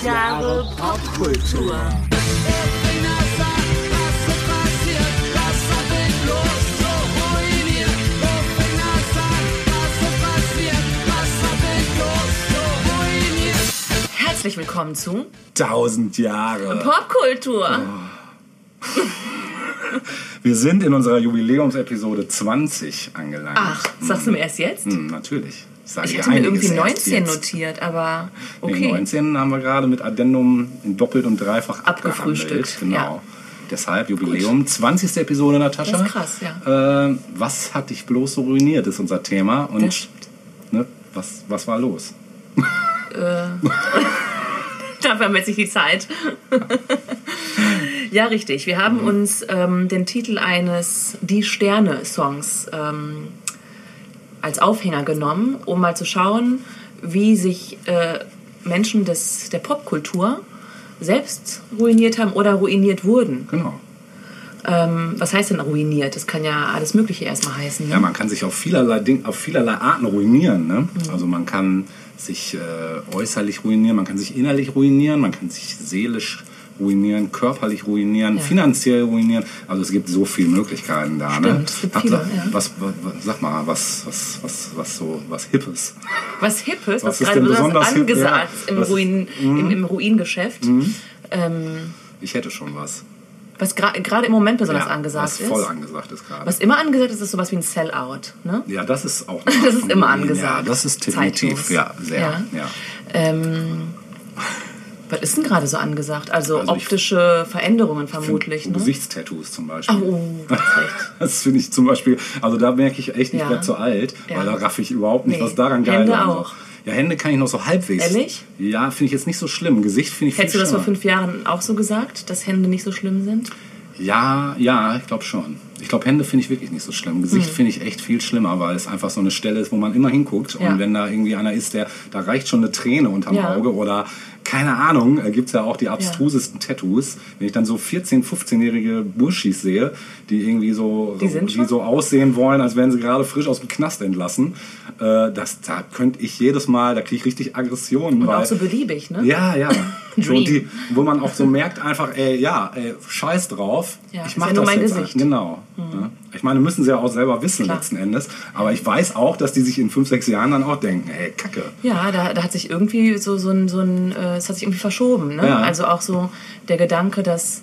Tausend Jahre Popkultur. Herzlich willkommen zu Tausend Jahre. Popkultur. Wir sind in unserer Jubiläumsepisode 20 angelangt. Ach, sagst du mir erst jetzt? Hm, natürlich. Ich, sage Ich hatte mir irgendwie erst 19 jetzt. notiert, aber Nee, okay. 19 haben wir gerade mit Addendum in doppelt und dreifach Abgefrühstückt. Genau. ja. Deshalb Jubiläum. 20. Episode, Natascha. Das ist krass, ja. Äh, was hat dich bloß so ruiniert, ist unser Thema. Und ne, was, was war los? Dafür haben wir jetzt nicht die Zeit. ja, richtig. Wir haben uns ähm, den Titel eines Die Sterne-Songs ähm, als Aufhänger genommen, um mal zu schauen, wie sich äh, Menschen des, der Popkultur selbst ruiniert haben oder ruiniert wurden. Genau. Ähm, was heißt denn ruiniert? Das kann ja alles Mögliche erstmal heißen. Ne? Ja, man kann sich auf vielerlei, Ding, auf vielerlei Arten ruinieren. Ne? Mhm. Also man kann sich äh, äußerlich ruinieren, man kann sich innerlich ruinieren, man kann sich seelisch ruinieren, körperlich ruinieren, Ja. finanziell ruinieren. Also es gibt so viele Möglichkeiten da. ne? Stimmt, es gibt Hab- viele, sag, ja. was, was, was, sag mal, was, was, was, was so, was Hippes. was Hippes, was, Was ist gerade besonders angesagt Ja, im, was- Mhm. Ruin, im, im Ruingeschäft. Ähm, Ich hätte schon was. was gra- gerade im Moment besonders Ja, angesagt was ist. voll angesagt ist gerade. Was immer angesagt ist, ist sowas wie ein Sellout. Ne? Ja, das ist auch. Das ist immer angesagt. Ja, das ist definitiv. Zeitlos. Ja, sehr. Ja. Ja. Ähm, was ist denn gerade so angesagt? Also, Also optische Veränderungen vermutlich. Ne? Gesichtstattoos zum Beispiel. Oh, du hast recht. Das finde ich zum Beispiel, also da merke ich echt, ich Ja. werde zu alt, Ja. weil da raffe ich überhaupt nicht, Nee. was daran geil Hände ist. auch. Ja, Hände kann ich noch so halbwegs. Ehrlich? Ja, finde ich jetzt nicht so schlimm. Gesicht finde ich Hättest du viel das vor fünf Jahren auch so gesagt, dass Hände nicht so schlimm sind? Ja, ja, ich glaube schon. Ich glaube, Hände finde ich wirklich nicht so schlimm. Gesicht Hm. finde ich echt viel schlimmer, weil es einfach so eine Stelle ist, wo man immer hinguckt. Ja. Und wenn da irgendwie einer ist, der, da reicht schon eine Träne unterm Ja. Auge oder keine Ahnung, gibt es ja auch die abstrusesten Tattoos. Wenn ich dann so 14-, 15-jährige Burschis sehe, die irgendwie so, Die sind die so aussehen wollen, als wären sie gerade frisch aus dem Knast entlassen, äh, das, da könnte ich jedes Mal, da kriege ich richtig Aggressionen. Und weil, auch so beliebig, ne? ja, ja. So, die, wo man auch so merkt einfach, ey, ja, ey, scheiß drauf. Ja, ich ist mach ja nur das mein jetzt Gesicht. ein- Ja. Ich meine, müssen sie ja auch selber wissen Klar. letzten Endes. Aber ich weiß auch, dass die sich in fünf, sechs Jahren dann auch denken, ey, Kacke. Ja, da, da hat sich irgendwie so, so ein, so ein äh, es hat sich irgendwie verschoben. Ne? Ja. Also auch so der Gedanke, dass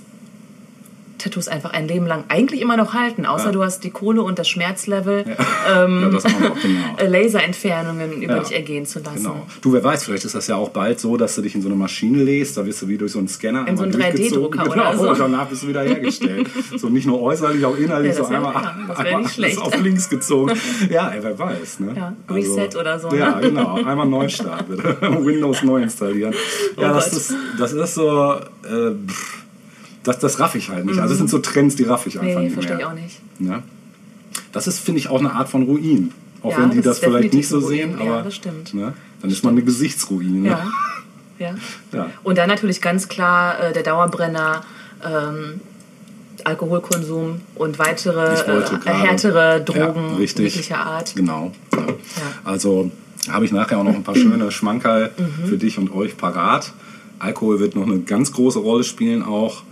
Tattoos einfach ein Leben lang eigentlich immer noch halten, außer Ja. du hast die Kohle und das Schmerzlevel, ja, das auch noch, genau. Laserentfernungen über Ja. dich ergehen zu lassen. Genau. Du, wer weiß, vielleicht ist das ja auch bald so, dass du dich in so eine Maschine lässt, da wirst du wie durch so einen Scanner In so einen durchgezogen. 3D-Drucker genau, oder so. und danach bist du wieder hergestellt. so nicht nur äußerlich, auch innerlich, Ja, das so einmal, ja, das einmal auf links gezogen. Ja, ey, wer weiß. Ne? Ja, Reset oder so, Ja, ne? genau. Einmal Neustart bitte. Windows neu installieren. Ja, Oh das, Gott. ist, das ist so... Äh, pff, das, das raff ich halt nicht. Also es sind so Trends, die raff ich einfach Nee, nicht verstehe ich mehr. auch nicht. Ne? Das ist, finde ich, auch eine Art von Ruin. Auch Ja, wenn die das das, vielleicht nicht so ein sehen, Ruin. aber Ja, das stimmt. Ne? dann ist man eine Gesichtsruine. Ja. ja. Ja. Und dann natürlich ganz klar äh, der Dauerbrenner. Ähm, Alkoholkonsum und weitere Ich äh, härtere Drogen Ja, jeglicher Art. Genau. Ja. Also habe ich nachher auch noch ein paar schöne Schmankerl Mhm. für dich und euch parat. Alkohol wird noch eine ganz große Rolle spielen auch.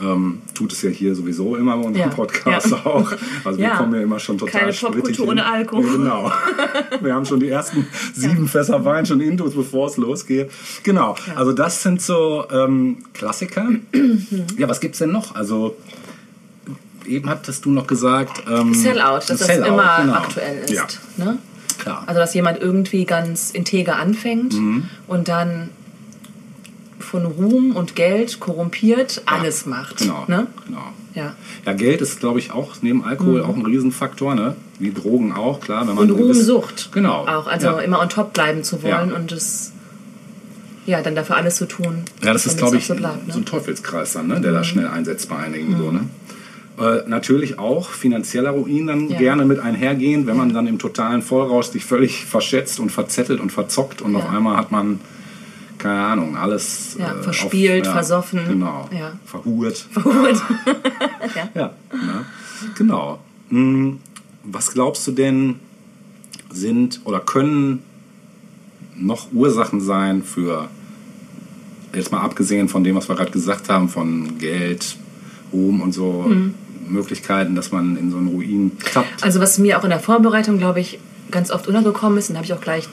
Ähm, tut es ja hier sowieso immer bei unserem Ja. Podcast Ja. auch. Also wir Ja. kommen ja immer schon total Keine Popkultur ohne Alkohol. Genau. Wir haben schon die ersten sieben Fässer Wein schon intus, bevor es losgeht. Genau. Also das sind so ähm, Klassiker. ja, was gibt's denn noch? Also eben hattest du noch gesagt... Ähm, Sellout, dass das Sellout, immer genau. aktuell ist. Ja, Ne? klar. Also, dass jemand irgendwie ganz integer anfängt Mhm. und dann von Ruhm und Geld korrumpiert alles macht. Genau. Ne? genau. Ja. Ja, Geld ist, glaube ich, auch neben Alkohol auch ein Riesenfaktor, ne? Wie Drogen auch, klar. Wenn man Mhm. Und Ruhmsucht. Genau. Auch. Also ja. immer on top bleiben zu wollen Ja. und es ja, dann dafür alles zu tun. Ja, das ist, glaube ich, so bleibt. Ne? so ein Teufelskreis dann, ne? der da schnell einsetzt bei einigen. So, ne? Äh, natürlich auch finanzieller Ruin dann Ja. gerne mit einhergehen, wenn man dann im totalen Vollrausch sich völlig verschätzt und verzettelt und verzockt und Ja. auf einmal hat man, keine Ahnung, alles Ja, äh, verspielt, auf, versoffen. Genau, Ja. verhurt. Gut. Ja, ne? genau. Hm, Was glaubst du denn, sind oder können noch Ursachen sein für jetzt mal abgesehen von dem, was wir gerade gesagt haben, von Geld, Ruhm und so Möglichkeiten, dass man in so einen Ruin tappt. Also was mir auch in der Vorbereitung, glaube ich, ganz oft untergekommen ist, und da habe ich auch gleich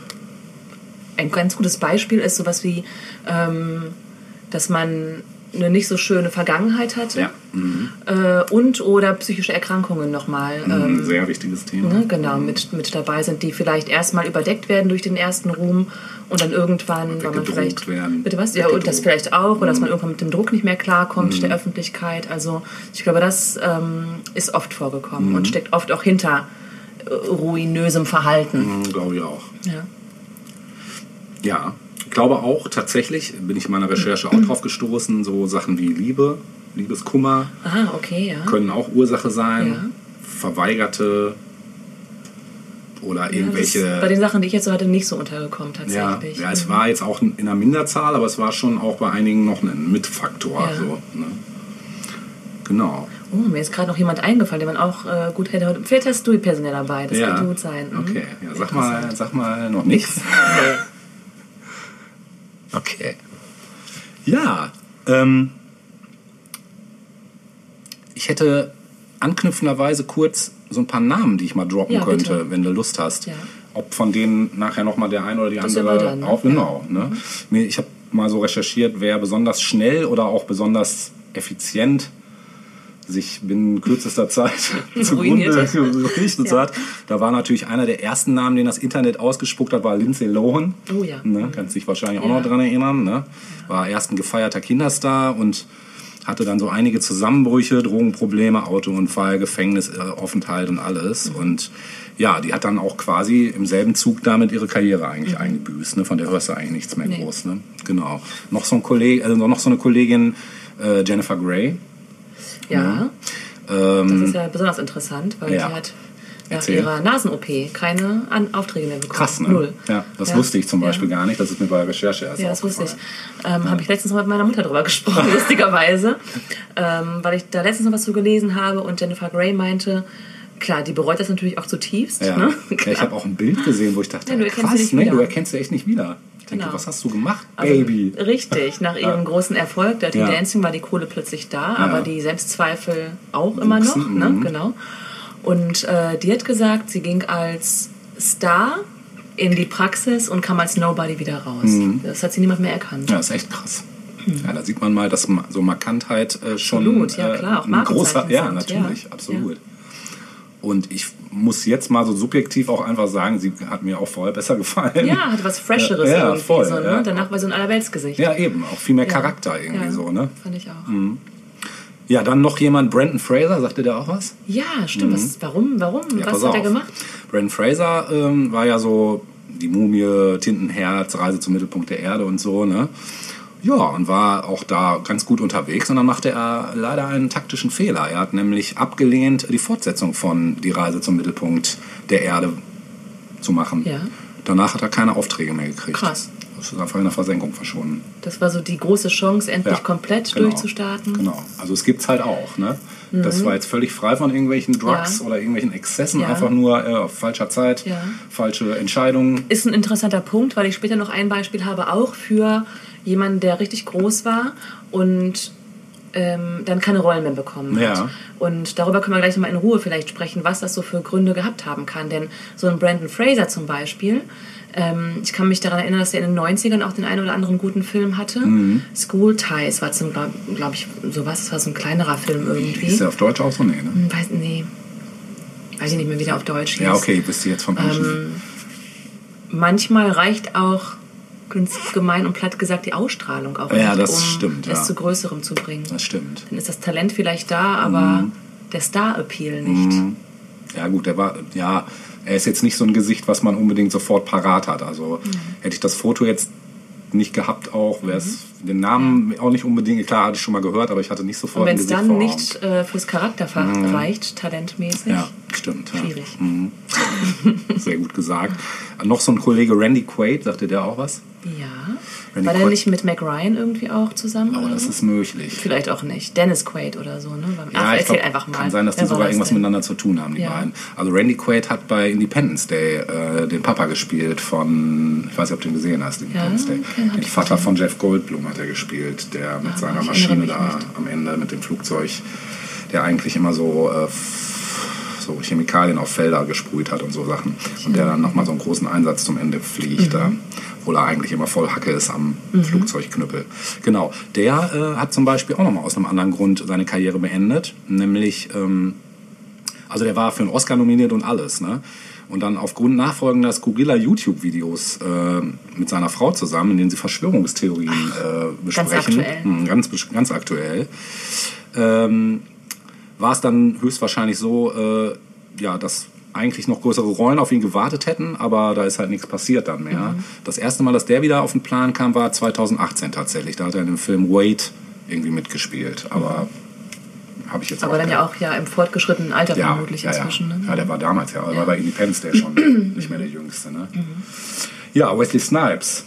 ein ganz gutes Beispiel ist sowas wie, ähm, dass man eine nicht so schöne Vergangenheit hatte Ja, mhm. äh, und oder psychische Erkrankungen nochmal ähm, ein sehr wichtiges Thema. ne, genau mit, mit dabei sind, die vielleicht erstmal überdeckt werden durch den ersten Ruhm und dann irgendwann, weil man vielleicht werden. bitte was ja und das vielleicht auch oder dass man irgendwann mit dem Druck nicht mehr klarkommt der Öffentlichkeit. Also ich glaube, das ähm, ist oft vorgekommen und steckt oft auch hinter äh, ruinösem Verhalten. Mhm, Glaube ich auch. Ja. Ja, ich glaube auch tatsächlich, bin ich in meiner Recherche auch drauf gestoßen, so Sachen wie Liebe, Liebeskummer Ah, okay, ja. können auch Ursache sein. Ja. Verweigerte oder Ja, irgendwelche. ist bei den Sachen, die ich jetzt so hatte, nicht so untergekommen Ja, tatsächlich. ja, es war jetzt auch in einer Minderzahl, aber es war schon auch bei einigen noch ein Mitfaktor. Ja. So, ne? Genau. Oh, mir ist gerade noch jemand eingefallen, den man auch äh, gut hätte. Vielleicht hast du die Person ja dabei, das ja. könnte gut sein. Mhm. Okay, ja, sag, mal, sag mal noch nichts. Okay. Ja, ähm, ich hätte anknüpfenderweise kurz so ein paar Namen, die ich mal droppen Ja, könnte, bitte. wenn du Lust hast. Ja. Ob von denen nachher nochmal der eine oder die Das andere dann, ne? Ja. Genau. Ne? Mir- Ich habe mal so recherchiert, wer besonders schnell oder auch besonders effizient sich binnen kürzester Zeit zugrunde gerichtet Ja. hat. Da war natürlich einer der ersten Namen, den das Internet ausgespuckt hat, war Lindsay Lohan. Oh ja. Ne, kannst dich wahrscheinlich auch noch dran erinnern. Ne? War erst ein gefeierter Kinderstar und hatte dann so einige Zusammenbrüche, Drogenprobleme, Autounfall, Gefängnisaufenthalt und alles. Und ja, die hat dann auch quasi im selben Zug damit ihre Karriere eigentlich eingebüßt. Ne? Von der hörst du eigentlich nichts mehr Mhm. Nee. groß. Ne? Genau. Noch so, ein Kollege, also noch so eine Kollegin, äh, Jennifer Grey. Ja, Ähm, das ist ja besonders interessant, weil Ja. die hat nach Erzähl. ihrer Nasen-OP keine An Aufträge mehr bekommen. krass, ne? Null. Ja, das Ja. wusste ich zum Ja. Beispiel gar nicht. Das ist mir bei der Recherche erst Ja, das wusste ich. Ähm, Habe ich letztens noch mit meiner Mutter drüber gesprochen, lustigerweise. Ähm, weil ich da letztens noch was zu gelesen habe und Jennifer Grey meinte, klar, die bereut das natürlich auch zutiefst. Ja. Ne? ja, ich habe auch ein Bild gesehen, wo ich dachte, Ja, du krass, ne, wieder. du erkennst sie echt nicht wieder. Ich denke, Genau. was hast du gemacht, Also, Baby? Richtig, nach ihrem großen Erfolg, Dirty Ja. Dancing, war die Kohle plötzlich da, aber die Selbstzweifel auch immer noch. Ne? mhm. Genau. Und äh, die hat gesagt, sie ging als Star in die Praxis und kam als Nobody wieder raus. Das hat sie niemand mehr erkannt. Mhm. Ja, ist echt krass. Ja, da sieht man mal, dass so Markantheit äh, schon Absolut, ja, klar, auch ein großer, ja, natürlich, ja. absolut. Und ich muss jetzt mal so subjektiv auch einfach sagen, sie hat mir auch vorher besser gefallen. Ja, hat was Fresheres Ja, ja, irgendwie. voll, so, ne? ja. Danach war so ein Allerweltsgesicht. Ja, eben, auch viel mehr Charakter irgendwie so, ne? Fand ich auch. Ja, dann noch jemand, Brandon Fraser, sagte der auch was? Ja, stimmt. Was, warum? Warum? Mhm. Was hat er gemacht? Brandon Fraser ähm, war ja so die Mumie, Tintenherz, Reise zum Mittelpunkt der Erde und so, ne? Ja, und war auch da ganz gut unterwegs und dann machte er leider einen taktischen Fehler. Er hat nämlich abgelehnt, die Fortsetzung von Die Reise zum Mittelpunkt der Erde zu machen. Ja. Danach hat er keine Aufträge mehr gekriegt. Krass. Das ist einfach in der Versenkung verschwunden. Das war so die große Chance, endlich Ja, komplett genau. durchzustarten. Genau. Also es gibt's halt auch. Ne? Das war jetzt völlig frei von irgendwelchen Drugs Ja. oder irgendwelchen Exzessen. Ja. Einfach nur äh, auf falscher Zeit, falsche Entscheidungen. Ist ein interessanter Punkt, weil ich später noch ein Beispiel habe, auch für jemanden, der richtig groß war und ähm, dann keine Rollen mehr bekommen hat. Ja. Und darüber können wir gleich nochmal in Ruhe vielleicht sprechen, was das so für Gründe gehabt haben kann. Denn so ein Brandon Fraser zum Beispiel, ähm, ich kann mich daran erinnern, dass er in den 90ern auch den einen oder anderen guten Film hatte. Mhm. School Ties war zum, glaube glaub ich, sowas, das war so ein kleinerer Film irgendwie. Ist der auf Deutsch auch so? Nee, ne? Hm, Weiß, nee. Weiß ich nicht mehr, wie der auf Deutsch hieß. Ja, okay, wisst ihr jetzt vom Menschen. Ähm, manchmal reicht auch ganz gemein und platt gesagt die Ausstrahlung auch Ja, nicht, das um stimmt, es ja. zu Größerem zu bringen. das stimmt. Dann ist das Talent vielleicht da, aber Mhm. der Star-Appeal nicht. Ja, gut, der war, ja, er ist jetzt nicht so ein Gesicht, was man unbedingt sofort parat hat. Also Mhm. hätte ich das Foto jetzt nicht gehabt auch, wäre es den Namen auch nicht unbedingt, klar, hatte ich schon mal gehört, aber ich hatte nicht Und sofort wenn ein es Gesicht dann vor nicht äh, fürs Charakter reicht, talentmäßig, Ja, stimmt. stimmt. Ja. Schwierig. Mhm. Sehr gut gesagt. Noch so ein Kollege Randy Quaid, sagte der auch was? Ja. Randy War der Quaid- nicht mit Mac Ryan irgendwie auch zusammen? Aber das ist möglich. Vielleicht auch nicht. Dennis Quaid oder so, ne? Ach, Ja, ich erzähl glaub, einfach mal. kann sein, dass die Wer sogar irgendwas denn? miteinander zu tun haben, die Ja. beiden. Also Randy Quaid hat bei Independence Day äh, den Papa gespielt von, ich weiß nicht, ob du den gesehen hast, Independence Ja, Day. okay, Den ich Vater gesehen. von Jeff Goldblum hat er gespielt, der mit Ah, seiner ich Maschine da mich am Ende mit dem Flugzeug, der eigentlich immer so, äh, so Chemikalien auf Felder gesprüht hat und so Sachen. Und der dann nochmal so einen großen Einsatz zum Ende fliegt, da, obwohl er eigentlich immer voll Hacke ist am Flugzeugknüppel. Genau, der äh, hat zum Beispiel auch nochmal aus einem anderen Grund seine Karriere beendet, nämlich, ähm, also der war für einen Oscar nominiert und alles, ne? Und dann aufgrund nachfolgender skurriler YouTube-Videos äh, mit seiner Frau zusammen, in denen sie Verschwörungstheorien äh, besprechen. aktuell. Mhm, ganz, ganz aktuell. Ähm, war es dann höchstwahrscheinlich so, äh, ja, dass eigentlich noch größere Rollen auf ihn gewartet hätten, aber da ist halt nichts passiert dann mehr. Mhm. Das erste Mal, dass der wieder auf den Plan kam, war 2018 tatsächlich. Da hat er in dem Film Wait irgendwie mitgespielt, aber habe ich jetzt Aber auch dann ja auch ja im fortgeschrittenen Alter ja, vermutlich ja, inzwischen. ja. Ne? ja, der war damals ja, er war bei Independence Day schon nicht mehr der Jüngste. Ne? Ja, Wesley Snipes,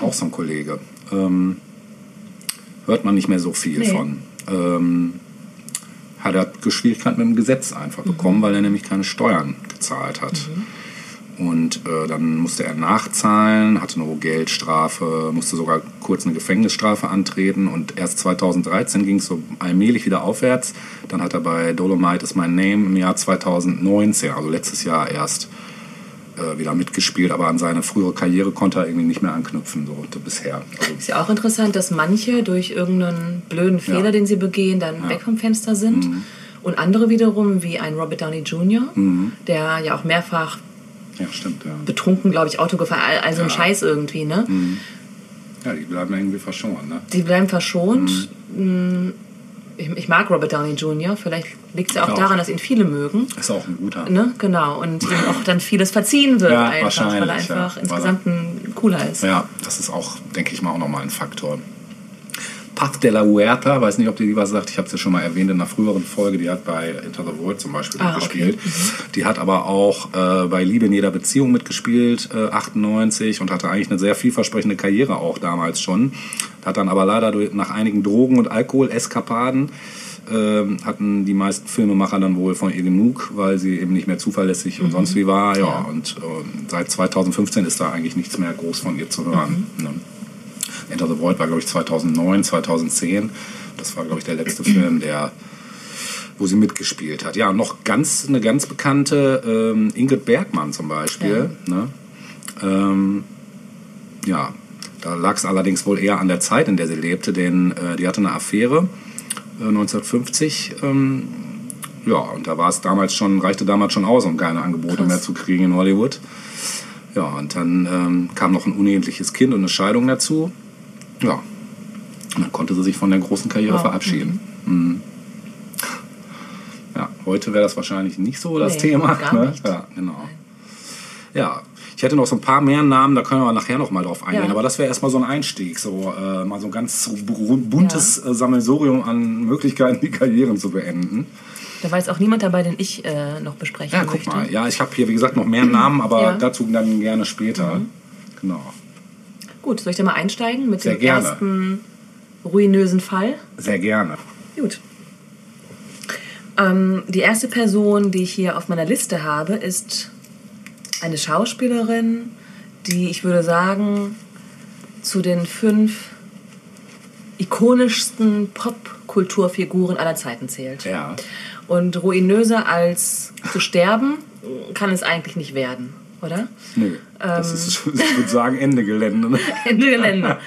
auch so ein Kollege. Ähm, hört man nicht mehr so viel Nee. von. Ähm, hat er Schwierigkeiten mit dem Gesetz einfach bekommen, weil er nämlich keine Steuern gezahlt hat. Und äh, dann musste er nachzahlen, hatte eine hohe Geldstrafe, musste sogar kurz eine Gefängnisstrafe antreten und erst 2013 ging es so allmählich wieder aufwärts. Dann hat er bei Dolomite is My Name im Jahr 2019, also letztes Jahr erst, äh, wieder mitgespielt, aber an seine frühere Karriere konnte er irgendwie nicht mehr anknüpfen, so bisher. Also, Ist ja auch interessant, dass manche durch irgendeinen blöden Fehler, Ja. den sie begehen, dann weg vom Fenster sind. Und andere wiederum, wie ein Robert Downey Jr., der ja auch mehrfach ja, stimmt, ja. betrunken, glaube ich, Auto gefahren, all, all so ein Ja. Scheiß irgendwie, ne? Ja, die bleiben irgendwie verschont, ne? Die bleiben verschont. Mm, Ich, ich mag Robert Downey Jr., vielleicht liegt es ja auch Ja. daran, dass ihn viele mögen. Ist auch ein guter. Ne? Genau, und ihm auch dann vieles verziehen wird Ja, einfach, weil er einfach ja. insgesamt ein cooler ist. Ja, das ist auch, denke ich mal, auch nochmal ein Faktor. Paz de la Huerta, weiß nicht, ob die die was sagt, ich habe es ja schon mal erwähnt in einer früheren Folge, die hat bei Into the World zum Beispiel Ah, mitgespielt. Die hat aber auch äh, bei Liebe in jeder Beziehung mitgespielt, äh, 98 und hatte eigentlich eine sehr vielversprechende Karriere auch damals schon. Hat dann aber leider durch, nach einigen Drogen- und Alkoholeskapaden ähm, hatten die meisten Filmemacher dann wohl von ihr genug, weil sie eben nicht mehr zuverlässig und sonst wie war. Ja, und ähm, seit 2015 ist da eigentlich nichts mehr groß von ihr zu hören. Ne? Enter the Void war, glaube ich, 2009, 2010. Das war, glaube ich, der letzte Film, der, wo sie mitgespielt hat. Ja, noch ganz, eine ganz bekannte ähm, Ingrid Bergmann zum Beispiel. Ne? Ähm, ja, da lag es allerdings wohl eher an der Zeit, in der sie lebte, denn äh, die hatte eine Affäre äh, 1950. Ähm, ja, und da war es damals schon, reichte damals schon aus, um keine Angebote Krass. mehr zu kriegen in Hollywood. Ja, und dann ähm, kam noch ein uneheliches Kind und eine Scheidung dazu. Ja, und dann konnte sie sich von der großen Karriere Wow. verabschieden. Mhm. Ja, heute wäre das wahrscheinlich nicht so das Nee, Thema. gar ne? nicht. Ja, genau. Ja, ich hätte noch so ein paar mehr Namen, da können wir nachher noch mal drauf eingehen. Ja. Aber das wäre erstmal so ein Einstieg, so äh, mal so ein ganz buntes äh, Sammelsurium an Möglichkeiten, die Karrieren zu beenden. Da war jetzt auch niemand dabei, den ich äh, noch besprechen Ja, guck möchte. mal. Ja, ich habe hier, wie gesagt, noch mehr Namen, aber Ja. Mhm. dazu dann gerne später. Genau. Gut, soll ich da mal einsteigen mit Sehr dem gerne. ersten ruinösen Fall? Sehr gerne. Gut. Ähm, die erste Person, die ich hier auf meiner Liste habe, ist eine Schauspielerin, die ich würde sagen zu den fünf ikonischsten Popkulturfiguren aller Zeiten zählt. Ja. Und ruinöser als zu sterben kann es eigentlich nicht werden, oder? Nö. Das Ähm. ist, ich würde sagen, Ende Gelände. Ne? Ende Gelände.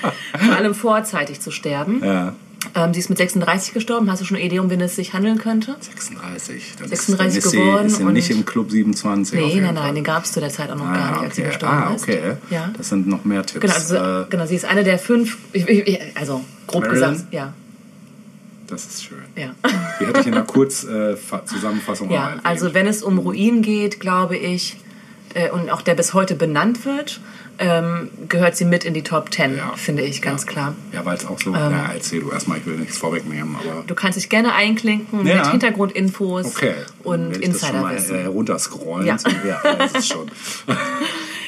Vor allem vorzeitig zu sterben. Ja. Ähm, sie ist mit 36 gestorben. Hast du schon eine Idee, um wen es sich handeln könnte? 36. Dann 36 ist, dann ist geworden Sie, ist sie nicht im Club 27. auf Nee, nein, nein, den gab es zu der Zeit auch noch Ah, gar nicht, als sie gestorben ah, ist. okay. Ja. Das sind noch mehr Tipps. Genau, also, Äh, genau, sie ist eine der fünf, ich, ich, ich- also grob Marilyn? gesagt, ja. das ist schön. Ja. Die hätte ich in einer Kurzzusammenfassung äh, Fa- Zusammenfassung ja, also wenn es um Ruinen geht, glaube ich, äh, und auch der bis heute benannt wird, ähm, gehört sie mit in die Top Ten, Ja. finde ich, ganz Ja. klar. Ja, weil es auch so. Ähm. ja, erzähl du erstmal, ich will nichts vorwegnehmen, aber. Du kannst dich gerne einklinken Ja. mit Hintergrundinfos Okay. und Insiderwissen. äh, runterscrollen. Ja. So, ja, das schon.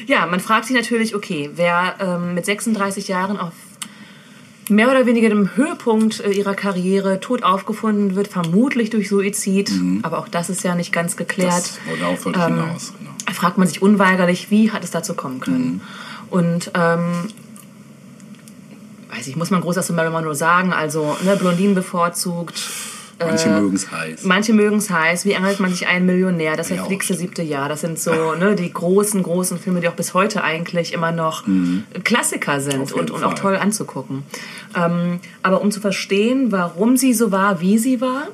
Ja, man fragt sich natürlich, okay, wer ähm, mit 36 Jahren auf mehr oder weniger dem Höhepunkt äh, ihrer Karriere tot aufgefunden wird, vermutlich durch Suizid, aber auch das ist ja nicht ganz geklärt. Mhm. Das, darauf wollte ich Ähm, hinaus. Genau. Fragt man sich unweigerlich, wie hat es dazu kommen können. Mhm. Und ähm, weiß ich, muss man groß zu Marilyn Monroe sagen? Also ne, Blondinen bevorzugt. Manche äh, mögen es heiß. Manche mögen es heiß. Wie angelt man sich einen Millionär? Das Ja, auch siebte Jahr. Das sind so ne, die großen, großen Filme, die auch bis heute eigentlich immer noch Klassiker sind Mhm. Auf jeden und, und auch toll anzugucken. Ähm, aber um zu verstehen, warum sie so war, wie sie war,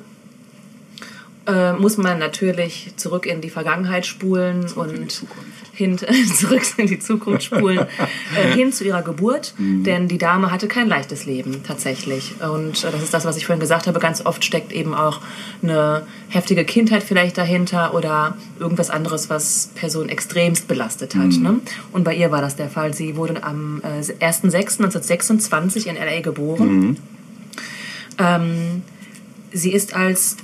äh, muss man natürlich zurück in die Vergangenheit spulen Zurück und hin, zurück in die Zukunft spulen, äh, hin zu ihrer Geburt. Mhm. Denn die Dame hatte kein leichtes Leben tatsächlich. Und äh, das ist das, was ich vorhin gesagt habe. Ganz oft steckt eben auch eine heftige Kindheit vielleicht dahinter oder irgendwas anderes, was Person extremst belastet hat. Mhm. Ne? Und bei ihr war das der Fall. Sie wurde am äh, 1.6.1926 in LA geboren. Mhm. Ähm, sie ist als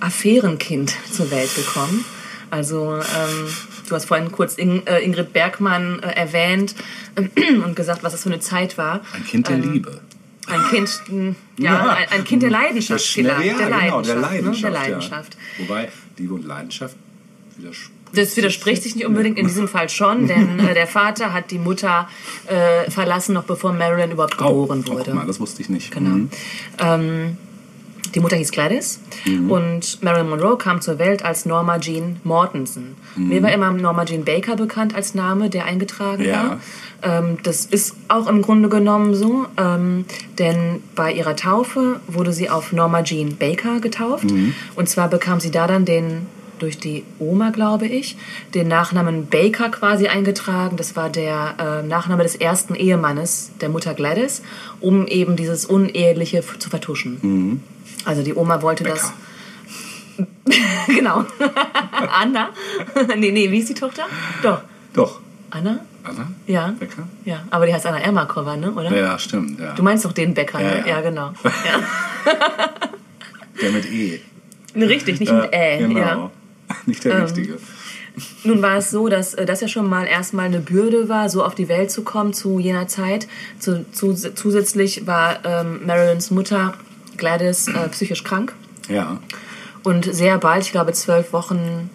Affärenkind zur Welt gekommen. Also ähm, du hast vorhin kurz In äh, Ingrid Bergmann äh, erwähnt und gesagt, was das für eine Zeit war. Ein Kind der Ähm, Liebe. Ein Kind, mh, ja, ein, ein Kind der Leidenschaft Schnell- vielleicht. ja, der genau, der Leidenschaft, Leidenschaft. Ne? Der ja. Leidenschaft. Wobei Liebe und Leidenschaft widersprechen. Das widerspricht sich nicht unbedingt, in diesem Fall schon, denn äh, der Vater hat die Mutter äh, verlassen, noch bevor Marilyn überhaupt geboren Oh, wurde. guck mal, das wusste ich nicht. Genau. Mhm. Ähm, die Mutter hieß Gladys und Marilyn Monroe kam zur Welt als Norma Jean Mortensen. Mir war immer Norma Jean Baker bekannt als Name, der eingetragen Ja. war. Ähm, das ist auch im Grunde genommen so, ähm, denn bei ihrer Taufe wurde sie auf Norma Jean Baker getauft. Und zwar bekam sie da dann den durch die Oma, glaube ich, den Nachnamen Baker quasi eingetragen. Das war der äh, Nachname des ersten Ehemannes der Mutter Gladys, um eben dieses Uneheliche zu vertuschen. Also die Oma wollte das. genau. Anna? nee, nee, wie ist die Tochter? Doch. Doch. Anna? Anna? Ja. Becker? Ja, aber die heißt Anna Ermakova, ne? Oder? Ja, stimmt. Ja. Du meinst doch den Bäcker, ne? Ja, ja. Ja, genau. Ja. Der mit E. Richtig, nicht mit Ä. genau. Ja. Ähm. Nicht der richtige. Nun war es so, dass äh, das ja schon mal erstmal eine Bürde war, so auf die Welt zu kommen zu jener Zeit. Zu, zu, zusätzlich war ähm, Marilyns Mutter Gladys äh, psychisch krank Ja. und sehr bald, ich glaube zwölf Wochen,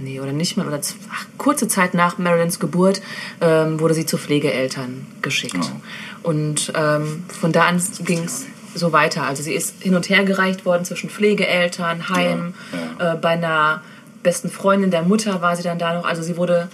nee oder nicht mal, oder ach, kurze Zeit nach Marilyns Geburt ähm, wurde sie zu Pflegeeltern geschickt. Oh. Und ähm, von da an ging es so weiter. Also sie ist hin und her gereicht worden zwischen Pflegeeltern, Heim, Ja, ja. Äh, bei einer besten Freundin der Mutter war sie dann da noch. Also sie wurde,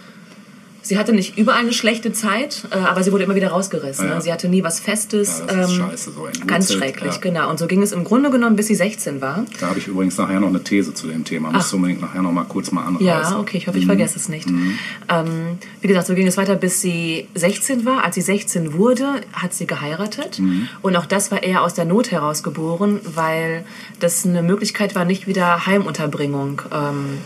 sie hatte nicht überall eine schlechte Zeit, äh, aber sie wurde immer wieder rausgerissen. Ja. Ne? Sie hatte nie was Festes. Ja, das ist ähm, scheiße, so entwurzelt, Ganz schrecklich, ja. genau. Und so ging es im Grunde genommen, bis sie 16 war. Da habe ich übrigens nachher noch eine These zu dem Thema. Musst du unbedingt nachher noch mal kurz mal anreißen. Ja, okay, ich hoffe, ich vergesse es nicht. Ähm, wie gesagt, so ging es weiter, bis sie 16 war. Als sie 16 wurde, hat sie geheiratet. Und auch das war eher aus der Not heraus geboren, weil das eine Möglichkeit war, nicht wieder Heimunterbringung ähm,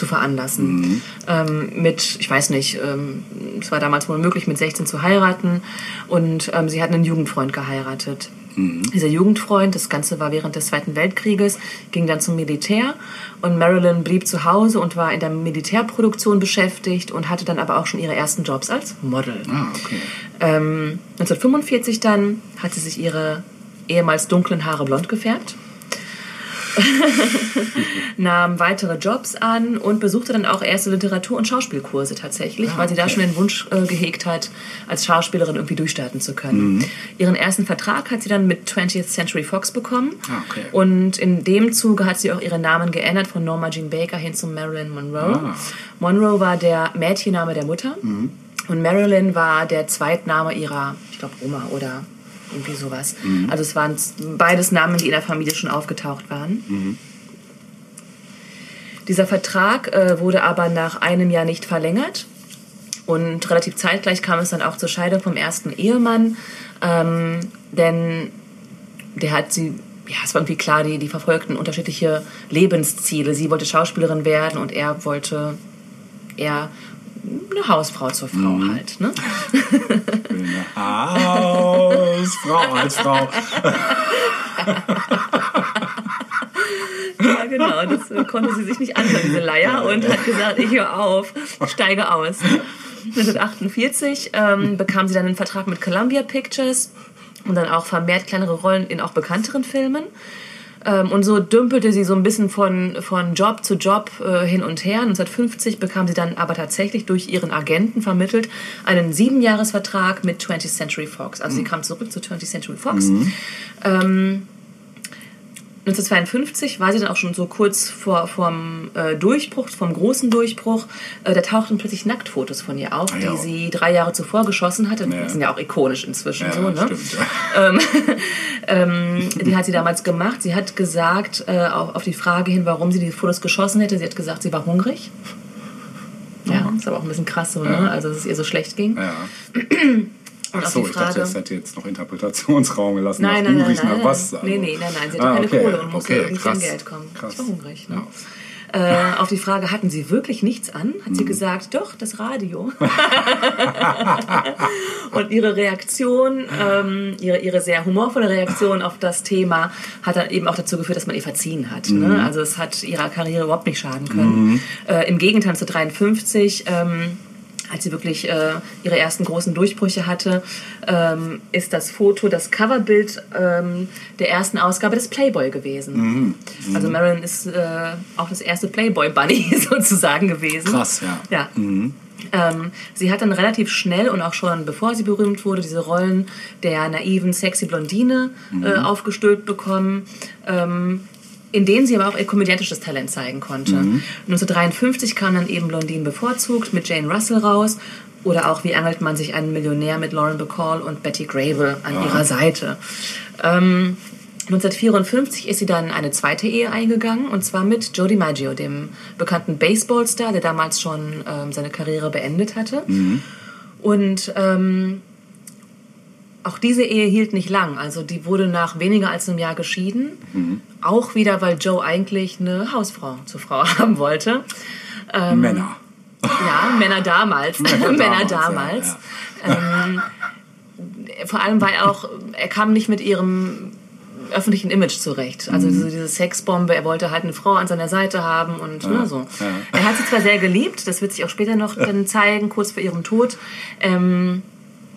zu veranlassen. Ähm, mit, ich weiß nicht, ähm, es war damals wohl möglich, mit 16 zu heiraten. Und ähm, sie hat einen Jugendfreund geheiratet. Dieser Jugendfreund, das Ganze war während des Zweiten Weltkrieges, ging dann zum Militär und Marilyn blieb zu Hause und war in der Militärproduktion beschäftigt und hatte dann aber auch schon ihre ersten Jobs als Model. Ah, okay. Ähm, 1945 dann hat sie sich ihre ehemals dunklen Haare blond gefärbt, nahm weitere Jobs an und besuchte dann auch erste Literatur- und Schauspielkurse tatsächlich, Ah, weil sie da schon den Wunsch äh, gehegt hat, als Schauspielerin irgendwie durchstarten zu können. Mhm. Ihren ersten Vertrag hat sie dann mit 20th Century Fox bekommen Ah, okay. und in dem Zuge hat sie auch ihren Namen geändert von Norma Jean Baker hin zu Marilyn Monroe. Ah. Monroe war der Mädchenname der Mutter Mhm. und Marilyn war der Zweitname ihrer, ich glaube, Oma oder irgendwie sowas. Mhm. Also es waren beides Namen, die in der Familie schon aufgetaucht waren. Mhm. Dieser Vertrag äh, wurde aber nach einem Jahr nicht verlängert. Und relativ zeitgleich kam es dann auch zur Scheidung vom ersten Ehemann. Ähm, denn der hat sie, ja, es war irgendwie klar, die, die verfolgten unterschiedliche Lebensziele. Sie wollte Schauspielerin werden und er wollte eher eine Hausfrau zur Frau Mhm. halt. Ne? Hausfrau als Frau. Ja, genau. Das äh, konnte sie sich nicht anhören, diese Leier, und hat gesagt, ich höre auf, steige aus. 1948 ähm, bekam sie dann einen Vertrag mit Columbia Pictures und dann auch vermehrt kleinere Rollen in auch bekannteren Filmen. Ähm, und so dümpelte sie so ein bisschen von, von Job zu Job äh, hin und her. 1950 bekam sie dann aber tatsächlich durch ihren Agenten vermittelt einen Siebenjahresvertrag mit 20th Century Fox. Also sie kam zurück zu 20th Century Fox. Ähm, 1952 war sie dann auch schon so kurz vor vom äh, Durchbruch, vom großen Durchbruch. Äh, da tauchten plötzlich Nacktfotos von ihr auf, Ah, ja. die sie drei Jahre zuvor geschossen hatte. Ja. Die sind ja auch ikonisch inzwischen Ja, so, ne? stimmt. Ja. Ähm, die hat sie damals gemacht. Sie hat gesagt, äh, auf, auf die Frage hin, warum sie die Fotos geschossen hätte, sie hat gesagt, sie war hungrig. Ja, ist aber auch ein bisschen krass so, ne? Also, dass es ihr so schlecht ging. Ach so, ich dachte, es hätte jetzt noch Interpretationsraum gelassen. Nein, nach nein, nein, hungrig nein, nach was? Nee, nee, nein, nein, sie hatte Ah, keine okay, Kohle und musste okay, irgendwie an krass, Geld kommen. krass. Ich war hungrig. Ne? Ja. Äh, auf die Frage, hatten Sie wirklich nichts an? Hat Mhm. sie gesagt, doch, das Radio. und ihre Reaktion, ähm, ihre, ihre sehr humorvolle Reaktion auf das Thema hat dann eben auch dazu geführt, dass man ihr verziehen hat. Mhm. Ne? Also es hat ihrer Karriere überhaupt nicht schaden können. Äh, Im Gegenteil, zu 53 ähm, als sie wirklich äh, ihre ersten großen Durchbrüche hatte, ähm, ist das Foto, das Coverbild ähm, der ersten Ausgabe des Playboy gewesen. Mhm. Also Marilyn ist äh, auch das erste Playboy-Bunny sozusagen gewesen. Krass, ja. Ja. Ähm, sie hat dann relativ schnell und auch schon bevor sie berühmt wurde, diese Rollen der naiven, sexy Blondine äh, aufgestülpt bekommen. Ähm, in denen sie aber auch ihr komödiantisches Talent zeigen konnte. 1953 kam dann eben Blondine bevorzugt mit Jane Russell raus oder auch Wie angelt man sich einen Millionär mit Lauren Bacall und Betty Grable an ihrer Seite. Ähm, 1954 ist sie dann eine zweite Ehe eingegangen und zwar mit Joe DiMaggio, dem bekannten Baseballstar, der damals schon ähm, seine Karriere beendet hatte. Und ähm, auch diese Ehe hielt nicht lang. Also die wurde nach weniger als einem Jahr geschieden. Auch wieder, weil Joe eigentlich eine Hausfrau zur Frau haben wollte. Ähm, Männer. Ja, Männer damals. Männer Männer damals, damals. Ähm, vor allem, weil auch, er kam nicht mit ihrem öffentlichen Image zurecht. Also diese, diese Sexbombe, er wollte halt eine Frau an seiner Seite haben und ne, so. ja. Er hat sie zwar sehr geliebt, das wird sich auch später noch dann zeigen, kurz vor ihrem Tod. Ähm,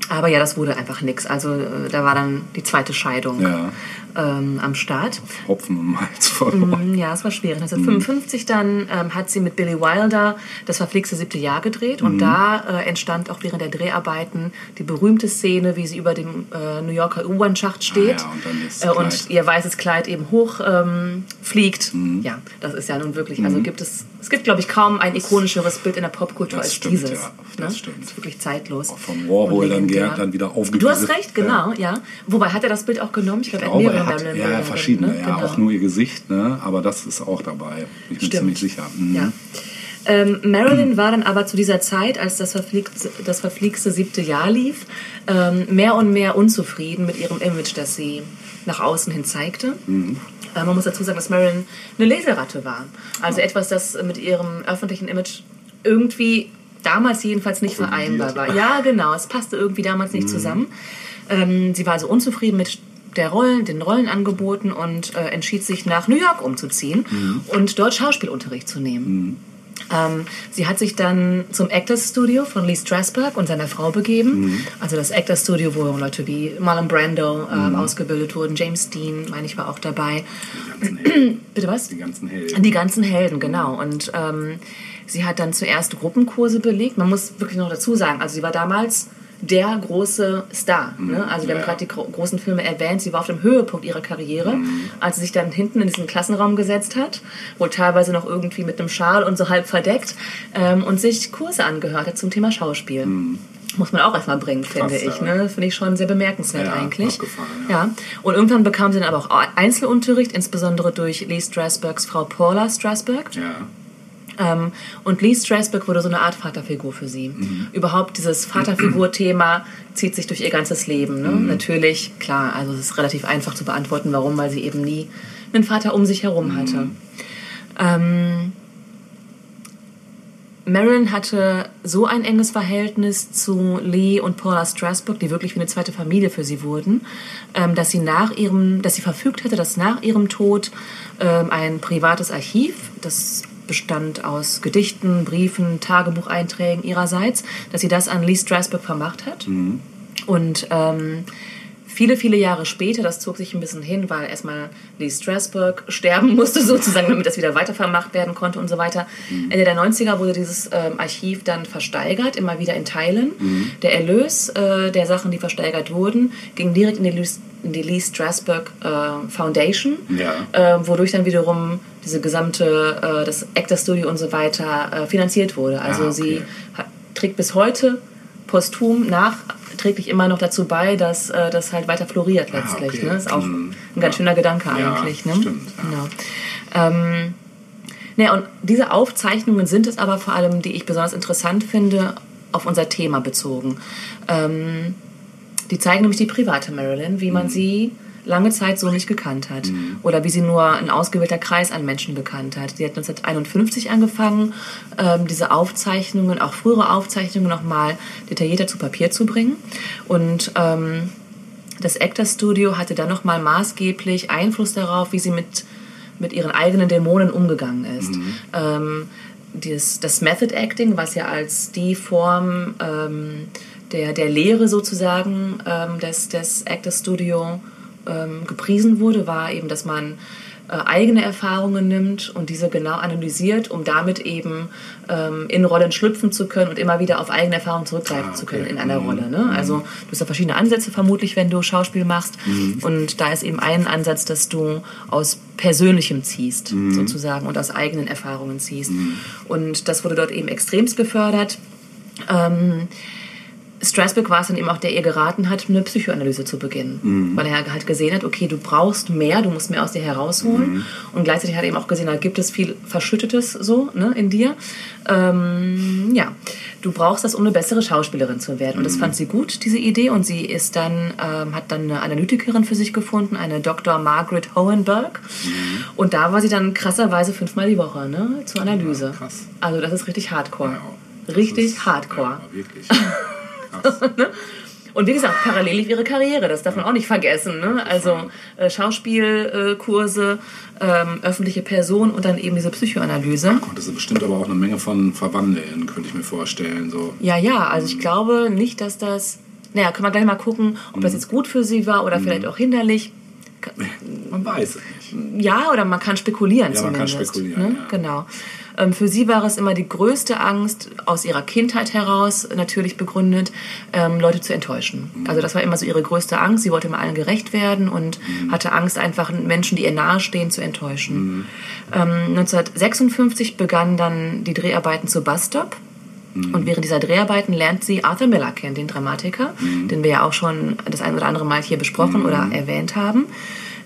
aber ja, das wurde einfach nix. Also äh, da war dann die zweite Scheidung Ja. ähm, am Start. Hopfen und Malz verloren. Mm, Ja, es war schwierig. 1955 dann ähm, hat sie mit Billy Wilder das verflixte siebte Jahr gedreht Mhm. und da äh, entstand auch während der Dreharbeiten die berühmte Szene, wie sie über dem äh, New Yorker U-Bahn-Schacht steht Ah ja, und äh, und ihr weißes Kleid eben hoch ähm, fliegt. Mhm. Ja, das ist ja nun wirklich, also gibt es, es gibt glaube ich kaum ein ikonischeres Bild in der Popkultur als stimmt, dieses. ja, das ne? stimmt. Das ist wirklich zeitlos. Von Warhol Und dann, dann wieder aufgegriffen. Du hast recht, genau, ja. Wobei hat er das Bild auch genommen? Ich glaube, Ich er glaube, mehrere er hat Marilyn ja, Monroe verschiedene, ne? ja, Genau. auch nur ihr Gesicht, ne? aber das ist auch dabei. Ich bin Stimmt. ziemlich sicher. Mhm. Ja. Ähm, Marilyn war dann aber zu dieser Zeit, als das verfliegte, das verflixte siebte Jahr lief, ähm, mehr und mehr unzufrieden mit ihrem Image, das sie nach außen hin zeigte. Äh, man muss dazu sagen, dass Marilyn eine Leseratte war. Also etwas, das mit ihrem öffentlichen Image irgendwie damals jedenfalls nicht vereinbar war. Ja, genau. Es passte irgendwie damals nicht zusammen. Ähm, sie war also unzufrieden mit der Rollen, den Rollenangeboten und äh, entschied sich nach New York umzuziehen und dort Schauspielunterricht zu nehmen. Ähm, sie hat sich dann zum Actors Studio von Lee Strasberg und seiner Frau begeben. Also das Actors Studio, wo Leute wie Marlon Brando ähm, ausgebildet wurden. James Dean, meine ich, war auch dabei. Die ganzen Helden. Bitte was? Die ganzen Helden. Die ganzen Helden, genau. Und ähm, sie hat dann zuerst Gruppenkurse belegt. Man muss wirklich noch dazu sagen, also sie war damals der große Star. Ne? Also wir haben Ja. gerade die gro großen Filme erwähnt. Sie war auf dem Höhepunkt ihrer Karriere, als sie sich dann hinten in diesen Klassenraum gesetzt hat, wohl teilweise noch irgendwie mit einem Schal und so halb verdeckt ähm, und sich Kurse angehört hat zum Thema Schauspiel. Muss man auch erstmal bringen, finde Krass, ich. ja. Ne? Finde ich schon sehr bemerkenswert Ja, eigentlich. abgefahren, Ja. Und irgendwann bekam sie dann aber auch Einzelunterricht, insbesondere durch Lee Strasbergs Frau Paula Strasberg. Ja. Ähm, und Lee Strasberg wurde so eine Art Vaterfigur für sie. Überhaupt dieses Vaterfigur-Thema zieht sich durch ihr ganzes Leben. Ne? Natürlich, klar, also es ist relativ einfach zu beantworten, warum, weil sie eben nie einen Vater um sich herum hatte. Ähm, Marilyn hatte so ein enges Verhältnis zu Lee und Paula Strasberg, die wirklich wie eine zweite Familie für sie wurden, ähm, dass sie nach ihrem, dass sie verfügt hätte, dass nach ihrem Tod ähm, ein privates Archiv, das bestand aus Gedichten, Briefen, Tagebucheinträgen ihrerseits, dass sie das an Lee Strasberg vermacht hat. Und ähm, viele, viele Jahre später, das zog sich ein bisschen hin, weil erstmal Lee Strasberg sterben musste, sozusagen, damit das wieder weitervermacht werden konnte und so weiter. Ende der 90er wurde dieses ähm, Archiv dann versteigert, immer wieder in Teilen. Der Erlös äh, der Sachen, die versteigert wurden, ging direkt in die, Lee- in die Lee Strasberg äh, Foundation, Ja. äh, wodurch dann wiederum diese gesamte, äh, das Actor Studio und so weiter äh, finanziert wurde. Also Ah, okay. sie hat, trägt bis heute posthum nachträglich immer noch dazu bei, dass äh, das halt weiter floriert letztlich. Ah, okay. Ne? Ist auch Mhm. ein ganz Ja. schöner Gedanke Ja, eigentlich. Ne? stimmt, ja. Genau. Ähm, naja, und diese Aufzeichnungen sind es aber vor allem, die ich besonders interessant finde, auf unser Thema bezogen. Ähm, die zeigen nämlich die private Marilyn, wie Mhm. man sie lange Zeit so nicht gekannt hat. Oder wie sie nur ein ausgewählter Kreis an Menschen gekannt hat. Sie hat 1951 angefangen, ähm, diese Aufzeichnungen, auch frühere Aufzeichnungen nochmal detaillierter zu Papier zu bringen. Und ähm, das Actor Studio hatte dann nochmal maßgeblich Einfluss darauf, wie sie mit, mit ihren eigenen Dämonen umgegangen ist. Ähm, das, das Method Acting, was ja als die Form ähm, der, der Lehre sozusagen ähm, des, des Actor Studio ähm, gepriesen wurde, war eben, dass man äh, eigene Erfahrungen nimmt und diese genau analysiert, um damit eben ähm, in Rollen schlüpfen zu können und immer wieder auf eigene Erfahrungen zurückgreifen Ah, zu okay. können in einer Rolle. Ne? Also du hast ja verschiedene Ansätze vermutlich, wenn du Schauspiel machst. Und da ist eben ein Ansatz, dass du aus Persönlichem ziehst, sozusagen, und aus eigenen Erfahrungen ziehst. Und das wurde dort eben extremst gefördert. Ähm, Strasberg war es dann eben auch, der ihr geraten hat, eine Psychoanalyse zu beginnen. Weil er halt gesehen hat, okay, du brauchst mehr, du musst mehr aus dir herausholen. Und gleichzeitig hat er eben auch gesehen, da gibt es viel Verschüttetes so ne, in dir. Ähm, ja, du brauchst das, um eine bessere Schauspielerin zu werden. Und das fand sie gut, diese Idee. Und sie ist dann, ähm, hat dann eine Analytikerin für sich gefunden, eine Dr. Margaret Hohenberg. Und da war sie dann krasserweise fünfmal die Woche ne, zur Analyse. Ja, krass. Also das ist richtig hardcore. Ja, richtig ist- hardcore. Ja, wirklich. Krass. Und wie gesagt, parallel lief ihre Karriere, das darf man auch nicht vergessen. Ne? Also äh, Schauspielkurse, ähm, öffentliche Person und dann eben diese Psychoanalyse. Konntest du bestimmt aber auch eine Menge von verwandeln, könnte ich mir vorstellen. So. Ja, ja, also ich glaube nicht, dass das. Naja, können wir gleich mal gucken, ob das jetzt gut für sie war oder vielleicht auch hinderlich. Man weiß es nicht. Ja, oder man kann spekulieren Ja, man kann zumindest. spekulieren, ne? ja. Genau. Ähm, für sie war es immer die größte Angst aus ihrer Kindheit heraus, natürlich begründet, ähm, Leute zu enttäuschen. Mhm. Also das war immer so ihre größte Angst. Sie wollte immer allen gerecht werden und Mhm. hatte Angst, einfach Menschen, die ihr nahestehen, zu enttäuschen. Ähm, 1956 begannen dann die Dreharbeiten zu Bus Stop. Und während dieser Dreharbeiten lernt sie Arthur Miller kennen, den Dramatiker, den wir ja auch schon das ein oder andere Mal hier besprochen oder erwähnt haben.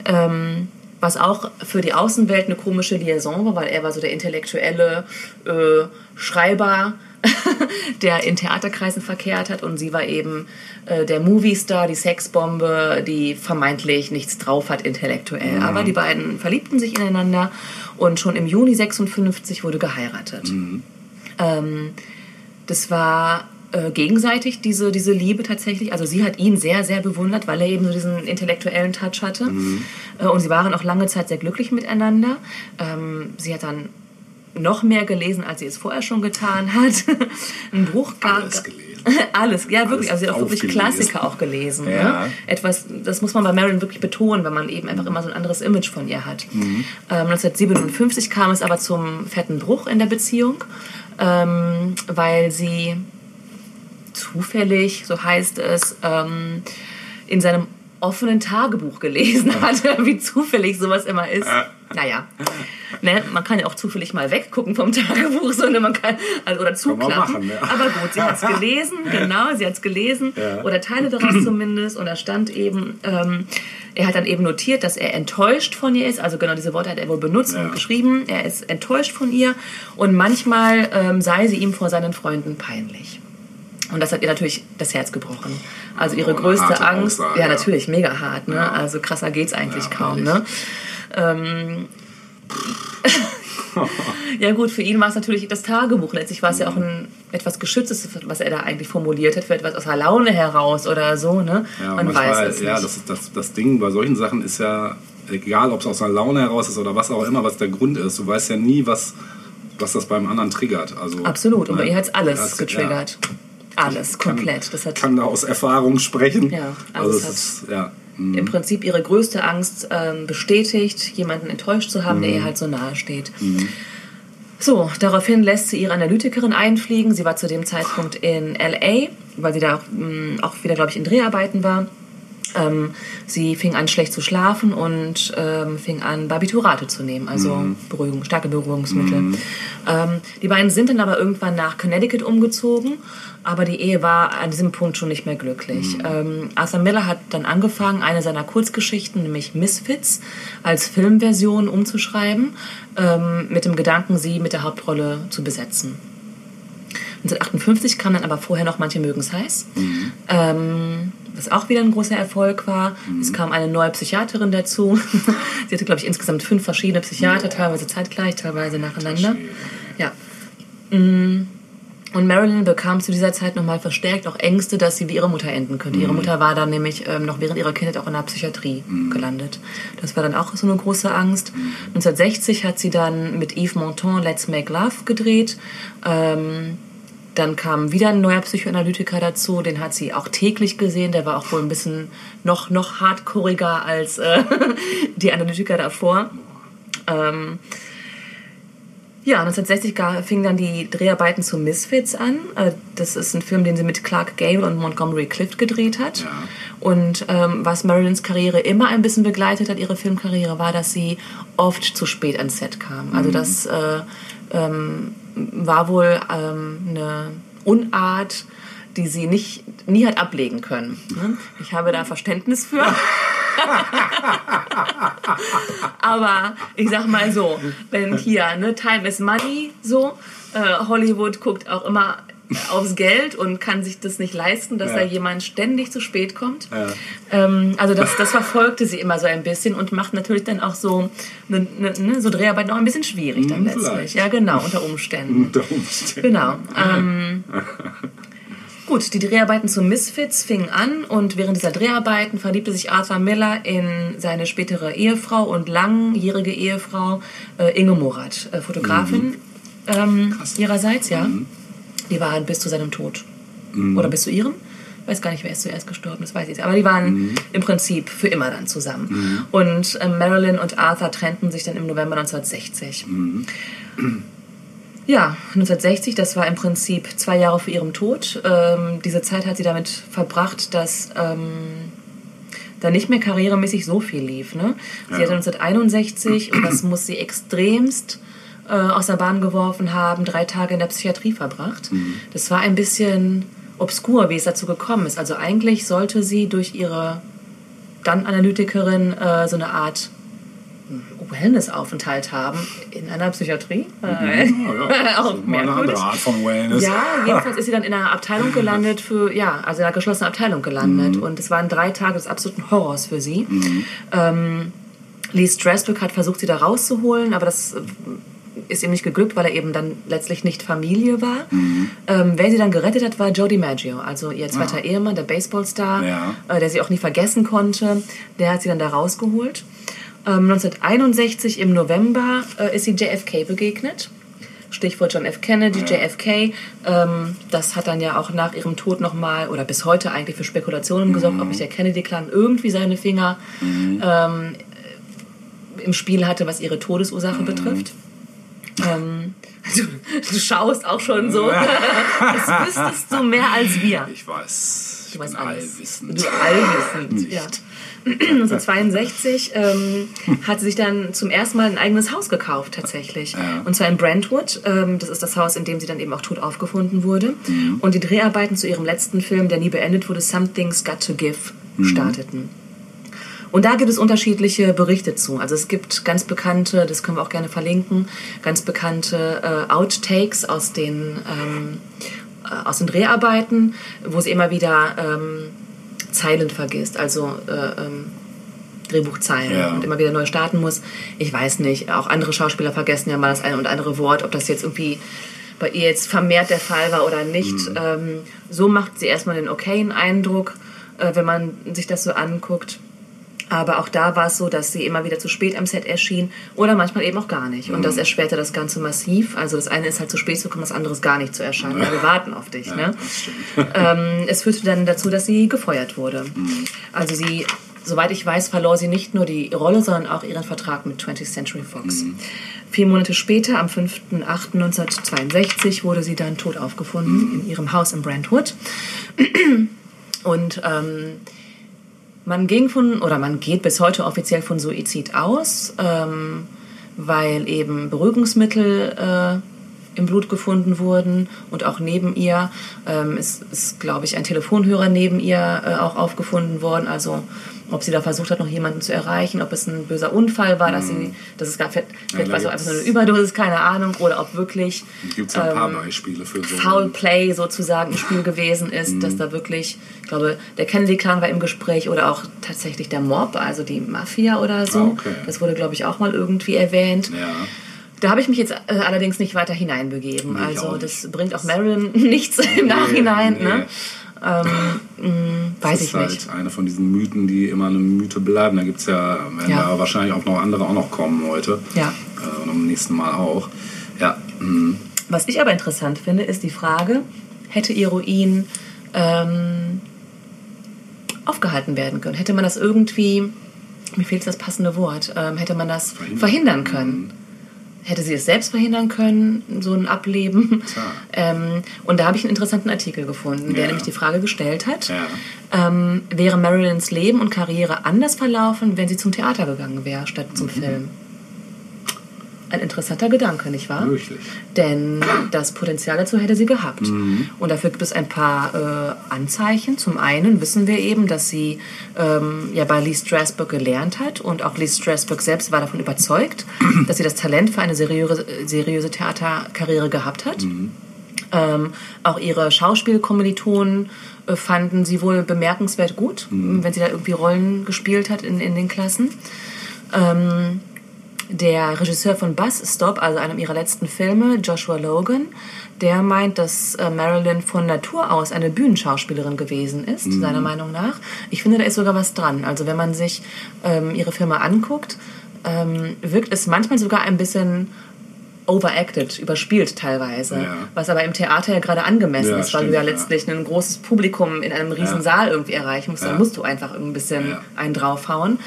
Ähm, was auch für die Außenwelt eine komische Liaison war, weil er war so der intellektuelle äh, Schreiber, der in Theaterkreisen verkehrt hat und sie war eben äh, der Moviestar, die Sexbombe, die vermeintlich nichts drauf hat intellektuell. Aber die beiden verliebten sich ineinander und schon im Juni 56 wurde geheiratet. Ähm, das war äh, gegenseitig, diese, diese Liebe tatsächlich. Also sie hat ihn sehr, sehr bewundert, weil er eben so diesen intellektuellen Touch hatte. Äh, und sie waren auch lange Zeit sehr glücklich miteinander. Ähm, sie hat dann noch mehr gelesen, als sie es vorher schon getan hat. Ein Buch gab Alles gelesen. Alles, ja wirklich. Also sie hat auch wirklich. Klassiker auch gelesen. Ja. Ne? Etwas, das muss man bei Marilyn wirklich betonen, wenn man eben einfach immer so ein anderes Image von ihr hat. Ähm, 1957 kam es aber zum fetten Bruch in der Beziehung, ähm, weil sie zufällig, so heißt es, ähm, in seinem offenen Tagebuch gelesen hatte, wie zufällig sowas immer ist. Naja, ne, man kann ja auch zufällig mal weggucken vom Tagebuch, sondern man kann, also, oder zuklappen. machen, ja. Aber gut, sie hat es gelesen, genau, sie hat es gelesen, Ja. oder Teile daraus zumindest, und da stand eben, ähm, er hat dann eben notiert, dass er enttäuscht von ihr ist, also genau diese Worte hat er wohl benutzt Ja. und geschrieben, er ist enttäuscht von ihr und manchmal ähm, sei sie ihm vor seinen Freunden peinlich. Und das hat ihr natürlich das Herz gebrochen. Also ihre Oh, größte Angst, Aussage, ja ja. natürlich, mega hart, ne? Ja. Also krasser geht's eigentlich Ja, kaum, ne? Ähm, ja gut, für ihn war es natürlich das Tagebuch. Letztlich war es ja auch ein etwas Geschütztes, was er da eigentlich formuliert hat, für etwas aus der Laune heraus oder so. Ne? Ja, Man manchmal, weiß es ja, nicht. das, das, das Ding bei solchen Sachen ist ja, egal ob es aus einer Laune heraus ist oder was auch immer, was der Grund ist, du weißt ja nie, was, was das beim anderen triggert. Also, Absolut. Und bei ne, ihr hat es alles getriggert. Alles, Kann- komplett. Das hat kann da aus Erfahrung sprechen. Ja, also also es ist, ja. mm, im Prinzip ihre größte Angst ähm, bestätigt, jemanden enttäuscht zu haben, der ihr halt so nahe steht. So, daraufhin lässt sie ihre Analytikerin einfliegen. Sie war zu dem Zeitpunkt in LA, weil sie da auch, mh, auch wieder, glaube ich, in Dreharbeiten war. Ähm, sie fing an, schlecht zu schlafen und ähm, fing an, Barbiturate zu nehmen, also Beruhigung, starke Beruhigungsmittel. Ähm, die beiden sind dann aber irgendwann nach Connecticut umgezogen, aber die Ehe war an diesem Punkt schon nicht mehr glücklich. Ähm, Arthur Miller hat dann angefangen, eine seiner Kurzgeschichten, nämlich Misfits, als Filmversion umzuschreiben, ähm, mit dem Gedanken, sie mit der Hauptrolle zu besetzen. 1958 kam dann aber vorher noch Manche mögen's heiß, ähm, was auch wieder ein großer Erfolg war. Es kam eine neue Psychiaterin dazu. Sie hatte, glaube ich, insgesamt fünf verschiedene Psychiater, teilweise zeitgleich, teilweise nacheinander. Ja. Mm. Und Marilyn bekam zu dieser Zeit nochmal verstärkt auch Ängste, dass sie wie ihre Mutter enden könnte. Ihre Mutter war dann nämlich ähm, noch während ihrer Kindheit auch in der Psychiatrie gelandet. Das war dann auch so eine große Angst. 1960 hat sie dann mit Yves Montand Let's Make Love gedreht. Ähm, dann kam wieder ein neuer Psychoanalytiker dazu, den hat sie auch täglich gesehen. Der war auch wohl ein bisschen noch, noch hardcoreiger als äh, die Analytiker davor. Ähm, ja, 1960 ga- fingen dann die Dreharbeiten zu Misfits an. Äh, Das ist ein Film, den sie mit Clark Gable und Montgomery Clift gedreht hat. Ja. Und ähm, was Marilyns Karriere immer ein bisschen begleitet hat, ihre Filmkarriere, war, dass sie oft zu spät ans Set kam. Also das äh, ähm, war wohl ähm, eine Unart, die sie nicht, nie hat ablegen können. ne? Ich habe da Verständnis für. Aber ich sag mal so, wenn hier, ne, Time is Money, so, äh, Hollywood guckt auch immer aufs Geld und kann sich das nicht leisten, dass Ja. da jemand ständig zu spät kommt. Ja. Ähm, also das, das verfolgte sie immer so ein bisschen und macht natürlich dann auch so, ne, ne, so Dreharbeiten auch ein bisschen schwierig dann Hm, letztlich. vielleicht. Ja, genau, unter Umständen. Unter Umständen. Genau. Ähm, gut, die Dreharbeiten zu Misfits fingen an und während dieser Dreharbeiten verliebte sich Arthur Miller in seine spätere Ehefrau und langjährige Ehefrau äh, Inge Morath, äh, Fotografin ähm, ihrerseits, ja. Die war halt bis zu seinem Tod. Oder bis zu ihrem. Ich weiß gar nicht, wer ist zuerst gestorben, das weiß ich nicht. Aber die waren im Prinzip für immer dann zusammen. Und ähm, Marilyn und Arthur trennten sich dann im November 1960. Ja, 1960, das war im Prinzip zwei Jahre vor ihrem Tod. Ähm, diese Zeit hat sie damit verbracht, dass ähm, da nicht mehr karrieremäßig so viel lief. Ne? Sie Ja. hatte 1961, und das muss sie extremst äh, aus der Bahn geworfen haben, drei Tage in der Psychiatrie verbracht. Das war ein bisschen obskur, wie es dazu gekommen ist. Also eigentlich sollte sie durch ihre dann Analytikerin äh, so eine Art hm, Wellness-Aufenthalt haben in einer Psychiatrie. Äh, Ja, ja. auch mal eine andere Art von Wellness. Ja, jedenfalls ist sie dann in einer Abteilung gelandet für, ja, also in einer geschlossenen Abteilung gelandet. Und es waren drei Tage des absoluten Horrors für sie. Ähm, Lee Strasberg hat versucht, sie da rauszuholen, aber das äh, ist ihm nicht geglückt, weil er eben dann letztlich nicht Familie war. Ähm, wer sie dann gerettet hat, war Joe DiMaggio, also ihr zweiter Ehemann, der Baseballstar, Ja. äh, der sie auch nie vergessen konnte. Der hat sie dann da rausgeholt. Ähm, 1961 im November äh, ist sie JFK begegnet. Stichwort John F. Kennedy, JFK. Ähm, das hat dann ja auch nach ihrem Tod nochmal oder bis heute eigentlich für Spekulationen gesorgt, ob nicht der Kennedy-Clan irgendwie seine Finger ähm, im Spiel hatte, was ihre Todesursache betrifft. Ähm, du, du schaust auch schon so, als wüsstest du mehr als wir. Ich weiß. Ich Du weißt alles. allwissend. Du allwissend, ja. 1962 ähm, hat sie sich dann zum ersten Mal ein eigenes Haus gekauft, tatsächlich. Ja. Und zwar in Brentwood. Ähm, das ist das Haus, in dem sie dann eben auch tot aufgefunden wurde. Mhm. Und die Dreharbeiten zu ihrem letzten Film, der nie beendet wurde, Something's Got to Give, Mhm. Und da gibt es unterschiedliche Berichte zu. Also es gibt ganz bekannte, das können wir auch gerne verlinken, ganz bekannte äh, Outtakes aus den, ähm, äh, aus den Dreharbeiten, wo sie immer wieder ähm, Zeilen vergisst. Also äh, ähm, Drehbuchzeilen Ja. und immer wieder neu starten muss. Ich weiß nicht. Auch andere Schauspieler vergessen ja mal das eine und andere Wort, ob das jetzt irgendwie bei ihr jetzt vermehrt der Fall war oder nicht. Ähm, so macht sie erstmal den okayen Eindruck, äh, wenn man sich das so anguckt. Aber auch da war es so, dass sie immer wieder zu spät am Set erschien oder manchmal eben auch gar nicht. Und das erschwerte das Ganze massiv. Also das eine ist halt zu spät zu kommen, das andere ist gar nicht zu erscheinen. Ja, wir warten auf dich. Ne? Das stimmt. ähm, es führte dann dazu, dass sie gefeuert wurde. Also sie, soweit ich weiß, verlor sie nicht nur die Rolle, sondern auch ihren Vertrag mit 20th Century Fox. Vier Monate später, am 5.8.1962, wurde sie dann tot aufgefunden in ihrem Haus in Brentwood. Und ähm, man ging von, oder man geht bis heute offiziell von Suizid aus, ähm, weil eben Beruhigungsmittel äh, im Blut gefunden wurden und auch neben ihr ähm, ist, ist glaube ich, ein Telefonhörer neben ihr äh, auch aufgefunden worden. Also ob sie da versucht hat, noch jemanden zu erreichen, ob es ein böser Unfall war, dass sie, dass es gar vielleicht, vielleicht war gibt's- einfach nur eine Überdosis, keine Ahnung, oder ob wirklich Gibt es ein paar ähm, Beispiele für so. Foul Play sozusagen im Spiel gewesen ist, Mhm. dass da wirklich, ich glaube, der Kennedy-Clan war im Gespräch oder auch tatsächlich der Mob, also die Mafia oder so. Ah, okay. Das wurde, glaube ich, auch mal irgendwie erwähnt. Ja. Da habe ich mich jetzt äh, allerdings nicht weiter hineinbegeben. Nee, also das bringt auch Marilyn nichts im Nachhinein. nee. Ne? Ähm, mh, weiß Das ich ist halt nicht. eine von diesen Mythen, die immer eine Mythe bleiben. Da gibt es ja, werden Ja. da wahrscheinlich auch noch andere auch noch kommen heute. Ja. Äh, und am nächsten Mal auch. Ja. mhm. Was ich aber interessant finde, ist die Frage, hätte ihr Ruin ähm, aufgehalten werden können? Hätte man das irgendwie, mir fehlt das passende Wort, ähm, hätte man das Verhindern. verhindern können? Hätte sie es selbst verhindern können, so ein Ableben? Ähm, und da habe ich einen interessanten Artikel gefunden, der Ja. nämlich die Frage gestellt hat, Ja. ähm, wäre Marilyns Leben und Karriere anders verlaufen, wenn sie zum Theater gegangen wäre, statt Mhm. zum Film? Ein interessanter Gedanke, nicht wahr? Möglich. Denn das Potenzial dazu hätte sie gehabt. Mhm. Und dafür gibt es ein paar äh, Anzeichen. Zum einen wissen wir eben, dass sie ähm, ja bei Lee Strasberg gelernt hat und auch Lee Strasberg selbst war davon überzeugt, dass sie das Talent für eine seriöse, seriöse Theaterkarriere gehabt hat. Ähm, auch ihre Schauspielkommilitonen äh, fanden sie wohl bemerkenswert gut, wenn sie da irgendwie Rollen gespielt hat in, in den Klassen. Ähm, der Regisseur von Bus Stop, also einem ihrer letzten Filme, Joshua Logan, der meint, dass äh, Marilyn von Natur aus eine Bühnenschauspielerin gewesen ist, seiner Meinung nach. Ich finde, da ist sogar was dran. Also wenn man sich ähm, ihre Filme anguckt, ähm, wirkt es manchmal sogar ein bisschen overacted, überspielt teilweise. Ja. Was aber im Theater ja gerade angemessen Ja, ist, weil du stimmt, ja ja. letztlich ein großes Publikum in einem riesen Ja. Saal irgendwie erreichen musst. Ja. Dann musst du einfach ein bisschen Ja. einen draufhauen.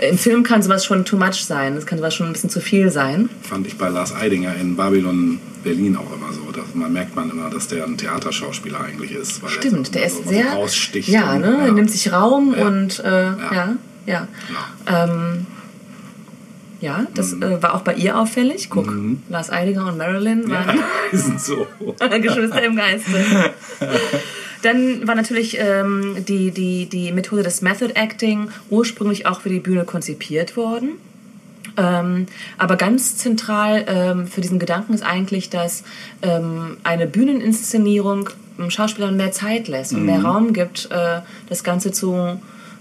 Im Film kann sowas schon too much sein. Es kann sowas schon ein bisschen zu viel sein. Fand ich bei Lars Eidinger in Babylon Berlin auch immer so. Dass man merkt man immer, dass der ein Theaterschauspieler eigentlich ist. Stimmt, er der so ist was sehr. raussticht Ja, und- ne? Er nimmt sich Raum Ja. und äh, ja, ja. Genau. Ähm, ja, das Mhm. äh, war auch bei ihr auffällig. Guck, Lars Eidinger und Marilyn waren Die sind so. Geschwister im Geiste. Dann war natürlich ähm, die, die, die Methode des Method Acting ursprünglich auch für die Bühne konzipiert worden. Ähm, aber ganz zentral ähm, für diesen Gedanken ist eigentlich, dass ähm, eine Bühneninszenierung ähm, Schauspielern mehr Zeit lässt und mehr Raum gibt, äh, das Ganze zu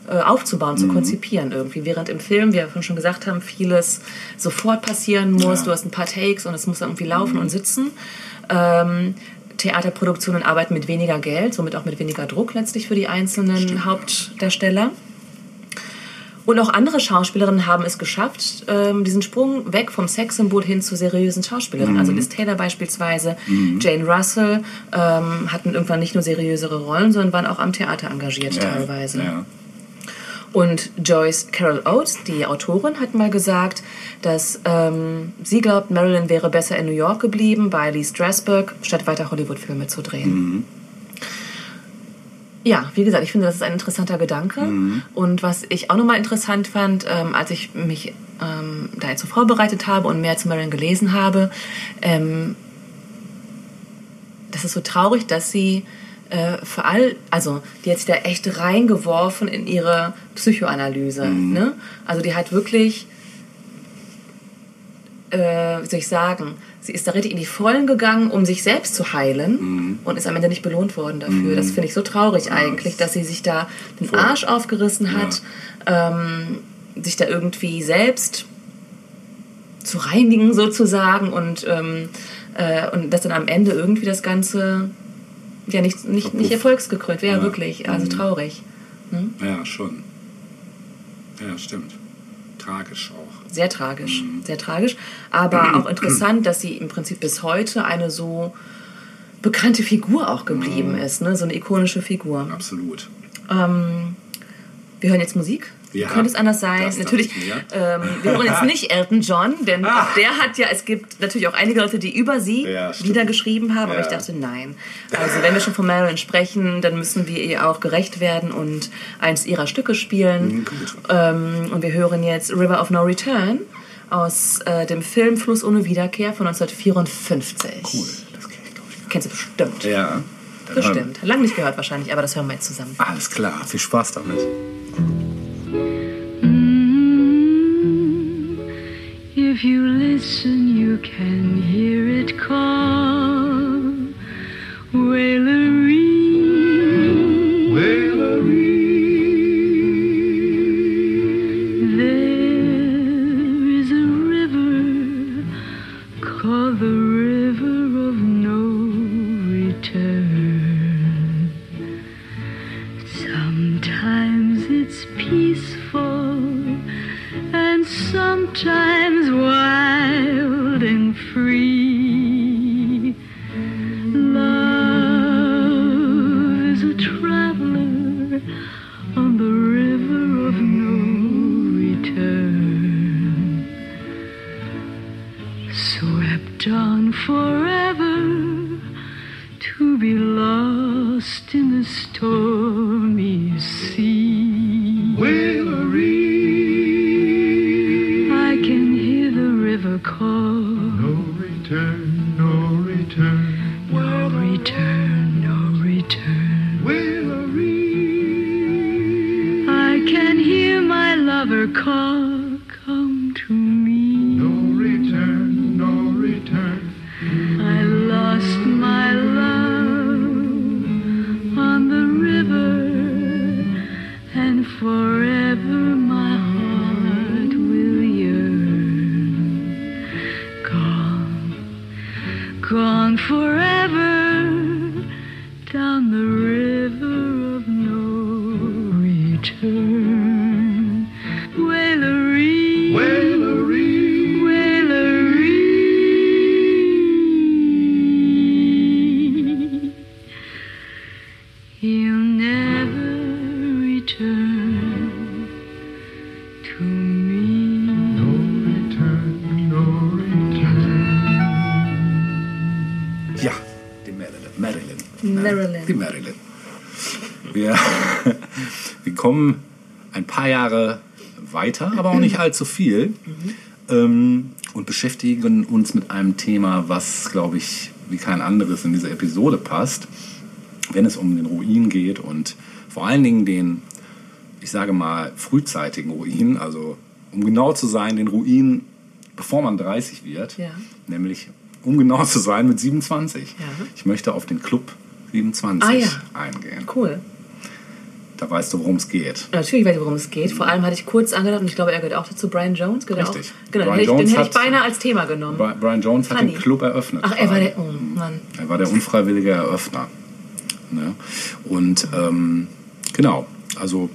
äh, aufzubauen, zu konzipieren irgendwie. Während im Film, wie wir schon gesagt haben, vieles sofort passieren muss. Ja. Du hast ein paar Takes und es muss irgendwie laufen und sitzen. Ähm, Theaterproduktionen arbeiten mit weniger Geld, somit auch mit weniger Druck letztlich für die einzelnen Hauptdarsteller. Und auch andere Schauspielerinnen haben es geschafft, ähm, diesen Sprung weg vom Sexsymbol hin zu seriösen Schauspielerinnen. Also Liz Taylor beispielsweise, Jane Russell ähm, hatten irgendwann nicht nur seriösere Rollen, sondern waren auch am Theater engagiert teilweise. Ja. Und Joyce Carol Oates, die Autorin, hat mal gesagt, dass ähm, sie glaubt, Marilyn wäre besser in New York geblieben bei Lee Strasberg, statt weiter Hollywood-Filme zu drehen. Ja, wie gesagt, ich finde, das ist ein interessanter Gedanke. Und was ich auch nochmal interessant fand, ähm, als ich mich ähm, da jetzt so vorbereitet habe und mehr zu Marilyn gelesen habe, ähm, das ist so traurig, dass sie äh, für all, also die hat sich da echt reingeworfen in ihre Psychoanalyse. Ne? Also die hat wirklich, äh, wie soll ich sagen, sie ist da richtig in die Vollen gegangen, um sich selbst zu heilen und ist am Ende nicht belohnt worden dafür. Das finde ich so traurig eigentlich, dass sie sich da den Arsch aufgerissen hat. Ähm, sich da irgendwie selbst zu reinigen sozusagen und, ähm, äh, und dass dann am Ende irgendwie das Ganze ja nicht, nicht, nicht erfolgsgekrönt wäre, ja. wirklich, also mhm. traurig. Hm? Ja, schon. Ja, stimmt. Tragisch auch. Sehr tragisch, mhm. sehr tragisch. Aber auch interessant, dass sie im Prinzip bis heute eine so bekannte Figur auch geblieben mhm. ist, ne? so eine ikonische Figur. Absolut. Ähm, wir hören jetzt Musik. Ja, Könnte es anders sein? Natürlich, ähm, wir hören jetzt nicht Elton John, denn ah. der hat ja, es gibt natürlich auch einige Leute, die über sie ja, Lieder geschrieben haben, ja. aber ich dachte, nein. Also wenn wir schon von Marilyn sprechen, dann müssen wir ihr auch gerecht werden und eins ihrer Stücke spielen. Mhm, ähm, und wir hören jetzt River of No Return aus äh, dem Film Fluss ohne Wiederkehr von 1954. Cool, das kenn ich, glaube ich. Kennst du bestimmt. Ja. Bestimmt. Lang nicht gehört wahrscheinlich, aber das hören wir jetzt zusammen. Alles klar, viel Spaß damit. Mm-hmm. If you listen, you can hear it call. Wailery. Allzu viel. Ähm, und beschäftigen uns mit einem Thema, was, glaube ich, wie kein anderes in diese Episode passt, wenn es um den Ruin geht und vor allen Dingen den, ich sage mal, frühzeitigen Ruin, also um genau zu sein, den Ruin, bevor man 30 wird, ja. nämlich um genau zu sein mit 27. Ja. Ich möchte auf den Club 27 ah, ja. eingehen. Cool. Da weißt du, worum es geht. Natürlich weiß ich, worum es geht. Vor allem hatte ich kurz angedacht, und ich glaube, er gehört auch dazu, Brian Jones. Gehört Richtig. Genau, Brian den, Jones den hätte ich beinahe als Thema genommen. Brian Jones Funny. hat den Club eröffnet. Ach, er war der, oh Mann. Er war der unfreiwillige Eröffner. Ne? Und ähm, genau, also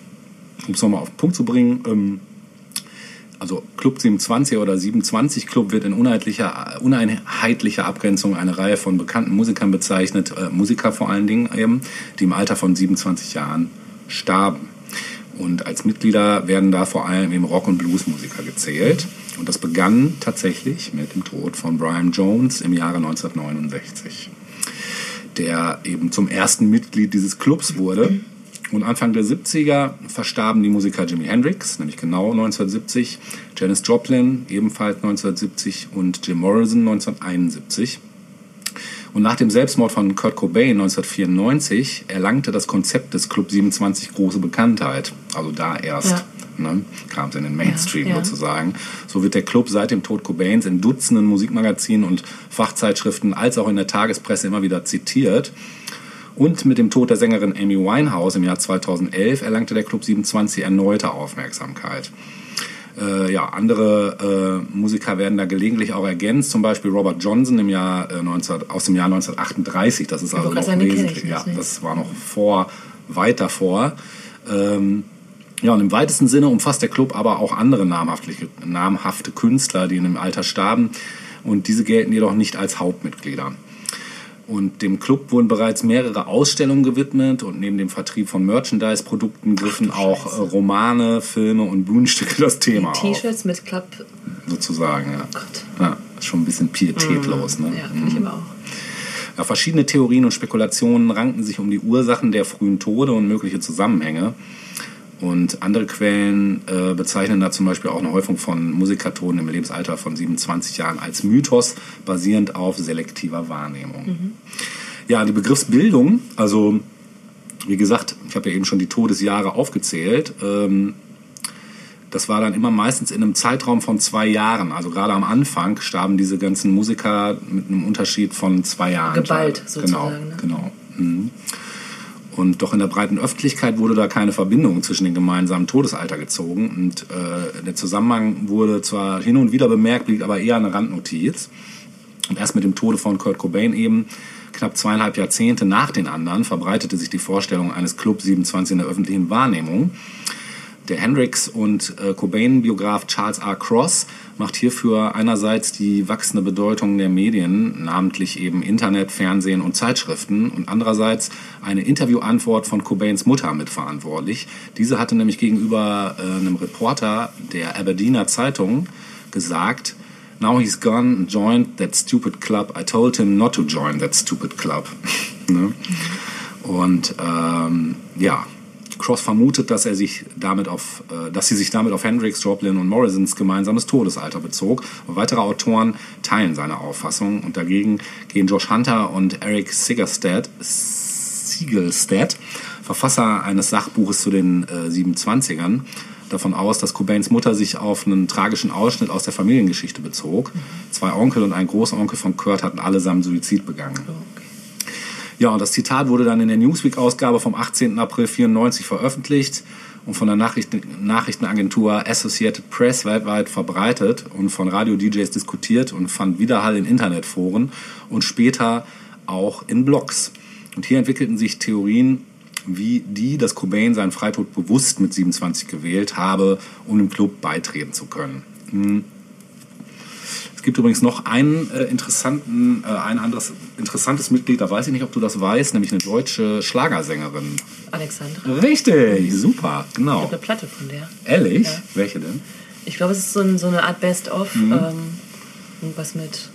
um es nochmal auf den Punkt zu bringen, ähm, also Club 27 oder 27 Club wird in uneinheitlicher, uneinheitlicher Abgrenzung eine Reihe von bekannten Musikern bezeichnet, äh, Musiker vor allen Dingen eben, die im Alter von 27 Jahren starben. Und als Mitglieder werden da vor allem eben Rock- und Bluesmusiker gezählt. Und das begann tatsächlich mit dem Tod von Brian Jones im Jahre 1969, der eben zum ersten Mitglied dieses Clubs wurde. Und Anfang der 70er verstarben die Musiker Jimi Hendrix, nämlich genau 1970, Janis Joplin ebenfalls 1970 und Jim Morrison 1971. Und nach dem Selbstmord von Kurt Cobain 1994 erlangte das Konzept des Club 27 große Bekanntheit. Also da erst ja. ne, kam es in den Mainstream ja, ja. sozusagen. So wird der Club seit dem Tod Cobains in Dutzenden Musikmagazinen und Fachzeitschriften als auch in der Tagespresse immer wieder zitiert. Und mit dem Tod der Sängerin Amy Winehouse im Jahr 2011 erlangte der Club 27 erneute Aufmerksamkeit. Äh, ja, andere äh, Musiker werden da gelegentlich auch ergänzt, zum Beispiel Robert Johnson im Jahr, äh, 19, aus dem Jahr 1938. Das ist also noch wesentlich. Ja, nee. das war noch vor, weit davor. Ähm, ja, und im weitesten Sinne umfasst der Club aber auch andere namhafte Künstler, die in dem Alter starben. Und diese gelten jedoch nicht als Hauptmitglieder. Und dem Club wurden bereits mehrere Ausstellungen gewidmet und neben dem Vertrieb von Merchandise-Produkten griffen auch äh, Romane, Filme und Bühnenstücke das Thema auf, T-Shirts mit Klapp. sozusagen. Ja. Gott. Ja, ist schon ein bisschen pietätlos. Ne? Ja, finde ich aber auch. Ja, verschiedene Theorien und Spekulationen ranken sich um die Ursachen der frühen Tode und mögliche Zusammenhänge. Und andere Quellen äh, bezeichnen da zum Beispiel auch eine Häufung von Musikertoden im Lebensalter von 27 Jahren als Mythos, basierend auf selektiver Wahrnehmung. Ja, die Begriffsbildung, also wie gesagt, ich habe ja eben schon die Todesjahre aufgezählt. Ähm, das war dann immer meistens in einem Zeitraum von zwei Jahren. Also gerade am Anfang starben diese ganzen Musiker mit einem Unterschied von zwei Jahren. Geballt Genau, sozusagen, ne? genau. Mhm. Und doch in der breiten Öffentlichkeit wurde da keine Verbindung zwischen den gemeinsamen Todesalter gezogen. Und äh, der Zusammenhang wurde zwar hin und wieder bemerkt, blieb aber eher eine Randnotiz. Und erst mit dem Tode von Kurt Cobain eben, knapp zweieinhalb Jahrzehnte nach den anderen, verbreitete sich die Vorstellung eines Club 27 in der öffentlichen Wahrnehmung. Der Hendrix- und äh, Cobain-Biograf Charles R. Cross macht hierfür einerseits die wachsende Bedeutung der Medien, namentlich eben Internet, Fernsehen und Zeitschriften, und andererseits eine Interviewantwort von Cobains Mutter mitverantwortlich. Diese hatte nämlich gegenüber äh, einem Reporter der Aberdeener Zeitung gesagt, Now he's gone and joined that stupid club. I told him not to join that stupid club. ne? Und ähm, ja, Cross vermutet, dass er sich damit auf, äh, dass sie sich damit auf Hendrix, Joplin und Morrisons gemeinsames Todesalter bezog. Und weitere Autoren teilen seine Auffassung und dagegen gehen Josh Hunter und Eric Sigerstedt, Siegelstedt, Verfasser eines Sachbuches zu den äh, 27ern, davon aus, dass Cobains Mutter sich auf einen tragischen Ausschnitt aus der Familiengeschichte bezog. Zwei Onkel und ein Großonkel von Kurt hatten allesamt Suizid begangen. Ja, und das Zitat wurde dann in der Newsweek-Ausgabe vom 18. April 94 veröffentlicht und von der Nachrichten Nachrichtenagentur Associated Press weltweit verbreitet und von Radio-DJs diskutiert und fand Widerhall in Internetforen und später auch in Blogs. Und hier entwickelten sich Theorien, wie die, dass Cobain seinen Freitod bewusst mit 27 gewählt habe, um dem Club beitreten zu können. Es gibt übrigens noch einen äh, interessanten, äh, ein anderes interessantes Mitglied, da weiß ich nicht, ob du das weißt, nämlich eine deutsche Schlagersängerin. Alexandra. Richtig, super, Ich genau. habe eine Platte von der. Ehrlich? Ja. Welche denn? Ich glaube, es ist so, ein, so eine Art Best-of. Mhm. Ähm, irgendwas mit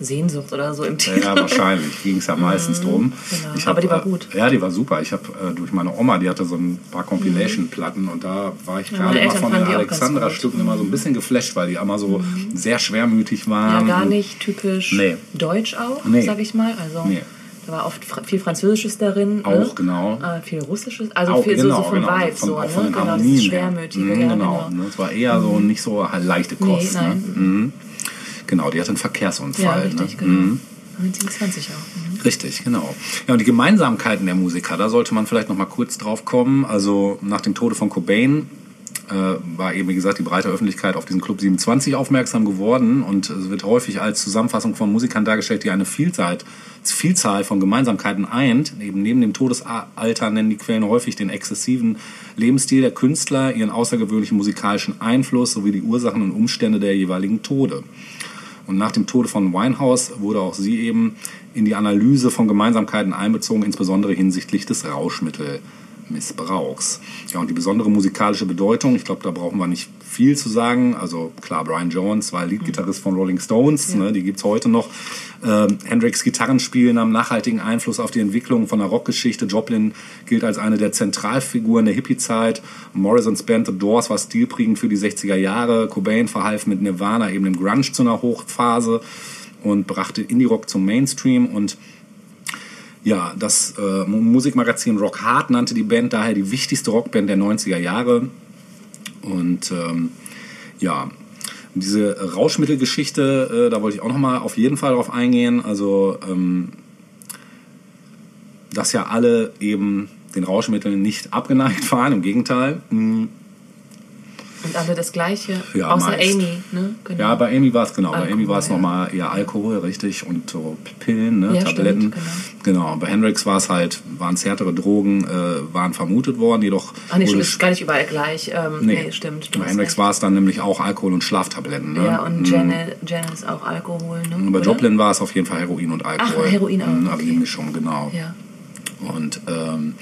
Sehnsucht oder so im Titel. Ja, wahrscheinlich ging es ja meistens drum. genau. Ich Aber die war äh, gut. Ja, die war super. Ich habe äh, durch meine Oma, die hatte so ein paar Compilation-Platten und da war ich Ja, gerade Eltern von den Alexandra-Stücken immer so ein bisschen geflasht, weil die immer so sehr schwermütig waren. Ja, gar nicht typisch Nee. deutsch auch, Nee. sag ich mal. Also Nee. da war oft viel Französisches darin. Auch, ne? genau. Äh, viel Russisches. Also Auch, viel genau, so, so vom genau, Vibe. von, so, auch ne? von den genau, Harmonien. Schwermütige. Mhm, ja, genau. genau. Ne? Es war eher so nicht so leichte Kost. Nee, nein. Ne? Mhm. Genau, die hatte einen Verkehrsunfall. Ja, richtig, ne? genau. Mhm. 1920 auch. Mhm. Richtig, genau. Ja, und die Gemeinsamkeiten der Musiker, da sollte man vielleicht noch mal kurz drauf kommen. Also nach dem Tode von Cobain äh, war eben, wie gesagt, die breite Öffentlichkeit auf diesen Club 27 aufmerksam geworden und es wird häufig als Zusammenfassung von Musikern dargestellt, die eine Vielzahl, Vielzahl von Gemeinsamkeiten eint. Eben neben dem Todesalter nennen die Quellen häufig den exzessiven Lebensstil der Künstler, ihren außergewöhnlichen musikalischen Einfluss sowie die Ursachen und Umstände der jeweiligen Tode. Und nach dem Tode von Winehouse wurde auch sie eben in die Analyse von Gemeinsamkeiten einbezogen, insbesondere hinsichtlich des Rauschmittelmissbrauchs. Ja, und die besondere musikalische Bedeutung, ich glaube, da brauchen wir nicht viel zu sagen. Also klar, Brian Jones war Leadgitarrist von Rolling Stones, ne, die gibt's heute noch. Ähm, Hendrix Gitarrenspielen haben nachhaltigen Einfluss auf die Entwicklung von der Rockgeschichte. Joplin gilt als eine der Zentralfiguren der Hippie-Zeit. Morrisons Band The Doors war stilprägend für die 60er Jahre. Cobain verhalf mit Nirvana eben dem Grunge zu einer Hochphase und brachte Indie-Rock zum Mainstream und ja, das äh, Musikmagazin Rock Hard nannte die Band daher die wichtigste Rockband der 90er Jahre. Und ähm, ja, diese Rauschmittelgeschichte, äh, da wollte ich auch nochmal auf jeden Fall drauf eingehen. Also, ähm, dass ja alle eben den Rauschmitteln nicht abgeneigt waren, im Gegenteil. Mm. Und alle das Gleiche, Ja, außer meist. Amy, ne? Genau. Ja, bei Amy war es genau. bei Amy war es Alkohol, ja. nochmal eher Alkohol, richtig, und so Pillen, ne, Ja, Tabletten. stimmt, genau. Bei Hendrix war es halt, waren es härtere Drogen, äh, waren vermutet worden, jedoch Ach nee, stimmt, ist gar nicht überall gleich. Ähm, nee. stimmt. du Bei Hendrix war es dann nämlich auch Alkohol und Schlaftabletten. Ne? Ja, und Mhm. Janet, Janet ist auch Alkohol, ne? Und bei oder? Joplin war es auf jeden Fall Heroin und Alkohol. Heroin auch, Mhm, Also die okay. Mischung, genau. Ja. Und ähm,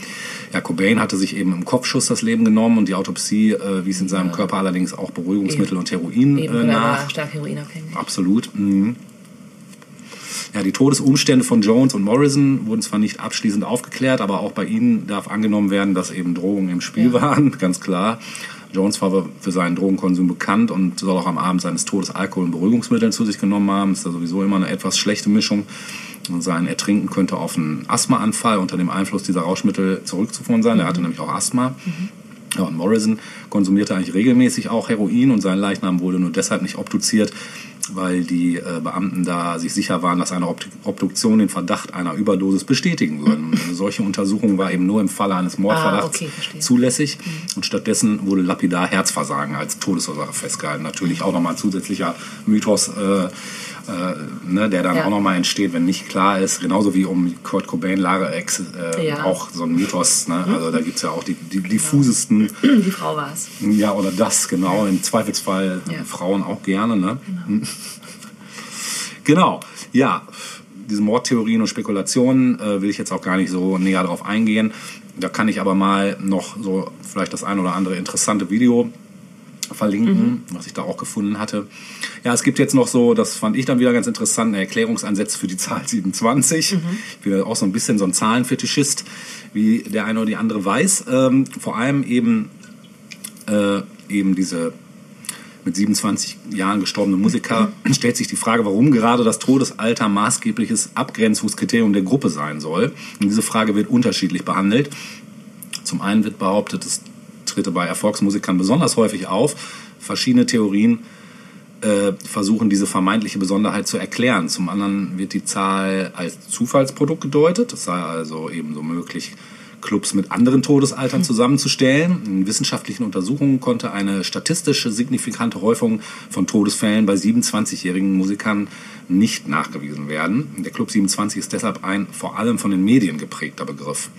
ja, Cobain hatte sich eben im Kopfschuss das Leben genommen und die Autopsie äh, wies in seinem Körper allerdings auch Beruhigungsmittel und Heroin Eben, äh, nach. stark heroinabhängig. Absolut. Mhm. Ja, die Todesumstände von Jones und Morrison wurden zwar nicht abschließend aufgeklärt, aber auch bei ihnen darf angenommen werden, dass eben Drogen im Spiel Ja. waren, ganz klar. Jones war für seinen Drogenkonsum bekannt und soll auch am Abend seines Todes Alkohol und Beruhigungsmittel zu sich genommen haben. Ist ja sowieso immer eine etwas schlechte Mischung. Und sein Ertrinken könnte auf einen Asthmaanfall unter dem Einfluss dieser Rauschmittel zurückzuführen sein. Er hatte nämlich auch Asthma. Ja, und Morrison konsumierte eigentlich regelmäßig auch Heroin und sein Leichnam wurde nur deshalb nicht obduziert, weil die äh, Beamten da sich sicher waren, dass eine Obd Obduktion den Verdacht einer Überdosis bestätigen würden. Eine solche Untersuchung war eben nur im Falle eines Mordverdachts Ah, okay, zulässig und stattdessen wurde lapidar Herzversagen als Todesursache festgehalten. Natürlich auch nochmal ein zusätzlicher Mythos, äh, äh, ne, der dann Ja. auch nochmal entsteht, wenn nicht klar ist, genauso wie um Kurt Cobain, Lara Ex, äh, Ja. auch so ein Mythos. Ne? Also da gibt es ja auch die, die diffusesten Die Frau war es. ja, oder das, genau. Im Zweifelsfall Ja. Frauen auch gerne, ne? Genau. Ja, diese Mordtheorien und Spekulationen äh, will ich jetzt auch gar nicht so näher drauf eingehen. Da kann ich aber mal noch so vielleicht das ein oder andere interessante Video verlinken, was ich da auch gefunden hatte. Ja, es gibt jetzt noch so, das fand ich dann wieder ganz interessant, Erklärungsansätze für die Zahl 27. Ich bin auch so ein bisschen so ein Zahlenfetischist, wie der eine oder die andere weiß. Ähm, vor allem eben, äh, eben diese mit 27 Jahren gestorbene Musiker, stellt sich die Frage, warum gerade das Todesalter maßgebliches Abgrenzungskriterium der Gruppe sein soll. Und diese Frage wird unterschiedlich behandelt. Zum einen wird behauptet, es trete bei Erfolgsmusikern besonders häufig auf. Verschiedene Theorien äh, versuchen diese vermeintliche Besonderheit zu erklären. Zum anderen wird die Zahl als Zufallsprodukt gedeutet. Es sei also ebenso möglich, Clubs mit anderen Todesaltern zusammenzustellen. In wissenschaftlichen Untersuchungen konnte eine statistische signifikante Häufung von Todesfällen bei 27-jährigen Musikern nicht nachgewiesen werden. Der Club 27 ist deshalb ein vor allem von den Medien geprägter Begriff.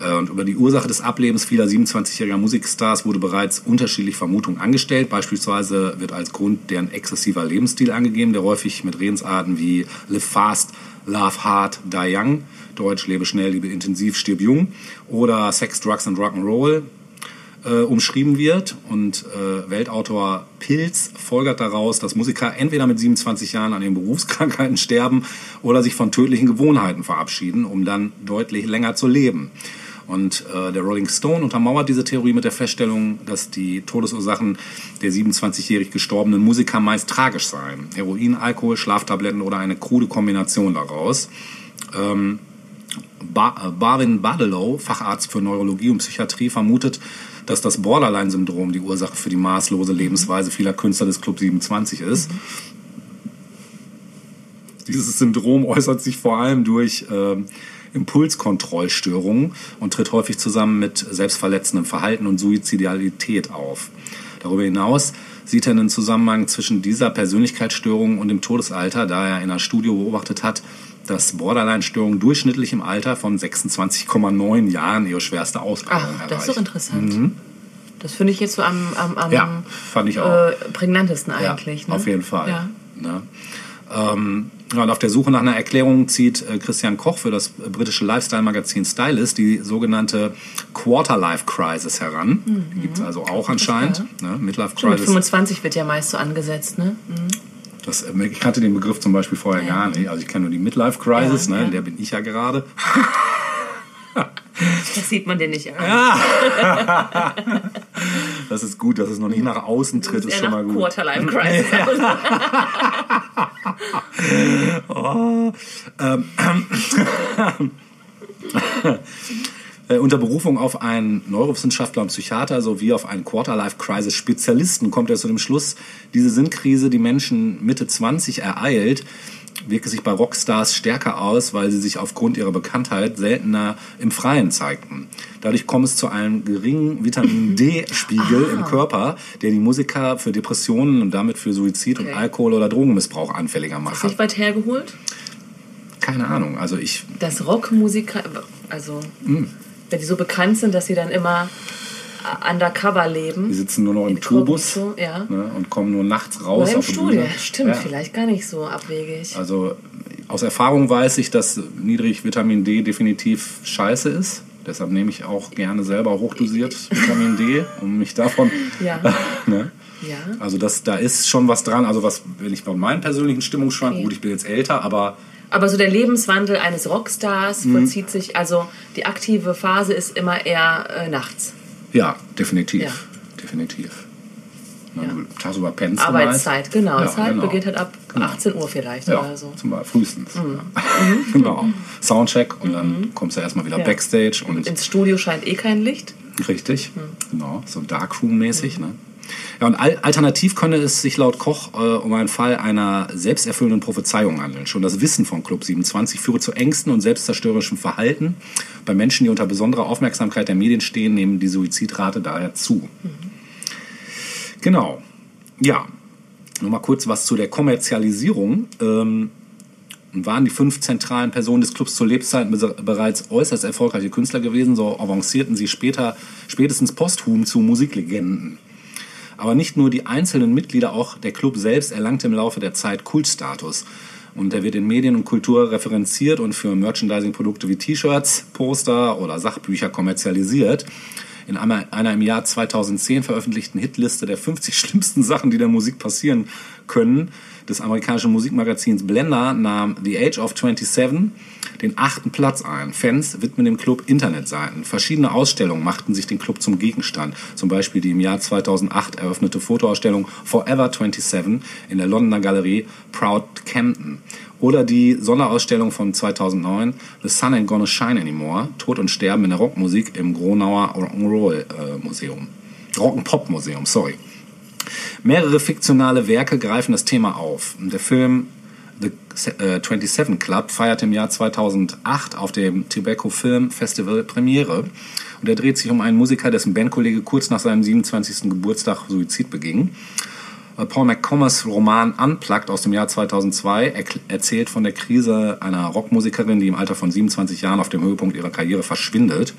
Äh, Und über die Ursache des Ablebens vieler 27-jähriger Musikstars wurde bereits unterschiedlich Vermutungen angestellt. Beispielsweise wird als Grund deren exzessiver Lebensstil angegeben, der häufig mit Redensarten wie Live Fast, Love Hard, Die Young, Deutsch lebe schnell, liebe intensiv, stirb jung oder Sex, Drugs and Rock'n'Roll äh, umschrieben wird. Und äh, Weltautor Pilz folgert daraus, dass Musiker entweder mit 27 Jahren an ihren Berufskrankheiten sterben oder sich von tödlichen Gewohnheiten verabschieden, um dann deutlich länger zu leben. Und äh, der Rolling Stone untermauert diese Theorie mit der Feststellung, dass die Todesursachen der 27-jährig gestorbenen Musiker meist tragisch seien. Heroin, Alkohol, Schlaftabletten oder eine krude Kombination daraus. Ähm, äh, Barwin Badelow, Facharzt für Neurologie und Psychiatrie, vermutet, dass das Borderline-Syndrom die Ursache für die maßlose Lebensweise vieler Künstler des Club 27 ist. Dieses Syndrom äußert sich vor allem durch ähm, Impulskontrollstörungen und tritt häufig zusammen mit selbstverletzendem Verhalten und Suizidalität auf. Darüber hinaus sieht er einen Zusammenhang zwischen dieser Persönlichkeitsstörung und dem Todesalter, da er in einer Studie beobachtet hat, dass Borderline-Störungen durchschnittlich im Alter von 26,9 Jahren ihre schwerste Ausprägung Ach, das ist doch erreichen. interessant. Das finde ich jetzt so am, am, am Ja, äh, prägnantesten eigentlich. Ja, ne? auf jeden Fall. Ja. Ne? Ähm, ja, und auf der Suche nach einer Erklärung zieht äh, Christian Koch für das äh, britische Lifestyle-Magazin Stylist die sogenannte Quarter-Life-Crisis heran. Die gibt es also auch anscheinend. Ne? Midlife Schon mit Crisis. 25 wird ja meist so angesetzt, ne? Mhm. Das, äh, ich kannte den Begriff zum Beispiel vorher gar nicht. Also ich kenne nur die Midlife Crisis, Ja, ne? ja. in der bin ich ja gerade. Das sieht man dir nicht an. Das ist gut, dass es noch nicht nach außen tritt, ist Eher schon mal gut. Quarterlife Crisis. Äh, unter Berufung auf einen Neurowissenschaftler und Psychiater sowie auf einen Quarter-Life-Crisis-Spezialisten kommt er zu dem Schluss, diese Sinnkrise, die Menschen Mitte 20 ereilt, wirke sich bei Rockstars stärker aus, weil sie sich aufgrund ihrer Bekanntheit seltener im Freien zeigten. Dadurch kommt es zu einem geringen Vitamin D-Spiegel Ah. im Körper, der die Musiker für Depressionen und damit für Suizid Okay. und Alkohol- oder Drogenmissbrauch anfälliger Ist macht. nicht weit hergeholt? Keine Ahnung, also ich Dass Rockmusiker, also Hm. wenn die so bekannt sind, dass sie dann immer äh, undercover leben. Die sitzen nur noch im Tourbus Inkognito, ja. ne, und kommen nur nachts raus Oder im auf Studio. Stimmt, Ja. vielleicht gar nicht so abwegig. Also aus Erfahrung weiß ich, dass niedrig Vitamin D definitiv scheiße ist. Deshalb nehme ich auch gerne selber hochdosiert Vitamin D, um mich davon. Ja. ne? Ja. Also das, da ist schon was dran. Also was, wenn ich bei meinen persönlichen Stimmungsschwanken, Okay. gut, ich bin jetzt älter, aber Aber so der Lebenswandel eines Rockstars Mhm. vollzieht sich, also die aktive Phase ist immer eher äh, nachts. Ja, definitiv. Ja. Definitiv. Ja. Du tagsüber pennst Arbeitszeit, genau. Ja, Zeit genau. beginnt halt ab Genau. 18 Uhr vielleicht Ja, oder so. zum Beispiel frühestens. Ja. genau. Soundcheck und dann kommst du erstmal wieder Mhm. Ja. Backstage und Ins Studio scheint eh kein Licht. Richtig, genau, so Darkroom-mäßig. Ne? Ja, und al alternativ könne es sich laut Koch äh, um einen Fall einer selbsterfüllenden Prophezeiung handeln. Schon das Wissen von Club 27 führe zu Ängsten und selbstzerstörerischem Verhalten. Bei Menschen, die unter besonderer Aufmerksamkeit der Medien stehen, nehmen die Suizidrate daher zu. Genau. Ja, nur mal kurz was zu der Kommerzialisierung. Ähm, waren die fünf zentralen Personen des Clubs zur Lebzeiten bes- bereits äußerst erfolgreiche Künstler gewesen, so avancierten sie später, spätestens posthum zu Musiklegenden. Aber nicht nur die einzelnen Mitglieder, auch der Club selbst erlangte im Laufe der Zeit Kultstatus. Und er wird in Medien und Kultur referenziert und für Merchandising-Produkte wie T-Shirts, Poster oder Sachbücher kommerzialisiert. In einer, im Jahr 2010 veröffentlichten Hitliste der 50 schlimmsten Sachen, die der Musik passieren können, des amerikanischen Musikmagazins Blender nahm The Age of 27 den achten Platz ein. Fans widmen dem Club Internetseiten. Verschiedene Ausstellungen machten sich den Club zum Gegenstand. Zum Beispiel die im Jahr 2008 eröffnete Fotoausstellung Forever 27 in der Londoner Galerie Proud Camden. Oder die Sonderausstellung von 2009 The Sun Ain't Gonna Shine Anymore. Tod und Sterben in der Rockmusik im Gronauer Rock'n'Roll äh, Museum. Rock'n'Pop Museum, sorry. Mehrere fiktionale Werke greifen das Thema auf. Der Film The äh, 27 Club feierte im Jahr 2008 auf dem Tobacco Film Festival Premiere. Und er dreht sich um einen Musiker, dessen Bandkollege kurz nach seinem 27. Geburtstag Suizid beging. Paul McComas Roman Unplugged aus dem Jahr 2002 erkl- erzählt von der Krise einer Rockmusikerin, die im Alter von 27 Jahren auf dem Höhepunkt ihrer Karriere verschwindet.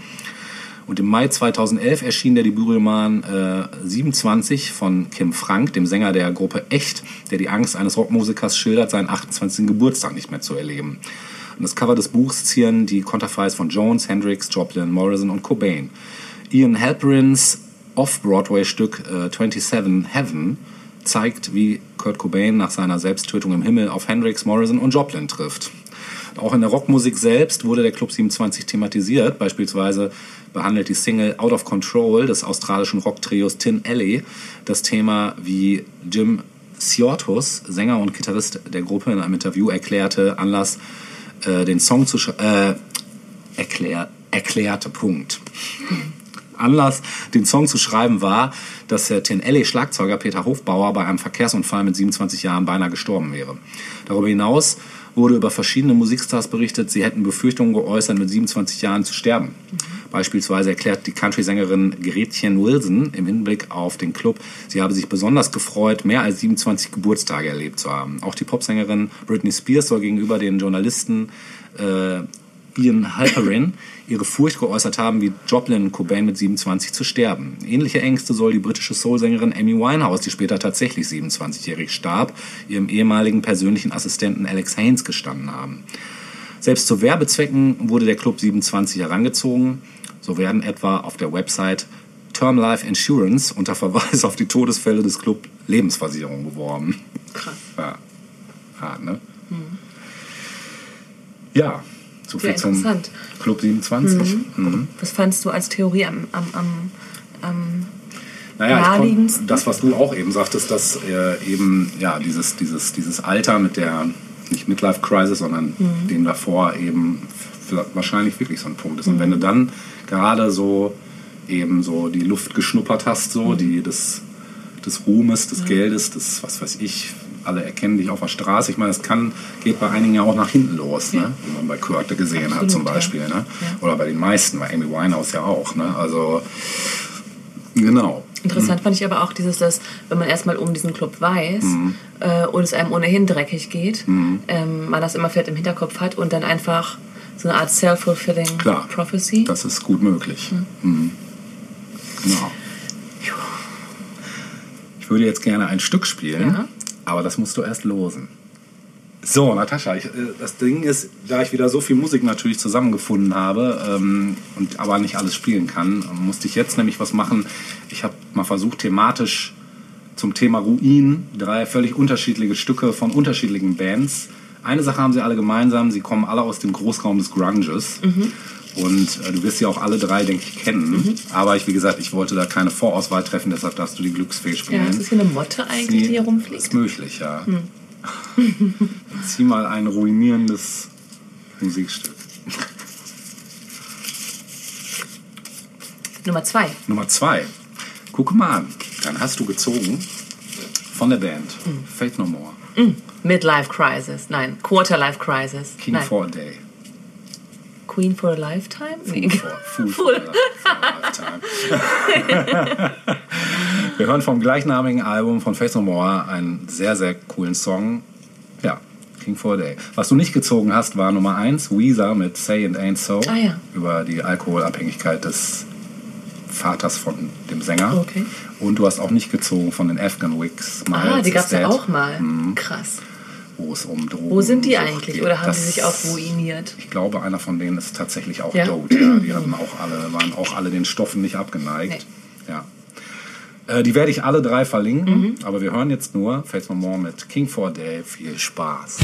Und im Mai 2011 erschien der Debütroman äh, 27 von Kim Frank, dem Sänger der Gruppe Echt, der die Angst eines Rockmusikers schildert, seinen 28. Geburtstag nicht mehr zu erleben. Und das Cover des Buchs zieren die Konterfeis von Jones, Hendrix, Joplin, Morrison und Cobain. Ian Halperins Off-Broadway-Stück äh, 27 Heaven zeigt, wie Kurt Cobain nach seiner Selbsttötung im Himmel auf Hendrix, Morrison und Joplin trifft. Auch in der Rockmusik selbst wurde der Club 27 thematisiert. Beispielsweise behandelt die Single Out of Control des australischen Rocktrios Tin Alley das Thema, wie Jim Ciortus, Sänger und Gitarrist der Gruppe, in einem Interview erklärte, Anlass, äh, den Song zu sch- äh, erklär, erklärte Punkt. Anlass, den Song zu schreiben, war, dass der Tin Alley Schlagzeuger Peter Hofbauer bei einem Verkehrsunfall mit 27 Jahren beinahe gestorben wäre. Darüber hinaus wurde über verschiedene Musikstars berichtet, sie hätten Befürchtungen geäußert, mit 27 Jahren zu sterben. Beispielsweise erklärt die Country-Sängerin Gretchen Wilson im Hinblick auf den Club, sie habe sich besonders gefreut, mehr als 27 Geburtstage erlebt zu haben. Auch die Popsängerin Britney Spears soll gegenüber den Journalisten äh, Ian Halperin ihre Furcht geäußert haben, wie Joplin und Cobain mit 27 zu sterben. Ähnliche Ängste soll die britische Soul-Sängerin Amy Winehouse, die später tatsächlich 27-jährig starb, ihrem ehemaligen persönlichen Assistenten Alex Haynes gestanden haben. Selbst zu Werbezwecken wurde der Club 27 herangezogen. So werden etwa auf der Website Term Life Insurance unter Verweis auf die Todesfälle des Club Lebensversicherung beworben. Krass. Ja, hart, ne? Ja, so viel Ja, zum interessant. Club 27. Mhm. Was fandst du als Theorie am, am, am, am Naja, konnt, Naheliegendsten? das, was du auch eben sagtest, dass äh, eben ja, dieses, dieses, dieses Alter mit der, nicht Midlife Crisis, sondern Mhm. dem davor eben wahrscheinlich wirklich so ein Punkt ist. Und Mhm. wenn du dann gerade so eben so die Luft geschnuppert hast, Mhm. so die des, des Ruhmes, des Geldes, des, was weiß ich, alle erkennen dich auf der Straße. Ich meine, es kann, geht bei einigen ja auch nach hinten los, ne? wie man bei Kurt gesehen hat Absolut, zum ja. Beispiel. Ne? Ja. Oder bei den meisten, bei Amy Winehouse ja auch. Ne? Also, genau. Interessant fand ich aber auch dieses, dass wenn man erstmal um diesen Club weiß Mhm. äh, und es einem ohnehin dreckig geht, ähm, man das immer fett im Hinterkopf hat und dann einfach so eine Art self-fulfilling prophecy. Das ist gut möglich. Mhm. Genau. Ich würde jetzt gerne ein Stück spielen, Ja. Aber das musst du erst losen. So, Natascha, ich, äh, das Ding ist, da ich wieder so viel Musik natürlich zusammengefunden habe ähm, und aber nicht alles spielen kann, musste ich jetzt nämlich was machen. Ich habe mal versucht, thematisch zum Thema Ruin drei völlig unterschiedliche Stücke von unterschiedlichen Bands. Eine Sache haben sie alle gemeinsam, sie kommen alle aus dem Großraum des Grunges. Und äh, du wirst sie auch alle drei, denke ich, kennen. Aber ich, wie gesagt, ich wollte da keine Vorauswahl treffen, deshalb darfst du die Glücksfee spielen. ja, ist das hier eine Motte eigentlich, die hier Ist rumfliegt? möglich, ja. Dann Zieh mal ein ruinierendes Musikstück. Nummer zwei. Nummer zwei. Guck mal an. Dann hast du gezogen von der Band Faith No More, Midlife Crisis. Nein, Quarter Life Crisis. King Nein. for a Day. Queen for a Lifetime? Nee. Fool for, Fool for, a- Lifetime. Wir hören vom gleichnamigen Album von Faith No More einen sehr, sehr coolen Song. Ja, King for a Day. Was du nicht gezogen hast, war Nummer eins, Weezer mit Say and Ain't So. Ah, ja. Über die Alkoholabhängigkeit des Vaters von dem Sänger. Okay. Und du hast auch nicht gezogen von den Afghan Wigs. Ah, die gab es ja auch mal. Krass. Wo es um Drogen Wo sind die eigentlich? geht. Oder haben Das- sie sich auch ruiniert? ich glaube, einer von denen ist tatsächlich auch Ja? Dote. Ja, die hatten auch alle, waren auch alle den Stoffen nicht abgeneigt. Ja. Äh, die werde ich alle drei verlinken, Mhm. aber wir hören jetzt nur Faith No More mit King for Day. Viel Spaß.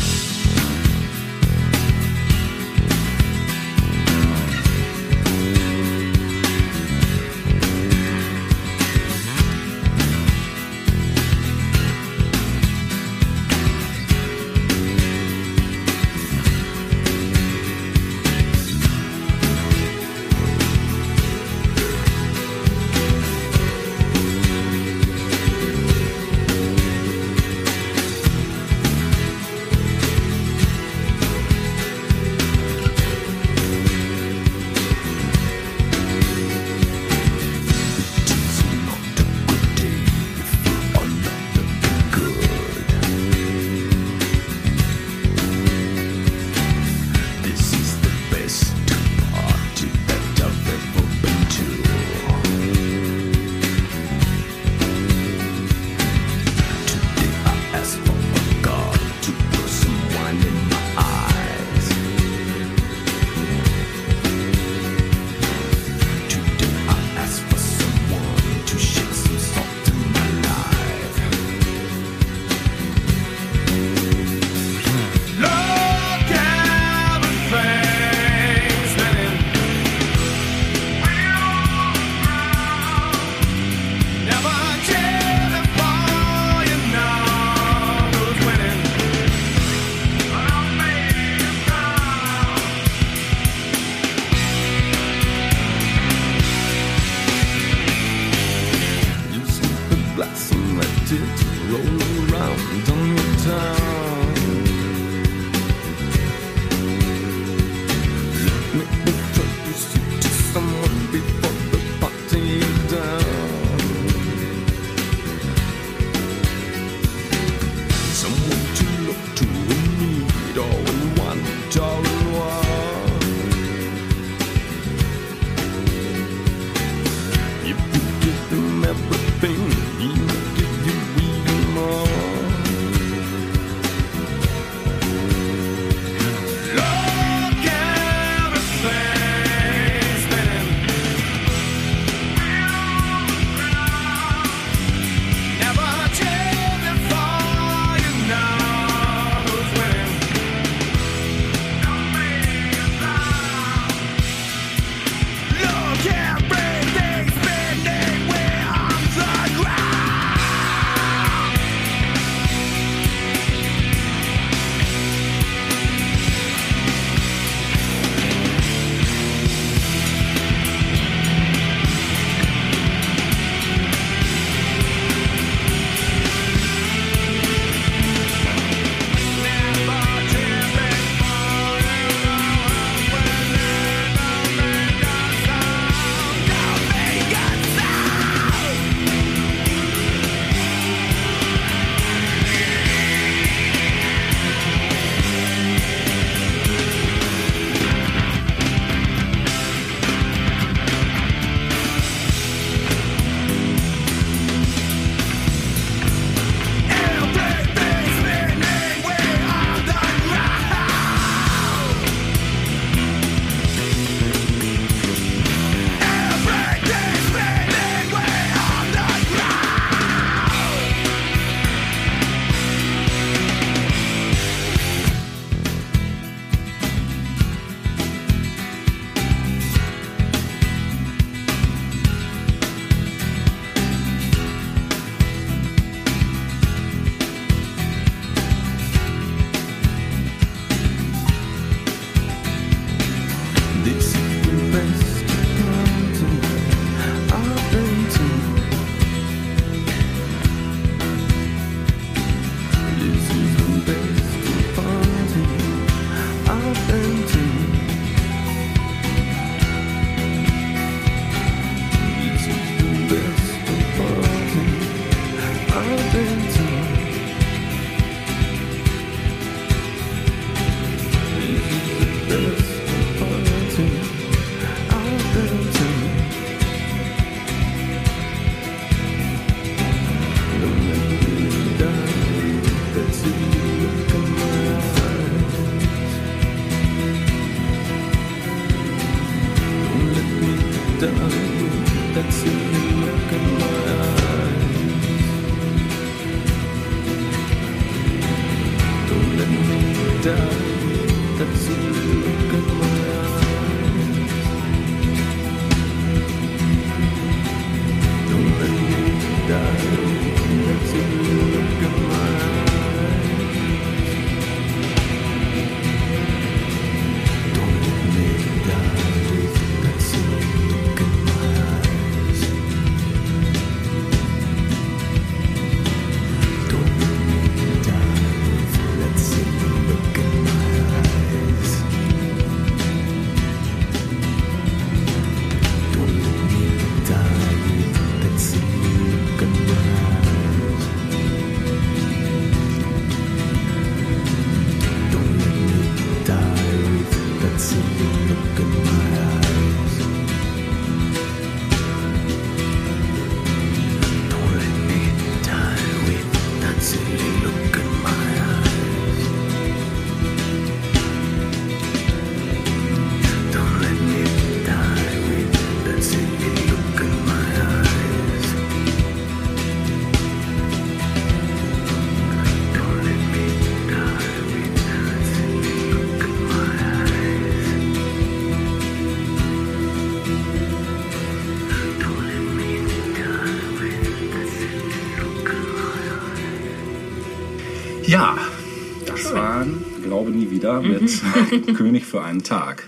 Wieder mit König für einen Tag.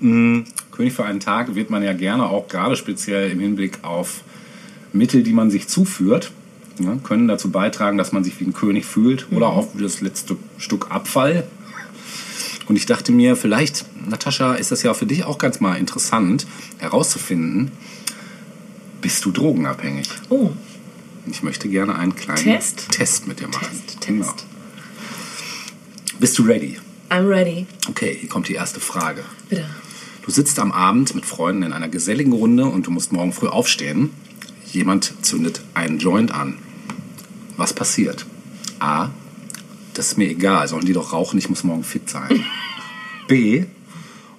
Mm, König für einen Tag wird man ja gerne auch gerade speziell im Hinblick auf Mittel, die man sich zuführt, ja, können dazu beitragen, dass man sich wie ein König fühlt oder auch wie das letzte Stück Abfall. Und ich dachte mir, vielleicht, Natascha, ist das ja für dich auch ganz mal interessant herauszufinden, bist du drogenabhängig? Oh, Ich möchte gerne einen kleinen Test? Test mit dir machen. Test, Genau. Test. Bist du ready? I'm ready. Okay, hier kommt die erste Frage. Bitte. Du sitzt am Abend mit Freunden in einer geselligen Runde und du musst morgen früh aufstehen. Jemand zündet einen Joint an. Was passiert? A. Das ist mir egal, sollen die doch rauchen, ich muss morgen fit sein. B.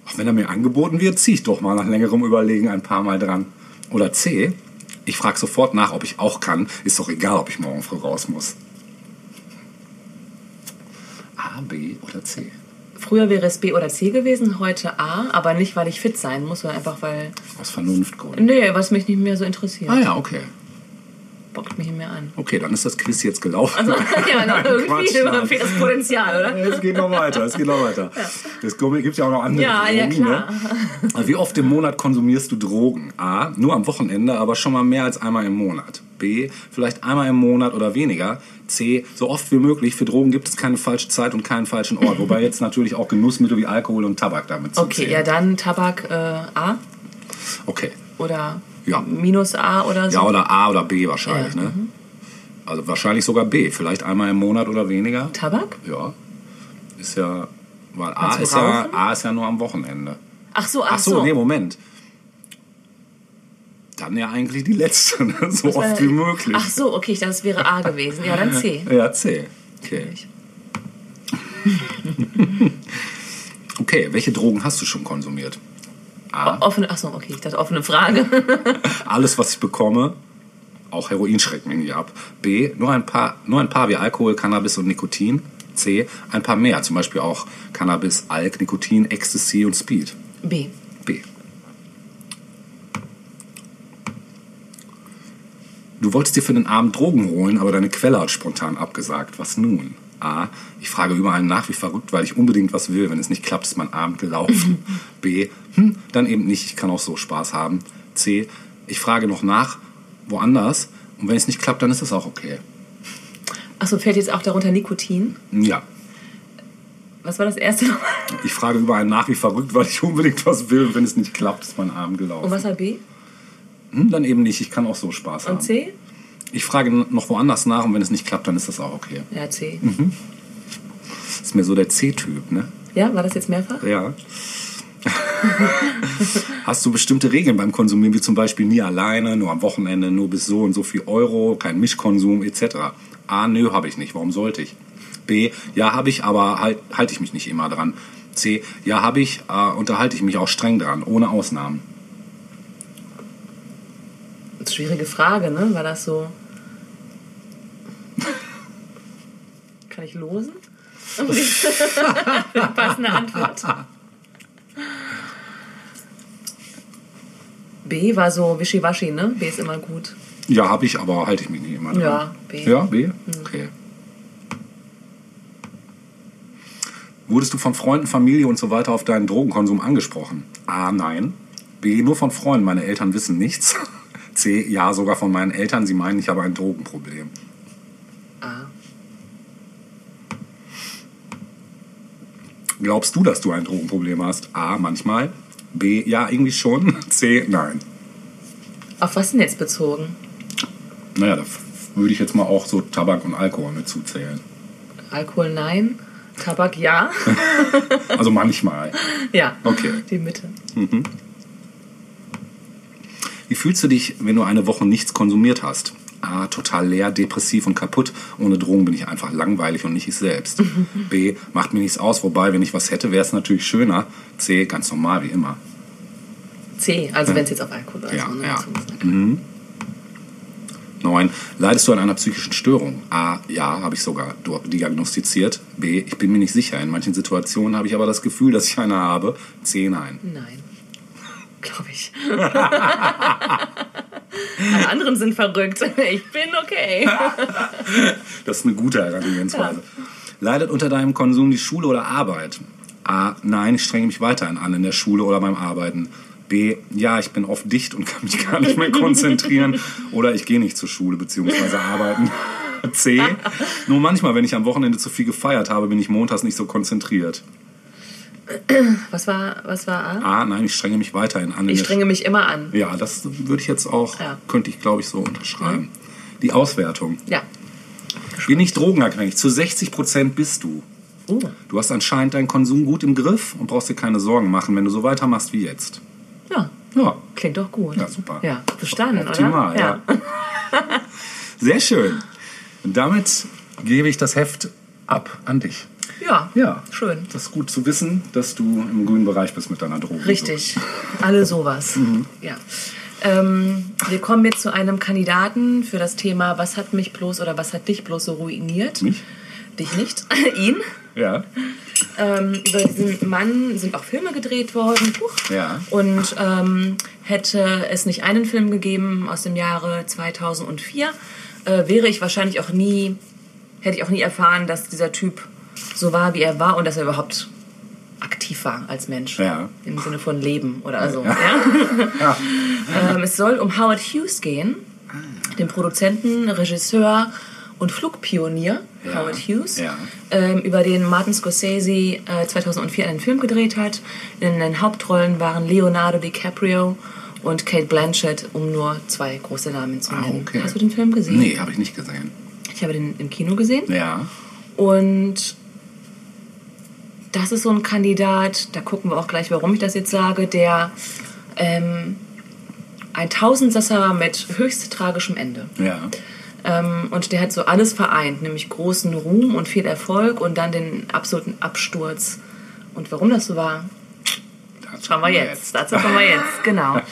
Auch wenn er mir angeboten wird, zieh ich doch mal nach längerem Überlegen ein paar Mal dran. Oder C. Ich frage sofort nach, ob ich auch kann. Ist doch egal, ob ich morgen früh raus muss. A, B oder C? Früher wäre es B oder C gewesen, heute A, aber nicht, weil ich fit sein muss, sondern einfach, weil. Aus Vernunftgründen. Nee, was mich nicht mehr so interessiert. Ah ja, okay. Bockt mich mehr an. Okay, dann ist das Quiz jetzt gelaufen. Also, ja, noch irgendwie Quatsch, fehlt das Potenzial, oder? Es geht noch weiter, es geht noch weiter. Es gibt ja auch noch andere Ja, Drogen. ja, klar. Ne? Wie oft im Monat konsumierst du Drogen? A, nur am Wochenende, aber schon mal mehr als einmal im Monat. B, vielleicht einmal im Monat oder weniger. C, so oft wie möglich. Für Drogen gibt es keine falsche Zeit und keinen falschen Ort. Wobei jetzt natürlich auch Genussmittel wie Alkohol und Tabak damit Okay, zählen. ja, dann Tabak äh, A Okay. oder Ja. minus A oder so. Ja, oder A oder B wahrscheinlich, Ja, ne? Also wahrscheinlich sogar B. Vielleicht einmal im Monat oder weniger. Tabak? Ja. Ist ja. Weil A ist ja? A ist ja nur am Wochenende. Ach so, ach, Ach so, nee, Moment. Dann ja eigentlich die letzte, ne? so war- oft wie möglich. Ach so, okay, das wäre A gewesen. Ja, dann C. Ja, C. Okay. Okay, welche Drogen hast du schon konsumiert? A. Offene, ach so, okay, ich dachte offene Frage. Alles, was ich bekomme, auch Heroin schreckt mich nicht ab. B. Nur ein paar, nur ein paar wie Alkohol, Cannabis und Nikotin. C. Ein paar mehr, zum Beispiel auch Cannabis, Alk, Nikotin, Ecstasy und Speed. B. B. Du wolltest dir für den Abend Drogen holen, aber deine Quelle hat spontan abgesagt. Was nun? A. Ich frage überall nach wie verrückt, weil ich unbedingt was will. Wenn es nicht klappt, ist mein Abend gelaufen. B. Hm, dann eben nicht. Ich kann auch so Spaß haben. C. Ich frage noch nach woanders. Und wenn es nicht klappt, dann ist es auch okay. Achso, fällt jetzt auch darunter Nikotin? Ja. Was war das erste nochmal? Ich frage überall nach wie verrückt, weil ich unbedingt was will. Und wenn es nicht klappt, ist mein Abend gelaufen. Und was war B? Hm, dann eben nicht. Ich kann auch so Spaß haben. Und C? Ich frage noch woanders nach und wenn es nicht klappt, dann ist das auch okay. Ja, C. Das ist mir so der C-Typ, ne? Ja, war das jetzt mehrfach? Ja. Hast du bestimmte Regeln beim Konsumieren, wie zum Beispiel nie alleine, nur am Wochenende, nur bis so und so viel Euro, kein Mischkonsum etc.? A, nö, habe ich nicht. Warum sollte ich? B, ja, habe ich, aber halt, halte ich mich nicht immer dran. C, ja, habe ich, äh, unterhalte ich mich auch streng dran, ohne Ausnahmen. Schwierige Frage, ne? War das so. Kann ich losen? Passende Antwort. B war so wischiwaschi, ne? B ist immer gut. Ja, habe ich, aber halte ich mich nicht immer dran. Ja, B. Ja, B? Okay. Wurdest du von Freunden, Familie und so weiter auf deinen Drogenkonsum angesprochen? A, nein. B, nur von Freunden. Meine Eltern wissen nichts. C, ja, sogar von meinen Eltern. Sie meinen, ich habe ein Drogenproblem. A. Glaubst du, dass du ein Drogenproblem hast? A, manchmal. B, ja, irgendwie schon. C, nein. Auf was denn jetzt bezogen? Naja, da würde ich jetzt mal auch so Tabak und Alkohol mit zuzählen. Alkohol nein. Tabak ja. Also manchmal. ja. Okay. Die Mitte. Wie fühlst du dich, wenn du eine Woche nichts konsumiert hast? A. Total leer, depressiv und kaputt. Ohne Drogen bin ich einfach langweilig und nicht ich selbst. B. Macht mir nichts aus, wobei, wenn ich was hätte, wäre es natürlich schöner. C. Ganz normal, wie immer. C. Also wenn es jetzt auf Alkohol oder Ja, so ne, ja. ist. 9. Leidest du an einer psychischen Störung? A. Ja, habe ich sogar diagnostiziert. B. Ich bin mir nicht sicher. In manchen Situationen habe ich aber das Gefühl, dass ich eine habe. C. Nein. Nein. Glaube ich. Alle anderen sind verrückt. Ich bin okay. Das ist eine gute Herangehensweise. Leidet unter deinem Konsum die Schule oder Arbeit? A. Nein, ich strenge mich weiterhin an in der Schule oder beim Arbeiten. B. Ja, ich bin oft dicht und kann mich gar nicht mehr konzentrieren. Oder ich gehe nicht zur Schule bzw. arbeiten. C. Nur manchmal, wenn ich am Wochenende zu viel gefeiert habe, bin ich montags nicht so konzentriert. Was war, was war A? A. Nein, ich strenge mich weiterhin an. Ich strenge mich immer an. Ja, das würde ich jetzt auch, Ja. könnte ich glaube ich so unterschreiben. Die Auswertung. Ja. Bin nicht drogenabhängig. Zu 60 Prozent bist du. Oh. Du hast anscheinend deinen Konsum gut im Griff und brauchst dir keine Sorgen machen, wenn du so weitermachst wie jetzt. Ja. Ja, Klingt doch gut. Ja, super. Ja, bestanden, optimal. oder? Ja. Sehr schön. Und damit gebe ich das Heft ab an dich. Ja. Ja. Schön. Das ist gut zu wissen, dass du im grünen Bereich bist mit deiner Droge. Richtig. Alle sowas. Mhm. Ja. Ähm, wir kommen jetzt zu einem Kandidaten für das Thema Was hat mich bloß oder was hat dich bloß so ruiniert? Mich? Dich nicht, ihn. Ja. Ähm, über diesen Mann sind auch Filme gedreht worden. Huch. Ja. Und ähm, hätte es nicht einen Film gegeben aus dem Jahre 2004, äh, wäre ich wahrscheinlich auch nie, hätte ich auch nie erfahren, dass dieser Typ so war, wie er war und dass er überhaupt aktiv war als Mensch. Ja. Im Sinne von Leben oder so. Ja. Ja. ähm, es soll um Howard Hughes gehen, den Produzenten, Regisseur und Flugpionier. Howard Hughes, ähm, über den Martin Scorsese äh, 2004 einen Film gedreht hat. In den Hauptrollen waren Leonardo DiCaprio und Kate Blanchett, um nur zwei große Namen zu Ah, nennen. okay. Hast du den Film gesehen? Nee, habe ich nicht gesehen. Ich habe den im Kino gesehen. Ja. Und das ist so ein Kandidat, da gucken wir auch gleich, warum ich das jetzt sage, der ähm, ein Tausendsasser mit höchst tragischem Ende. Ja. Ähm, und der hat so alles vereint, nämlich großen Ruhm und viel Erfolg und dann den absoluten Absturz. Und warum das so war, Dazu schauen wir kommen jetzt. Dazu kommen wir jetzt, genau.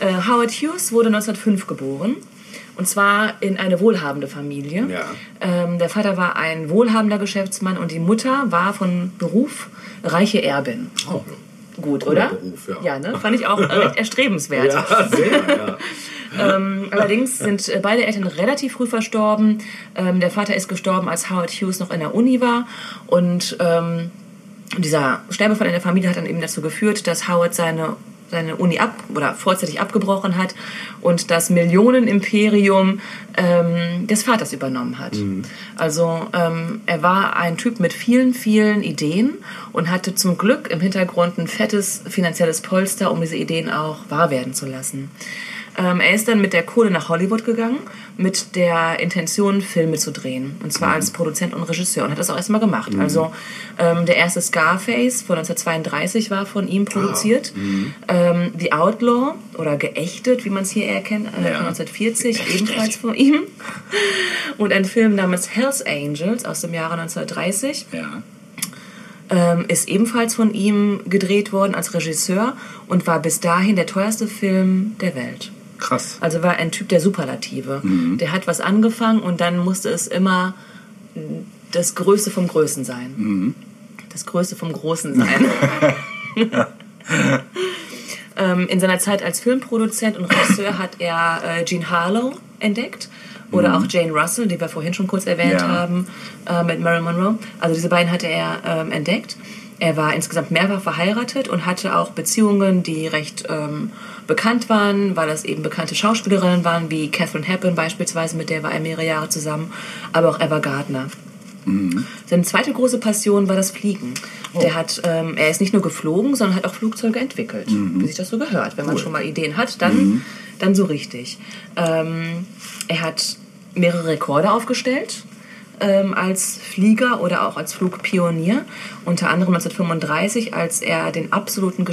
Äh, Howard Hughes wurde 1905 geboren. Und zwar in eine wohlhabende Familie. Ja. Ähm, der Vater war ein wohlhabender Geschäftsmann und die Mutter war von Beruf reiche Erbin. Oh, Gut, Cooler oder? Beruf, ja. Ja, ne? Fand ich auch recht erstrebenswert. ja, sehr, ja. ähm, allerdings sind äh, beide Eltern relativ früh verstorben. Ähm, der Vater ist gestorben, als Howard Hughes noch in der Uni war. Und ähm, dieser Sterbefall in der Familie hat dann eben dazu geführt, dass Howard seine seine Uni ab oder vorzeitig abgebrochen hat und das Millionenimperium ähm, des Vaters übernommen hat. Also ähm, er war ein Typ mit vielen, vielen Ideen und hatte zum Glück im Hintergrund ein fettes finanzielles Polster, um diese Ideen auch wahr werden zu lassen. Ähm, er ist dann mit der Kohle nach Hollywood gegangen, mit der Intention, Filme zu drehen. Und zwar als Produzent und Regisseur. Und hat das auch erstmal gemacht. Also ähm, der erste Scarface von 1932 war von ihm produziert. Ähm, The Outlaw oder Geächtet, wie man es hier erkennt, äh, Ja. von 1940, ebenfalls von ihm. Und ein Film namens Hells Angels aus dem Jahre 1930 Ja. ähm, ist ebenfalls von ihm gedreht worden als Regisseur und war bis dahin der teuerste Film der Welt. Krass. Also war ein Typ der Superlative. Der hat was angefangen und dann musste es immer das Größte vom Größen sein. Das Größte vom Großen sein. ähm, in seiner Zeit als Filmproduzent und Regisseur hat er äh, Jean Harlow entdeckt oder auch Jane Russell, die wir vorhin schon kurz erwähnt Ja. haben, äh, mit Marilyn Monroe. Also diese beiden hatte er ähm, entdeckt. Er war insgesamt mehrfach verheiratet und hatte auch Beziehungen, die recht ähm, bekannt waren, weil das eben bekannte Schauspielerinnen waren, wie Catherine Hepburn beispielsweise, mit der war er mehrere Jahre zusammen, aber auch Eva Gardner. Seine zweite große Passion war das Fliegen. Der hat, ähm, er ist nicht nur geflogen, sondern hat auch Flugzeuge entwickelt, wie sich das so gehört. Wenn man schon mal Ideen hat, dann, dann so richtig. Ähm, er hat mehrere Rekorde aufgestellt ähm, als Flieger oder auch als Flugpionier. Unter anderem 1935, als er den absoluten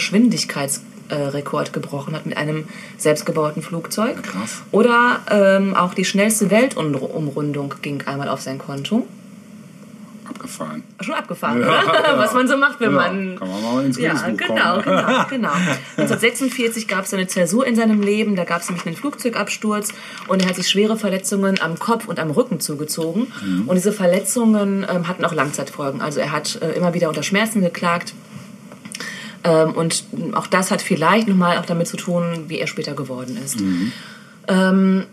Geschwindigkeitsrekord gebrochen hat mit einem selbstgebauten Flugzeug. Krass. Oder ähm, auch die schnellste Weltumrundung ging einmal auf sein Konto. Abgefahren. Schon abgefahren, Ja, oder? ja. Was man so macht, wenn Ja, man. kann man mal ins Ja, Guinness-Buch genau, kommen. genau, genau. 1946 gab es eine Zäsur in seinem Leben. Da gab es nämlich einen Flugzeugabsturz und er hat sich schwere Verletzungen am Kopf und am Rücken zugezogen. Mhm. Und diese Verletzungen ähm, hatten auch Langzeitfolgen. Also er hat äh, immer wieder unter Schmerzen geklagt. Ähm, und auch das hat vielleicht nochmal auch damit zu tun, wie er später geworden ist. Ähm,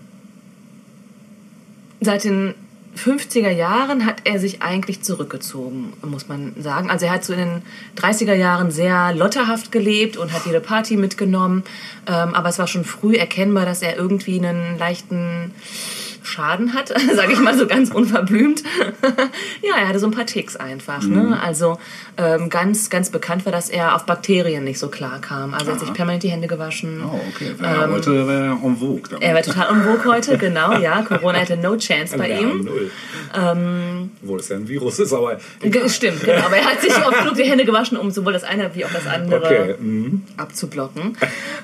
seit den 50er Jahren hat er sich eigentlich zurückgezogen, muss man sagen. Also er hat so in den 30er Jahren sehr lotterhaft gelebt und hat jede Party mitgenommen. Ähm, aber es war schon früh erkennbar, dass er irgendwie einen leichten Schaden hat, sage ich mal so ganz unverblümt. ja, er hatte so ein paar Ticks einfach. Ne? Also ähm, ganz, ganz bekannt war, dass er auf Bakterien nicht so klar kam. Also er hat sich permanent die Hände gewaschen. Oh, okay. Wär, heute wäre er en vogue. damit. Ähm, Er war total en vogue heute, genau, ja. Corona hatte no chance bei Ja, ihm. null. Ähm, Obwohl es ja ein Virus ist, aber. Ge- Stimmt, genau. Aber er hat sich oft genug die Hände gewaschen, um sowohl das eine wie auch das andere Okay. mhm. abzublocken.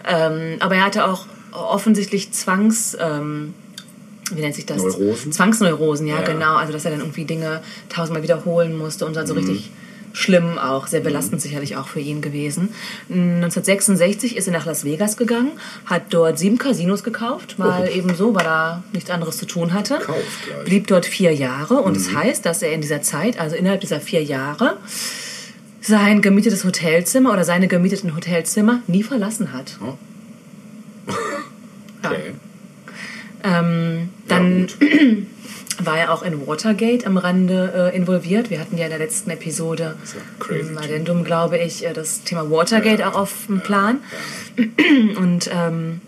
ähm, aber er hatte auch offensichtlich Zwangs... Ähm, wie nennt sich das? Neurosen? Zwangsneurosen, ja, Ja. genau. Also, dass er dann irgendwie Dinge tausendmal wiederholen musste und dann Mhm. so richtig schlimm auch, sehr belastend sicherlich auch für ihn gewesen. 1966 ist er nach Las Vegas gegangen, hat dort sieben Casinos gekauft, weil Oh. eben so, weil er nichts anderes zu tun hatte. Blieb dort vier Jahre und Mhm. das heißt, dass er in dieser Zeit, also innerhalb dieser vier Jahre, sein gemietetes Hotelzimmer oder seine gemieteten Hotelzimmer nie verlassen hat. Oh. Okay. Ähm, Ja, dann gut. war er auch in Watergate am Rande äh, involviert. Wir hatten ja in der letzten Episode ja im Addendum, glaube ich, äh, das Thema Watergate Ja, auch auf dem Plan. Und ähm,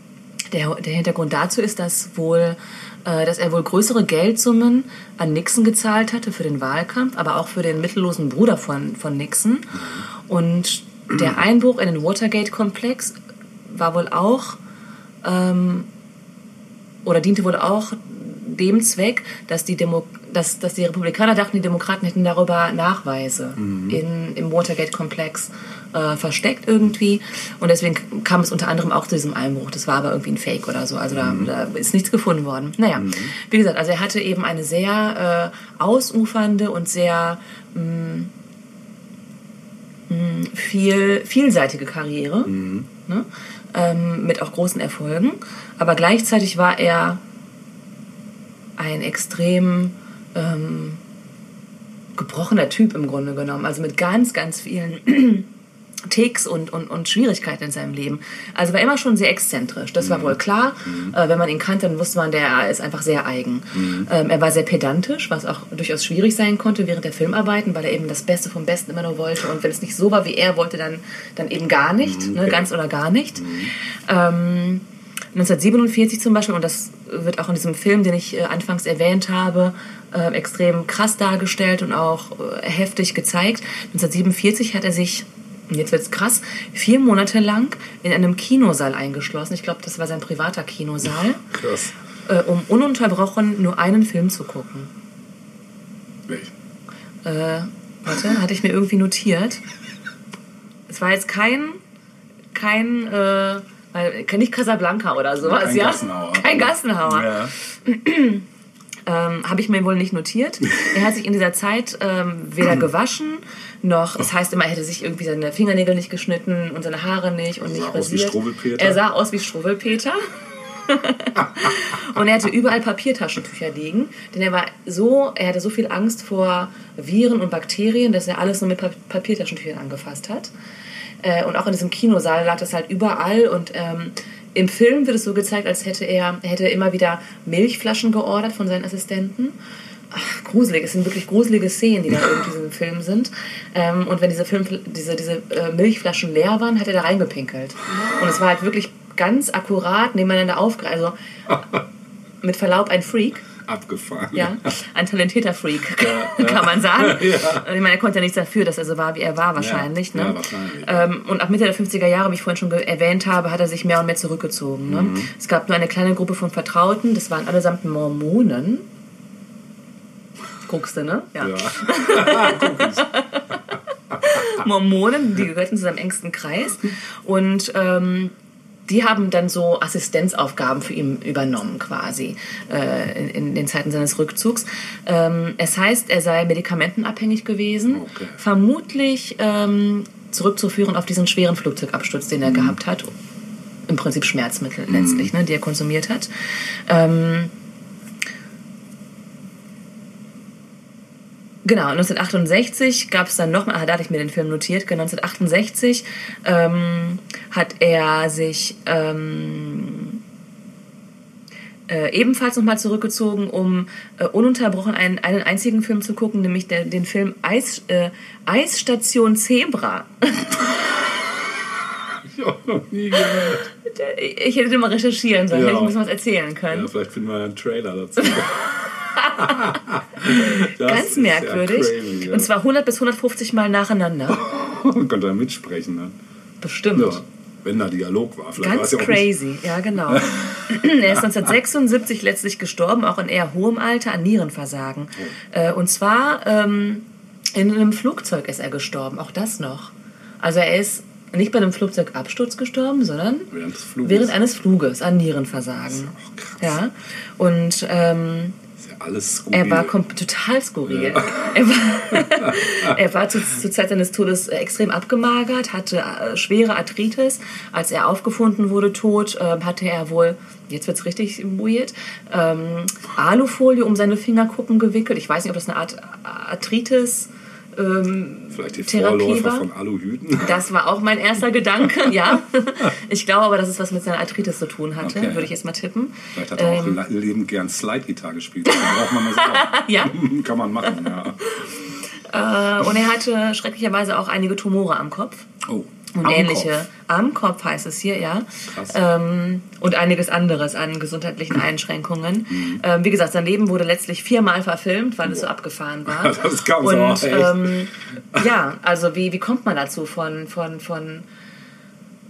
der, der Hintergrund dazu ist, dass wohl äh, dass er wohl größere Geldsummen an Nixon gezahlt hatte für den Wahlkampf, aber auch für den mittellosen Bruder von, von Nixon. Und der Einbruch in den Watergate-Komplex war wohl auch ähm, oder diente wohl auch dem Zweck, dass die, Demo dass, dass die Republikaner dachten, die Demokraten hätten darüber Nachweise in, im Watergate-Komplex äh, versteckt irgendwie. Und deswegen kam es unter anderem auch zu diesem Einbruch. Das war aber irgendwie ein Fake oder so. Also da, da ist nichts gefunden worden. Naja, wie gesagt, also er hatte eben eine sehr äh, ausufernde und sehr mh, mh, viel, vielseitige Karriere. Ne? Ähm, mit auch großen Erfolgen. Aber gleichzeitig war er ein extrem ähm, gebrochener Typ im Grunde genommen. Also mit ganz, ganz vielen Ticks und, und, und Schwierigkeiten in seinem Leben. Also war immer schon sehr exzentrisch. Das war wohl klar. Äh, wenn man ihn kannte, dann wusste man, der ist einfach sehr eigen. Ähm, er war sehr pedantisch, was auch durchaus schwierig sein konnte während der Filmarbeiten, weil er eben das Beste vom Besten immer nur wollte. Und wenn es nicht so war, wie er wollte, dann, dann eben gar nicht. Ne, ganz oder gar nicht. Ähm, 1947 zum Beispiel, und das wird auch in diesem Film, den ich äh, anfangs erwähnt habe, äh, extrem krass dargestellt und auch äh, heftig gezeigt. 1947 hat er sich, und jetzt wird's krass, vier Monate lang in einem Kinosaal eingeschlossen. Ich glaube, das war sein privater Kinosaal, Krass. äh, um ununterbrochen nur einen Film zu gucken. Welch? Äh, warte, hatte ich mir irgendwie notiert. Es war jetzt kein, kein, äh, nicht Casablanca oder sowas, Kein ja? Gassenhauer. Kein Gassenhauer. Ja. Ähm, Habe ich mir wohl nicht notiert. Er hat sich in dieser Zeit ähm, weder gewaschen, noch, es heißt immer, er hätte sich irgendwie seine Fingernägel nicht geschnitten und seine Haare nicht und Sah nicht aus wie rasiert. Er sah aus wie Struwwelpeter. und er hatte überall Papiertaschentücher liegen, denn er war so, er hatte so viel Angst vor Viren und Bakterien, dass er alles nur mit Pa- Papiertaschentüchern angefasst hat. Äh, und auch in diesem Kinosaal lag das halt überall und ähm, im Film wird es so gezeigt, als hätte er, er hätte immer wieder Milchflaschen geordert von seinen Assistenten. Ach, gruselig, es sind wirklich gruselige Szenen, die da in diesem Film sind. Ähm, und wenn diese, Film, diese, diese äh, Milchflaschen leer waren, hat er da reingepinkelt. Und es war halt wirklich ganz akkurat nebeneinander aufgereiht. Also mit Verlaub ein Freak. Abgefahren. Ja, ein talentierter Freak, kann man sagen. Ich meine, er konnte ja nichts dafür, dass er so war, wie er war, wahrscheinlich. Ja, ne? ja, wahrscheinlich. Ähm, und ab Mitte der 50er Jahre, wie ich vorhin schon erwähnt habe, hat er sich mehr und mehr zurückgezogen. Ne? Mhm. Es gab nur eine kleine Gruppe von Vertrauten, das waren allesamt Mormonen. Guckst du, ne? Ja. Mormonen, die gehörten zu seinem engsten Kreis. Und ähm, die haben dann so Assistenzaufgaben für ihn übernommen, quasi, äh, in, in den Zeiten seines Rückzugs. Ähm, es heißt, er sei medikamentenabhängig gewesen. Okay. Vermutlich ähm, zurückzuführen auf diesen schweren Flugzeugabsturz, den er Mhm. gehabt hat. Im Prinzip Schmerzmittel letztlich, ne, die er konsumiert hat. Ähm, Genau, 1968 gab es dann nochmal, da hatte ich mir den Film notiert, genau, 1968 ähm, hat er sich ähm, äh, ebenfalls nochmal zurückgezogen, um äh, ununterbrochen einen, einen einzigen Film zu gucken, nämlich der, den Film Eis, äh, Eisstation Zebra. Ich habe noch nie gehört. Ich hätte den mal recherchieren sollen, Ja. hätte ich bisschen was erzählen können. Ja, vielleicht finden wir einen Trailer dazu. Das Ganz ist ja merkwürdig. crazy, ja. Und zwar 100 bis 150 Mal nacheinander. Konnte er mitsprechen. Ne? Bestimmt. Ja. Wenn da Dialog war. Vielleicht war Ganz es ja crazy, ja genau. er ist 1976 letztlich gestorben, auch in eher hohem Alter an Nierenversagen. Oh. Äh, und zwar ähm, in einem Flugzeug ist er gestorben, auch das noch. Also er ist nicht bei einem Flugzeugabsturz gestorben, sondern Während während eines Fluges an Nierenversagen. auch krass. Ja, und ähm, ist alles skurril. er war total skurril. Er war, er war zu, zur Zeit seines Todes äh, extrem abgemagert, hatte äh, schwere Arthritis. Als er aufgefunden wurde tot, ähm, hatte er wohl, jetzt wird's richtig weird, ähm, Alufolie um seine Fingerkuppen gewickelt. Ich weiß nicht, ob das eine Art Arthritis ähm, Vielleicht die Therapie Vorläufer war. von Aluhüten. Das war auch mein erster Gedanke, ja. Ich glaube aber, dass es was mit seiner Arthritis zu tun hatte, Okay. würde ich jetzt mal tippen. Vielleicht hat er auch Ähm, le- lebend gern Slide-Gitarre gespielt. Das braucht man mal sagen. Ja. Kann man machen, ja. Äh, und er hatte schrecklicherweise auch einige Tumore am Kopf. Oh. Und am ähnliche. Kopf. Am Kopf heißt es hier, ja. Krass. Ähm, und einiges anderes an gesundheitlichen Einschränkungen. Mhm. Ähm, wie gesagt, sein Leben wurde letztlich viermal verfilmt, weil es so abgefahren war. Das kann's und aber echt. ähm, ja, also wie, wie kommt man dazu von, von, von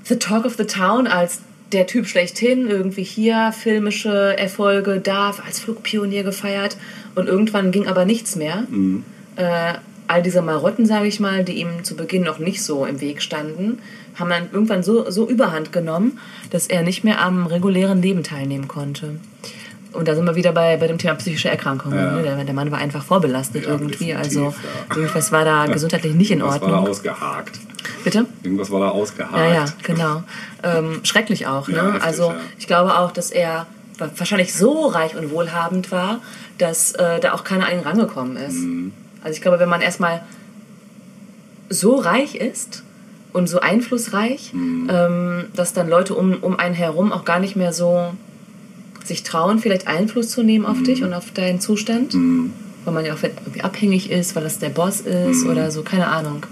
The Talk of the Town als der Typ schlechthin, irgendwie hier filmische Erfolge, da als Flugpionier gefeiert und irgendwann ging aber nichts mehr. Mhm. Äh, all diese Marotten, sage ich mal, die ihm zu Beginn noch nicht so im Weg standen, haben dann irgendwann so, so überhand genommen, dass er nicht mehr am regulären Leben teilnehmen konnte. Und da sind wir wieder bei, bei dem Thema psychische Erkrankungen. Ja. Ne? Der, der Mann war einfach vorbelastet Ja, irgendwie. Also ja. irgendwas war da gesundheitlich nicht in Was war da Ordnung. ausgehakt? Bitte? Irgendwas war da ausgehakt. Ja, ja, genau. Ähm, schrecklich auch. Ne? Heftig, also ich glaube auch, dass er wa- wahrscheinlich so reich und wohlhabend war, dass äh, da auch keiner an ihn rangekommen ist. Mhm. Also ich glaube, wenn man erstmal so reich ist, und so einflussreich, Mhm. ähm, dass dann Leute um, um einen herum auch gar nicht mehr so sich trauen, vielleicht Einfluss zu nehmen Mhm. auf dich und auf deinen Zustand. Weil man ja auch irgendwie abhängig ist, weil das der Boss ist Mhm. oder so, keine Ahnung.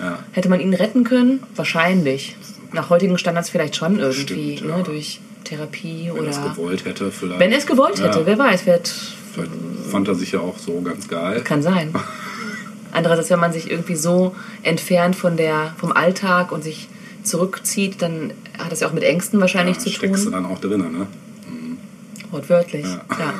Ja. Hätte man ihn retten können? Wahrscheinlich. Nach heutigen Standards vielleicht schon irgendwie, Stimmt, ja. ne, durch Therapie Wenn er es oder. gewollt hätte, vielleicht. Wenn er es gewollt hätte, Ja. wer weiß, wird, Vielleicht fand er sich ja auch so ganz geil. kann sein. Andererseits, wenn man sich irgendwie so entfernt von der, vom Alltag und sich zurückzieht, dann hat das ja auch mit Ängsten wahrscheinlich Ja, zu steckst du tun. dann auch drin, ne? Wortwörtlich. Ja.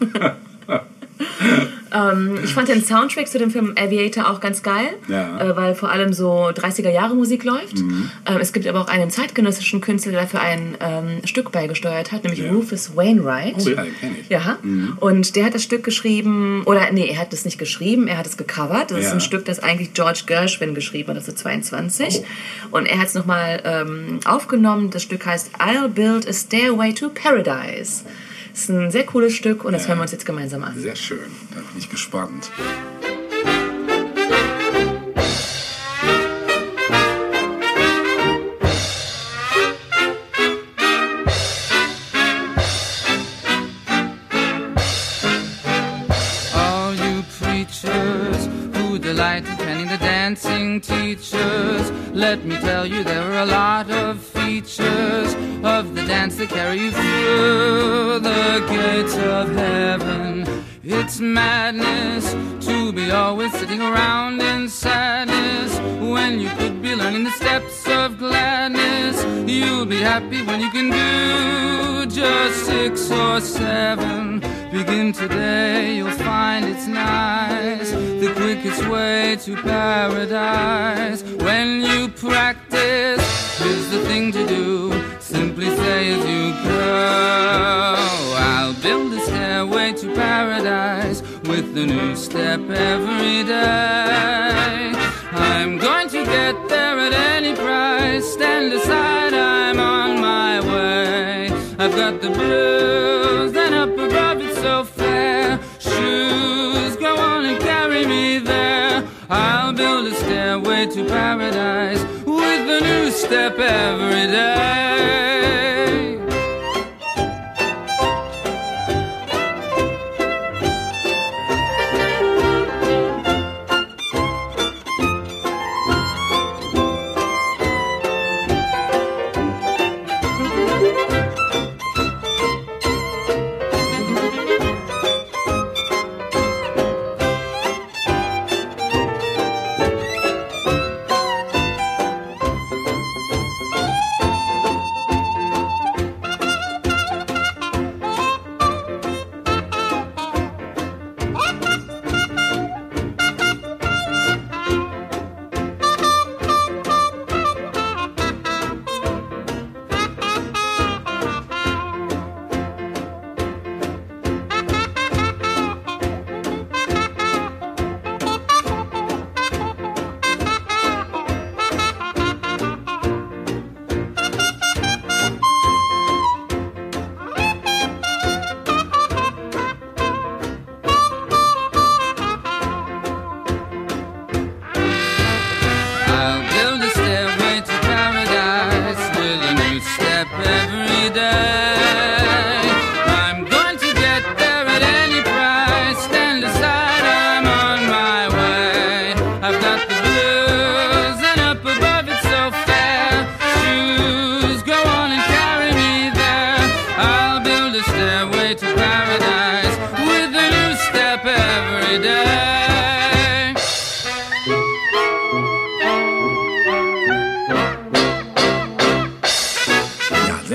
ähm, ich fand den Soundtrack zu dem Film Aviator auch ganz geil, Ja. äh, weil vor allem so 30er Jahre Musik läuft. Mhm. Ähm, es gibt aber auch einen zeitgenössischen Künstler, der dafür ein ähm, Stück beigesteuert hat, nämlich Ja. Rufus Wainwright. Oh ja, den kenn ich. Ja, und der hat das Stück geschrieben, oder nee, er hat es nicht geschrieben, er hat es gecovert. Das ist ein Stück, das eigentlich George Gershwin geschrieben hat, ist 22. Oh. Und er hat es nochmal ähm, aufgenommen. Das Stück heißt I'll Build a Stairway to Paradise. Das ist ein sehr cooles Stück und das Ja. hören wir uns jetzt gemeinsam an. Sehr schön. Da bin ich gespannt. All you preachers who delight in penning the dancing teachers, let me tell you there are a lot features of the dance that carry you through the gates of heaven. It's madness to be always sitting around in sadness when you could be learning the steps gladness. You'll be happy when you can do just six or seven. Begin today, you'll find it's nice. The quickest way to paradise. When you practice, here's the thing to do. Simply say as you go, I'll build a stairway to paradise with a new step every day. I'm going to get Stand aside, I'm on my way. I've got the blues, and up above it's so fair. Shoes go on and carry me there. I'll build a stairway to paradise with a new step every day.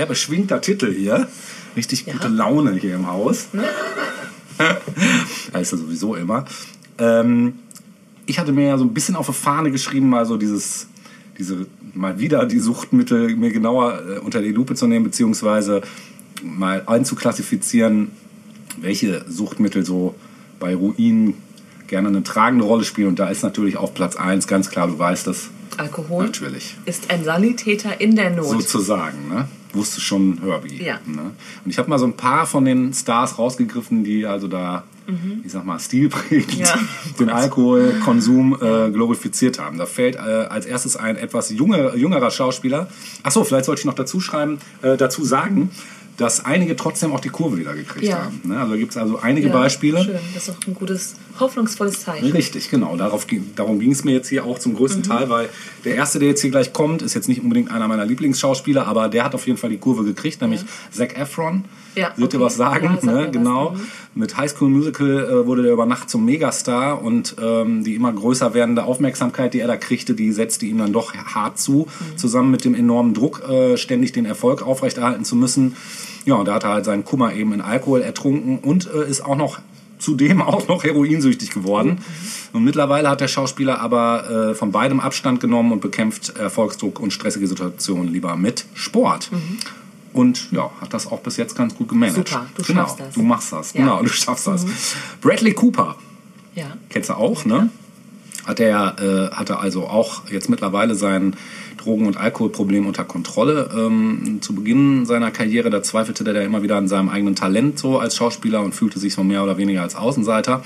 Sehr beschwingter Titel hier. Richtig gute Laune hier im Haus. ja sowieso immer. Ähm, ich hatte mir ja so ein bisschen auf die Fahne geschrieben, mal so dieses, diese, mal wieder die Suchtmittel mir genauer äh, unter die Lupe zu nehmen, beziehungsweise mal einzuklassifizieren, welche Suchtmittel so bei Ruinen gerne eine tragende Rolle spielen. Und da ist natürlich auf Platz 1 ganz klar, du weißt das Alkohol natürlich. ist ein Sanitäter in der Not. Sozusagen, ne? Wusste schon Herbie. Ja. Ne? Und ich habe mal so ein paar von den Stars rausgegriffen, die also da, ich sag mal, stilprägend Mhm. Ja. den Alkoholkonsum äh, glorifiziert haben. Da fällt äh, als erstes ein etwas junger, jüngerer Schauspieler. Achso, vielleicht sollte ich noch dazu schreiben, äh, dazu sagen, dass einige trotzdem auch die Kurve wieder gekriegt Ja. haben. Ne? Also gibt es also einige Ja, Beispiele. Schön, das ist doch ein gutes, hoffnungsvolles Zeichen. Richtig, genau. Darauf, darum ging es mir jetzt hier auch zum größten Mhm. Teil, weil der erste, der jetzt hier gleich kommt, ist jetzt nicht unbedingt einer meiner Lieblingsschauspieler, aber der hat auf jeden Fall die Kurve gekriegt, nämlich Zac Efron. Ja, Wird dir okay. was sagen? Ja, ne? was, Genau. mhm. Mit High School Musical äh, wurde der über Nacht zum Megastar und ähm, die immer größer werdende Aufmerksamkeit, die er da kriegte, die setzte ihm dann doch hart zu, Mhm. zusammen mit dem enormen Druck, äh, ständig den Erfolg aufrechterhalten zu müssen. Ja, und da hat er halt seinen Kummer eben in Alkohol ertrunken und äh, ist auch noch zudem auch noch heroinsüchtig geworden. Und mittlerweile hat der Schauspieler aber äh, von beidem Abstand genommen und bekämpft Erfolgsdruck und stressige Situationen lieber mit Sport. Und ja, hat das auch bis jetzt ganz gut gemanagt. Super, du genau, schaffst das. Du machst das, Ja. Mhm. genau, du schaffst das. Bradley Cooper, Ja. kennst du auch, ne? Hat er äh, hatte also auch jetzt mittlerweile sein Drogen- und Alkoholproblem unter Kontrolle. Ähm, zu Beginn seiner Karriere, da zweifelte der immer wieder an seinem eigenen Talent so als Schauspieler und fühlte sich so mehr oder weniger als Außenseiter.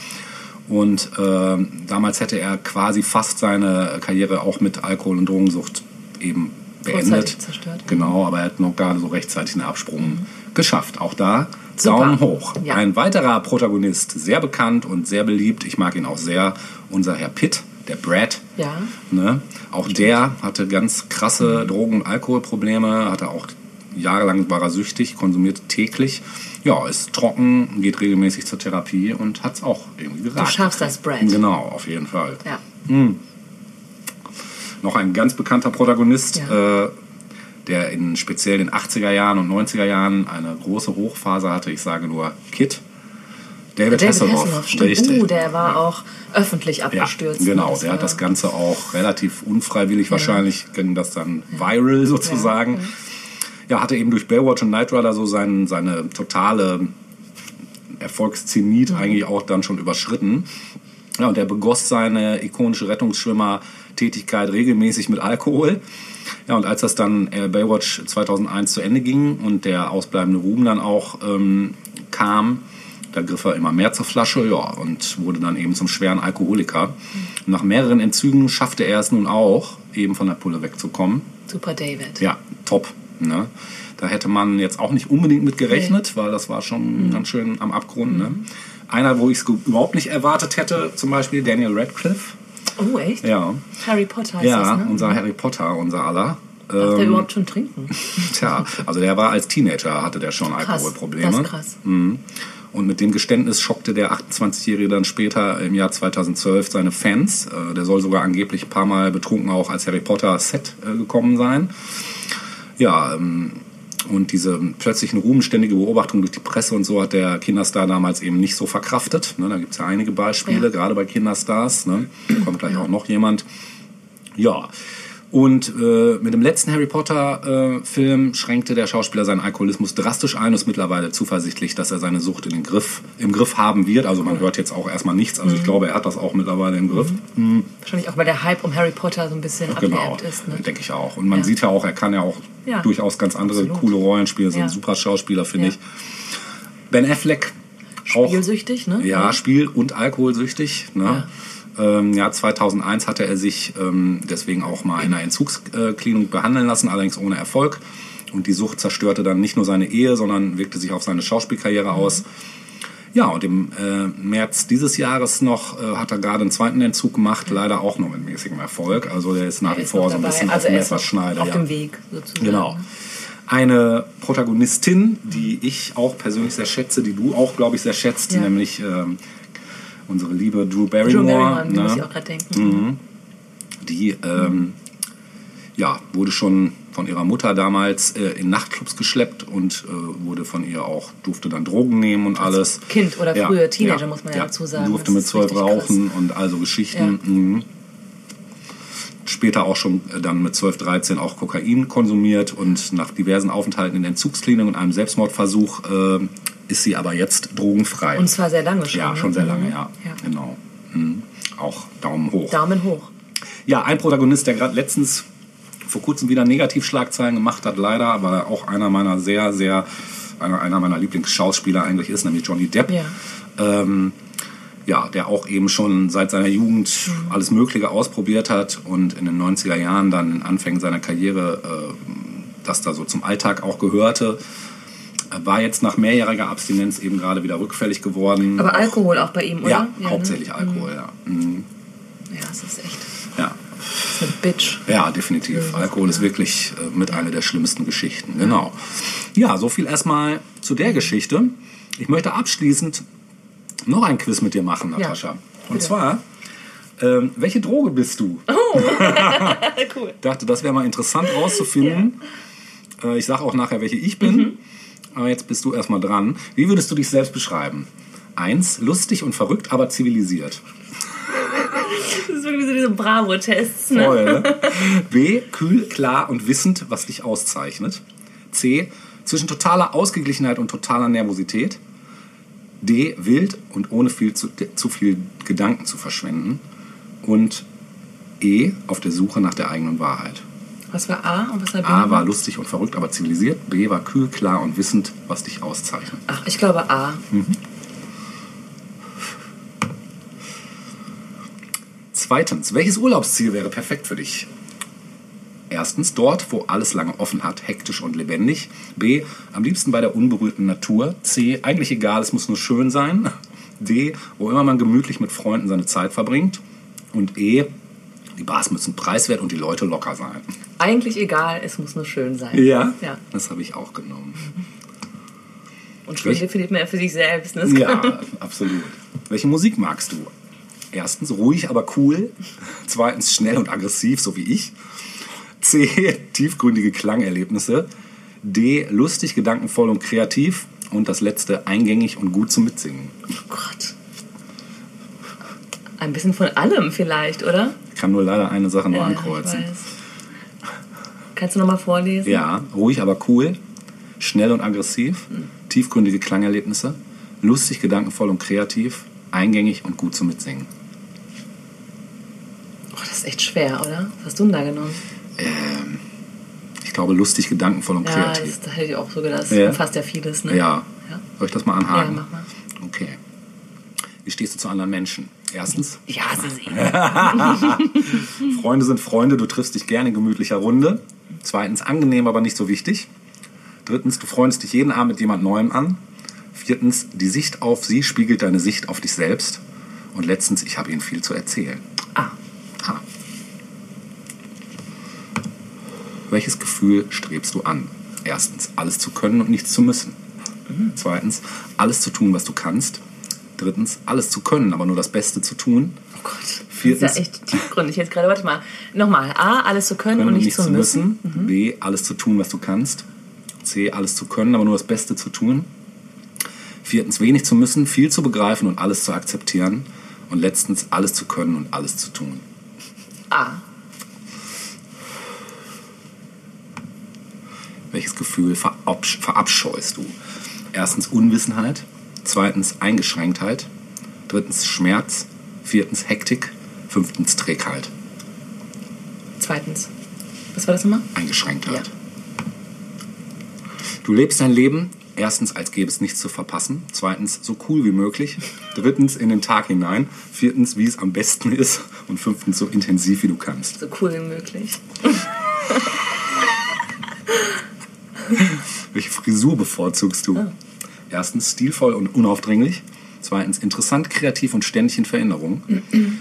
Und ähm, damals hätte er quasi fast seine Karriere auch mit Alkohol- und Drogensucht eben beendet. Zerstört. Genau, aber er hat noch gerade so rechtzeitig einen Absprung geschafft. Auch da Super. Daumen hoch. Ja. Ein weiterer Protagonist, sehr bekannt und sehr beliebt, ich mag ihn auch sehr, unser Herr Pitt, der Brad. Ja. Ne? Auch der hatte ganz krasse Drogen- und Alkoholprobleme, hatte auch jahrelang war er süchtig, konsumierte täglich. Ja, ist trocken, geht regelmäßig zur Therapie und hat es auch irgendwie geraten. Du schaffst das, Brad. Genau, auf jeden Fall. Ja. Noch ein ganz bekannter Protagonist, Ja. äh, der in speziell den 80er Jahren und 90er Jahren eine große Hochphase hatte. Ich sage nur Kid. David, David Hasselhoff. Hasselhoff. Richtig. Uh, der war auch öffentlich Ja, abgestürzt. genau. Das Der hat das Ganze auch relativ unfreiwillig wahrscheinlich, ging das dann viral sozusagen. Ja, hatte eben durch Baywatch und Knight Rider so sein, seine totale Erfolgszenit eigentlich auch dann schon überschritten. Ja, und er begoss seine ikonische Rettungsschwimmer-Tätigkeit regelmäßig mit Alkohol. Ja, und als das dann äh, Baywatch 2001 zu Ende ging und der ausbleibende Ruhm dann auch ähm, kam, da griff er immer mehr zur Flasche ja, und wurde dann eben zum schweren Alkoholiker. Nach mehreren Entzügen schaffte er es nun auch, eben von der Pulle wegzukommen. Super David. Ja, top. Ne? Da hätte man jetzt auch nicht unbedingt mit gerechnet, weil das war schon ganz schön am Abgrund. Ne? Einer, wo ich es überhaupt nicht erwartet hätte, zum Beispiel Daniel Radcliffe. Oh, echt? Ja, Harry Potter heißt ja das, ne? unser Harry Potter, unser aller. Darf der Ähm, überhaupt schon trinken? Tja, also der war als Teenager, hatte der schon Krass, Alkoholprobleme. das ist krass. Mhm. Und mit dem Geständnis schockte der 28-Jährige dann später im Jahr 2012 seine Fans. Äh, Der soll sogar angeblich ein paar Mal betrunken auch als Harry Potter Set äh, gekommen sein. Ja, ähm, und diese plötzlichen Ruhm, ständige Beobachtung durch die Presse und so hat der Kinderstar damals eben nicht so verkraftet. Ne, da gibt es ja einige Beispiele, Ja. gerade bei Kinderstars. Ne, kommt gleich auch noch jemand. Ja, und äh, mit dem letzten Harry Potter-Film schränkte der Schauspieler seinen Alkoholismus drastisch ein und ist mittlerweile zuversichtlich, dass er seine Sucht in den Griff, im Griff haben wird. Also man hört jetzt auch erstmal nichts. Also ich glaube, er hat das auch mittlerweile im Griff. Wahrscheinlich auch, weil der Hype um Harry Potter so ein bisschen Genau, ist. Ne? denke ich auch. Und man Ja. sieht ja auch, er kann ja auch Ja, durchaus ganz andere absolut. coole Rollen spielen. Ist Ja. ein super Schauspieler, finde ich. Ben Affleck auch Spielsüchtig, ne? Ja, Spiel- und Alkoholsüchtig. Ne? Ähm, ja, 2001 hatte er sich ähm, deswegen auch mal in einer Entzugsklinik behandeln lassen, allerdings ohne Erfolg. Und die Sucht zerstörte dann nicht nur seine Ehe, sondern wirkte sich auf seine Schauspielkarriere aus. Ja, und im äh, März dieses Jahres noch äh, hat er gerade einen zweiten Entzug gemacht, leider auch nur mit mäßigem Erfolg. Also der ist nach wie vor so ein bisschen also auf dem er Messerschneider. auf ja. dem Weg sozusagen. Genau. Eine Protagonistin, die ich auch persönlich sehr schätze, die du auch, glaube ich, sehr schätzt, Ja. nämlich ähm, unsere liebe Drew Drew Barrymore. Barrymore, an die ne? muss ich auch gerade denken. Die ähm, ja, wurde schon von ihrer Mutter damals äh, in Nachtclubs geschleppt und äh, wurde von ihr auch, durfte dann Drogen nehmen und alles. Kind oder früher Teenager, muss man ja dazu sagen. Durfte mit zwölf rauchen und also Geschichten. Mhm. Später auch schon äh, dann mit 12, 13 auch Kokain konsumiert und nach diversen Aufenthalten in Entzugsklinik und einem Selbstmordversuch äh, ist sie aber jetzt drogenfrei. Und zwar sehr lange schon. ja, ne? schon sehr lange, Mhm. ja. ja. Genau. Mhm. Auch Daumen hoch. Daumen hoch. Ja, ein Protagonist, der gerade letztens vor kurzem wieder Negativschlagzeilen gemacht hat, leider, weil er auch einer meiner sehr, sehr, einer, einer meiner Lieblingsschauspieler eigentlich ist, nämlich Johnny Depp. Ja. Ähm, ja, der auch eben schon seit seiner Jugend alles Mögliche ausprobiert hat und in den 90er Jahren dann in Anfängen seiner Karriere äh, das da so zum Alltag auch gehörte. War jetzt nach mehrjähriger Abstinenz eben gerade wieder rückfällig geworden. Aber Alkohol auch bei ihm, oder? Ja, ne? hauptsächlich Alkohol, ja. Mhm. Ja, das ist echt ja. das ist eine Bitch. Ja, definitiv. Alkohol ist wirklich äh, mit einer der schlimmsten Geschichten. Genau. Ja, so viel erstmal zu der Geschichte. Ich möchte abschließend noch ein Quiz mit dir machen, Natascha. Und zwar, ähm, welche Droge bist du? cool. dachte, das wäre mal interessant rauszufinden. Äh, ich sage auch nachher, welche ich bin. Mhm. Aber jetzt bist du erstmal dran. Wie würdest du dich selbst beschreiben? Eins, lustig und verrückt, aber zivilisiert. Das ist wirklich so diese Bravo-Tests, ne? Voll, ne? B, kühl, klar und wissend, was dich auszeichnet. C, zwischen totaler Ausgeglichenheit und totaler Nervosität. D, wild und ohne viel zu, zu viel Gedanken zu verschwenden. Und E, auf der Suche nach der eigenen Wahrheit. Was war A und was war B? A war lustig und verrückt, aber zivilisiert. B war kühl, klar und wissend, was dich auszeichnet. Ach, ich glaube A. Zweitens, welches Urlaubsziel wäre perfekt für dich? Erstens, dort, wo alles lange offen hat, hektisch und lebendig. B, am liebsten bei der unberührten Natur. C, eigentlich egal, es muss nur schön sein. D, wo immer man gemütlich mit Freunden seine Zeit verbringt. Und E, die Bars müssen preiswert und die Leute locker sein. Eigentlich egal, es muss nur schön sein. Ja. Das habe ich auch genommen. Und schön Welch- definiert man ja für sich selbst. Ne? Ja, absolut. Welche Musik magst du? Erstens ruhig, aber cool. Zweitens schnell und aggressiv, so wie ich. C. Tiefgründige Klangerlebnisse. D. Lustig, gedankenvoll und kreativ. Und das letzte eingängig und gut zum Mitsingen. Oh Gott. Ein bisschen von allem vielleicht, oder? Ich kann nur leider eine Sache nur Ja, ankreuzen. ich weiß. Kannst du nochmal vorlesen? Ja, ruhig, aber cool. Schnell und aggressiv. Tiefgründige Klangerlebnisse. Lustig, gedankenvoll und kreativ. Eingängig und gut zum Mitsingen. Oh, das ist echt schwer, oder? Was hast du denn da genommen? Ich glaube, lustig, gedankenvoll und Ja, kreativ. das, das hätte ich auch so gedacht. Das Ja. umfasst ja vieles, ne? Ja. Ja. Soll ich das mal anhaken? Ja, mach mal. Okay. Wie stehst du zu anderen Menschen? Erstens, hasse sie. Freunde sind Freunde, du triffst dich gerne in gemütlicher Runde. Zweitens, angenehm, aber nicht so wichtig. Drittens, du freundest dich jeden Abend mit jemand Neuem an. Viertens, die Sicht auf sie spiegelt deine Sicht auf dich selbst. Und letztens, ich habe ihnen viel zu erzählen. Ah, Ah. Welches Gefühl strebst du an? Erstens, alles zu können und nichts zu müssen. Zweitens, alles zu tun, was du kannst. Drittens, alles zu können, aber nur das Beste zu tun. Oh Gott. Das Viertens, ist ja echt tiefgründig jetzt gerade. Warte mal. Nochmal. A, alles zu können, und nicht zu müssen. Mhm. B, alles zu tun, was du kannst. C, alles zu können, aber nur das Beste zu tun. Viertens, wenig zu müssen, viel zu begreifen und alles zu akzeptieren. Und letztens, alles zu können und alles zu tun. A. Welches Gefühl verabsch verabscheust du? Erstens Unwissenheit, zweitens Eingeschränktheit, drittens Schmerz, viertens Hektik, fünftens Trägheit. Zweitens. Was war das nochmal? Eingeschränktheit. Ja. Du lebst dein Leben erstens, als gäbe es nichts zu verpassen, zweitens so cool wie möglich, drittens in den Tag hinein, viertens wie es am besten ist und fünftens so intensiv wie du kannst. So cool wie möglich. Welche Frisur bevorzugst du? Erstens stilvoll und unaufdringlich. Zweitens interessant, kreativ und ständig in Veränderung.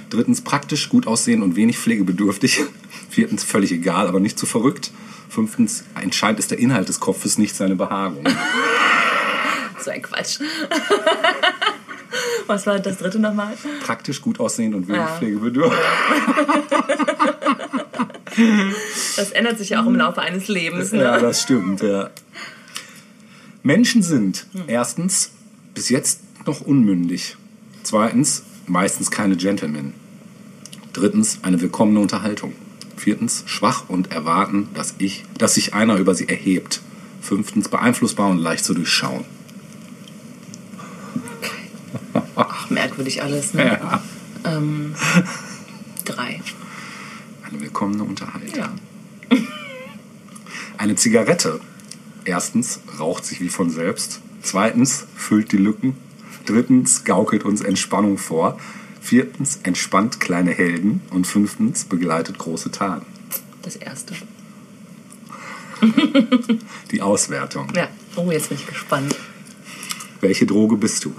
Drittens praktisch, gut aussehen und wenig pflegebedürftig. Viertens völlig egal, aber nicht zu verrückt. Fünftens entscheidend ist der Inhalt des Kopfes, nicht seine Behagung. So ein Quatsch. Was war das dritte nochmal? Praktisch, gut aussehend und wenig Ja. pflegebedürftig. Das ändert sich ja auch im Laufe eines Lebens. Ne? Ja, das stimmt, ja. Menschen sind erstens bis jetzt noch unmündig. Zweitens meistens keine Gentlemen. Drittens eine willkommene Unterhaltung. Viertens schwach und erwarten, dass ich, dass sich einer über sie erhebt. Fünftens beeinflussbar und leicht zu durchschauen. Ach, merkwürdig alles. Ne? Ja. Ähm, drei. Eine willkommene Unterhaltung. Ja. Eine Zigarette. Erstens raucht sich wie von selbst. Zweitens füllt die Lücken. Drittens gaukelt uns Entspannung vor. Viertens entspannt kleine Helden. Und fünftens begleitet große Taten. Das erste. Die Auswertung. Ja. Oh, jetzt bin ich gespannt. Welche Droge bist du?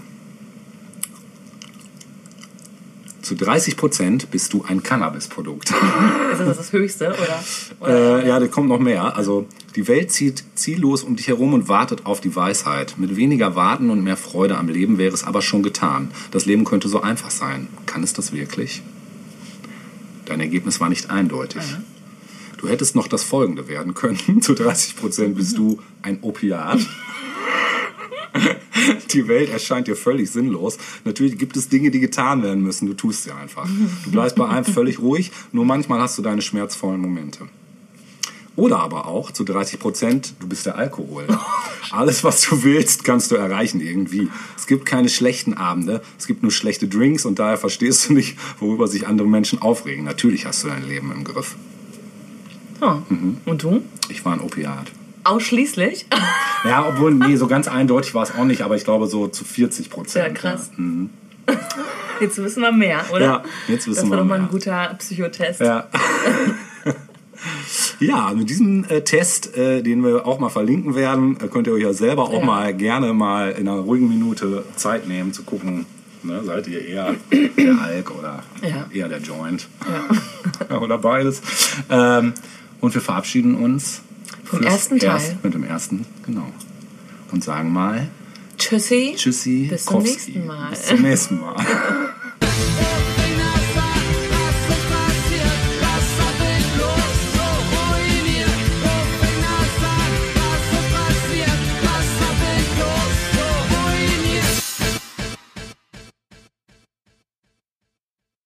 Zu 30 Prozent bist du ein Cannabis-Produkt. Ist das das höchste, oder? oder? Äh, ja, da kommt noch mehr. Also die Welt zieht ziellos um dich herum und wartet auf die Weisheit. Mit weniger Warten und mehr Freude am Leben wäre es aber schon getan. Das Leben könnte so einfach sein. Kann es das wirklich? Dein Ergebnis war nicht eindeutig. Du hättest noch das folgende werden können. Zu 30 Prozent bist du ein Opiat. Die Welt erscheint dir völlig sinnlos. Natürlich gibt es Dinge, die getan werden müssen. Du tust sie einfach. Du bleibst bei einem völlig ruhig. Nur manchmal hast du deine schmerzvollen Momente. Oder aber auch zu 30 Prozent, du bist der Alkohol. Alles, was du willst, kannst du erreichen irgendwie. Es gibt keine schlechten Abende, es gibt nur schlechte Drinks und daher verstehst du nicht, worüber sich andere Menschen aufregen. Natürlich hast du dein Leben im Griff. Oh. Und du? Ich war ein Opiat. Ausschließlich? Ja, obwohl, nee, so ganz eindeutig war es auch nicht, aber ich glaube so zu 40 Prozent. Ja, krass. Jetzt wissen wir mehr, oder? Ja, jetzt wissen das war wir doch mal mehr. ein guter Psychotest. Ja. Ja, mit diesem äh, Test, äh, den wir auch mal verlinken werden, äh, könnt ihr euch ja selber auch Ja. mal gerne mal in einer ruhigen Minute Zeit nehmen zu gucken, ne, seid ihr eher der Alk oder Ja. eher der Joint oder beides. Ähm, und wir verabschieden uns Vom ersten Teil. Erst- mit dem ersten, genau. Und sagen mal Tschüssi. Tschüssi, Bis zum Kowski. nächsten Mal. Bis zum nächsten Mal.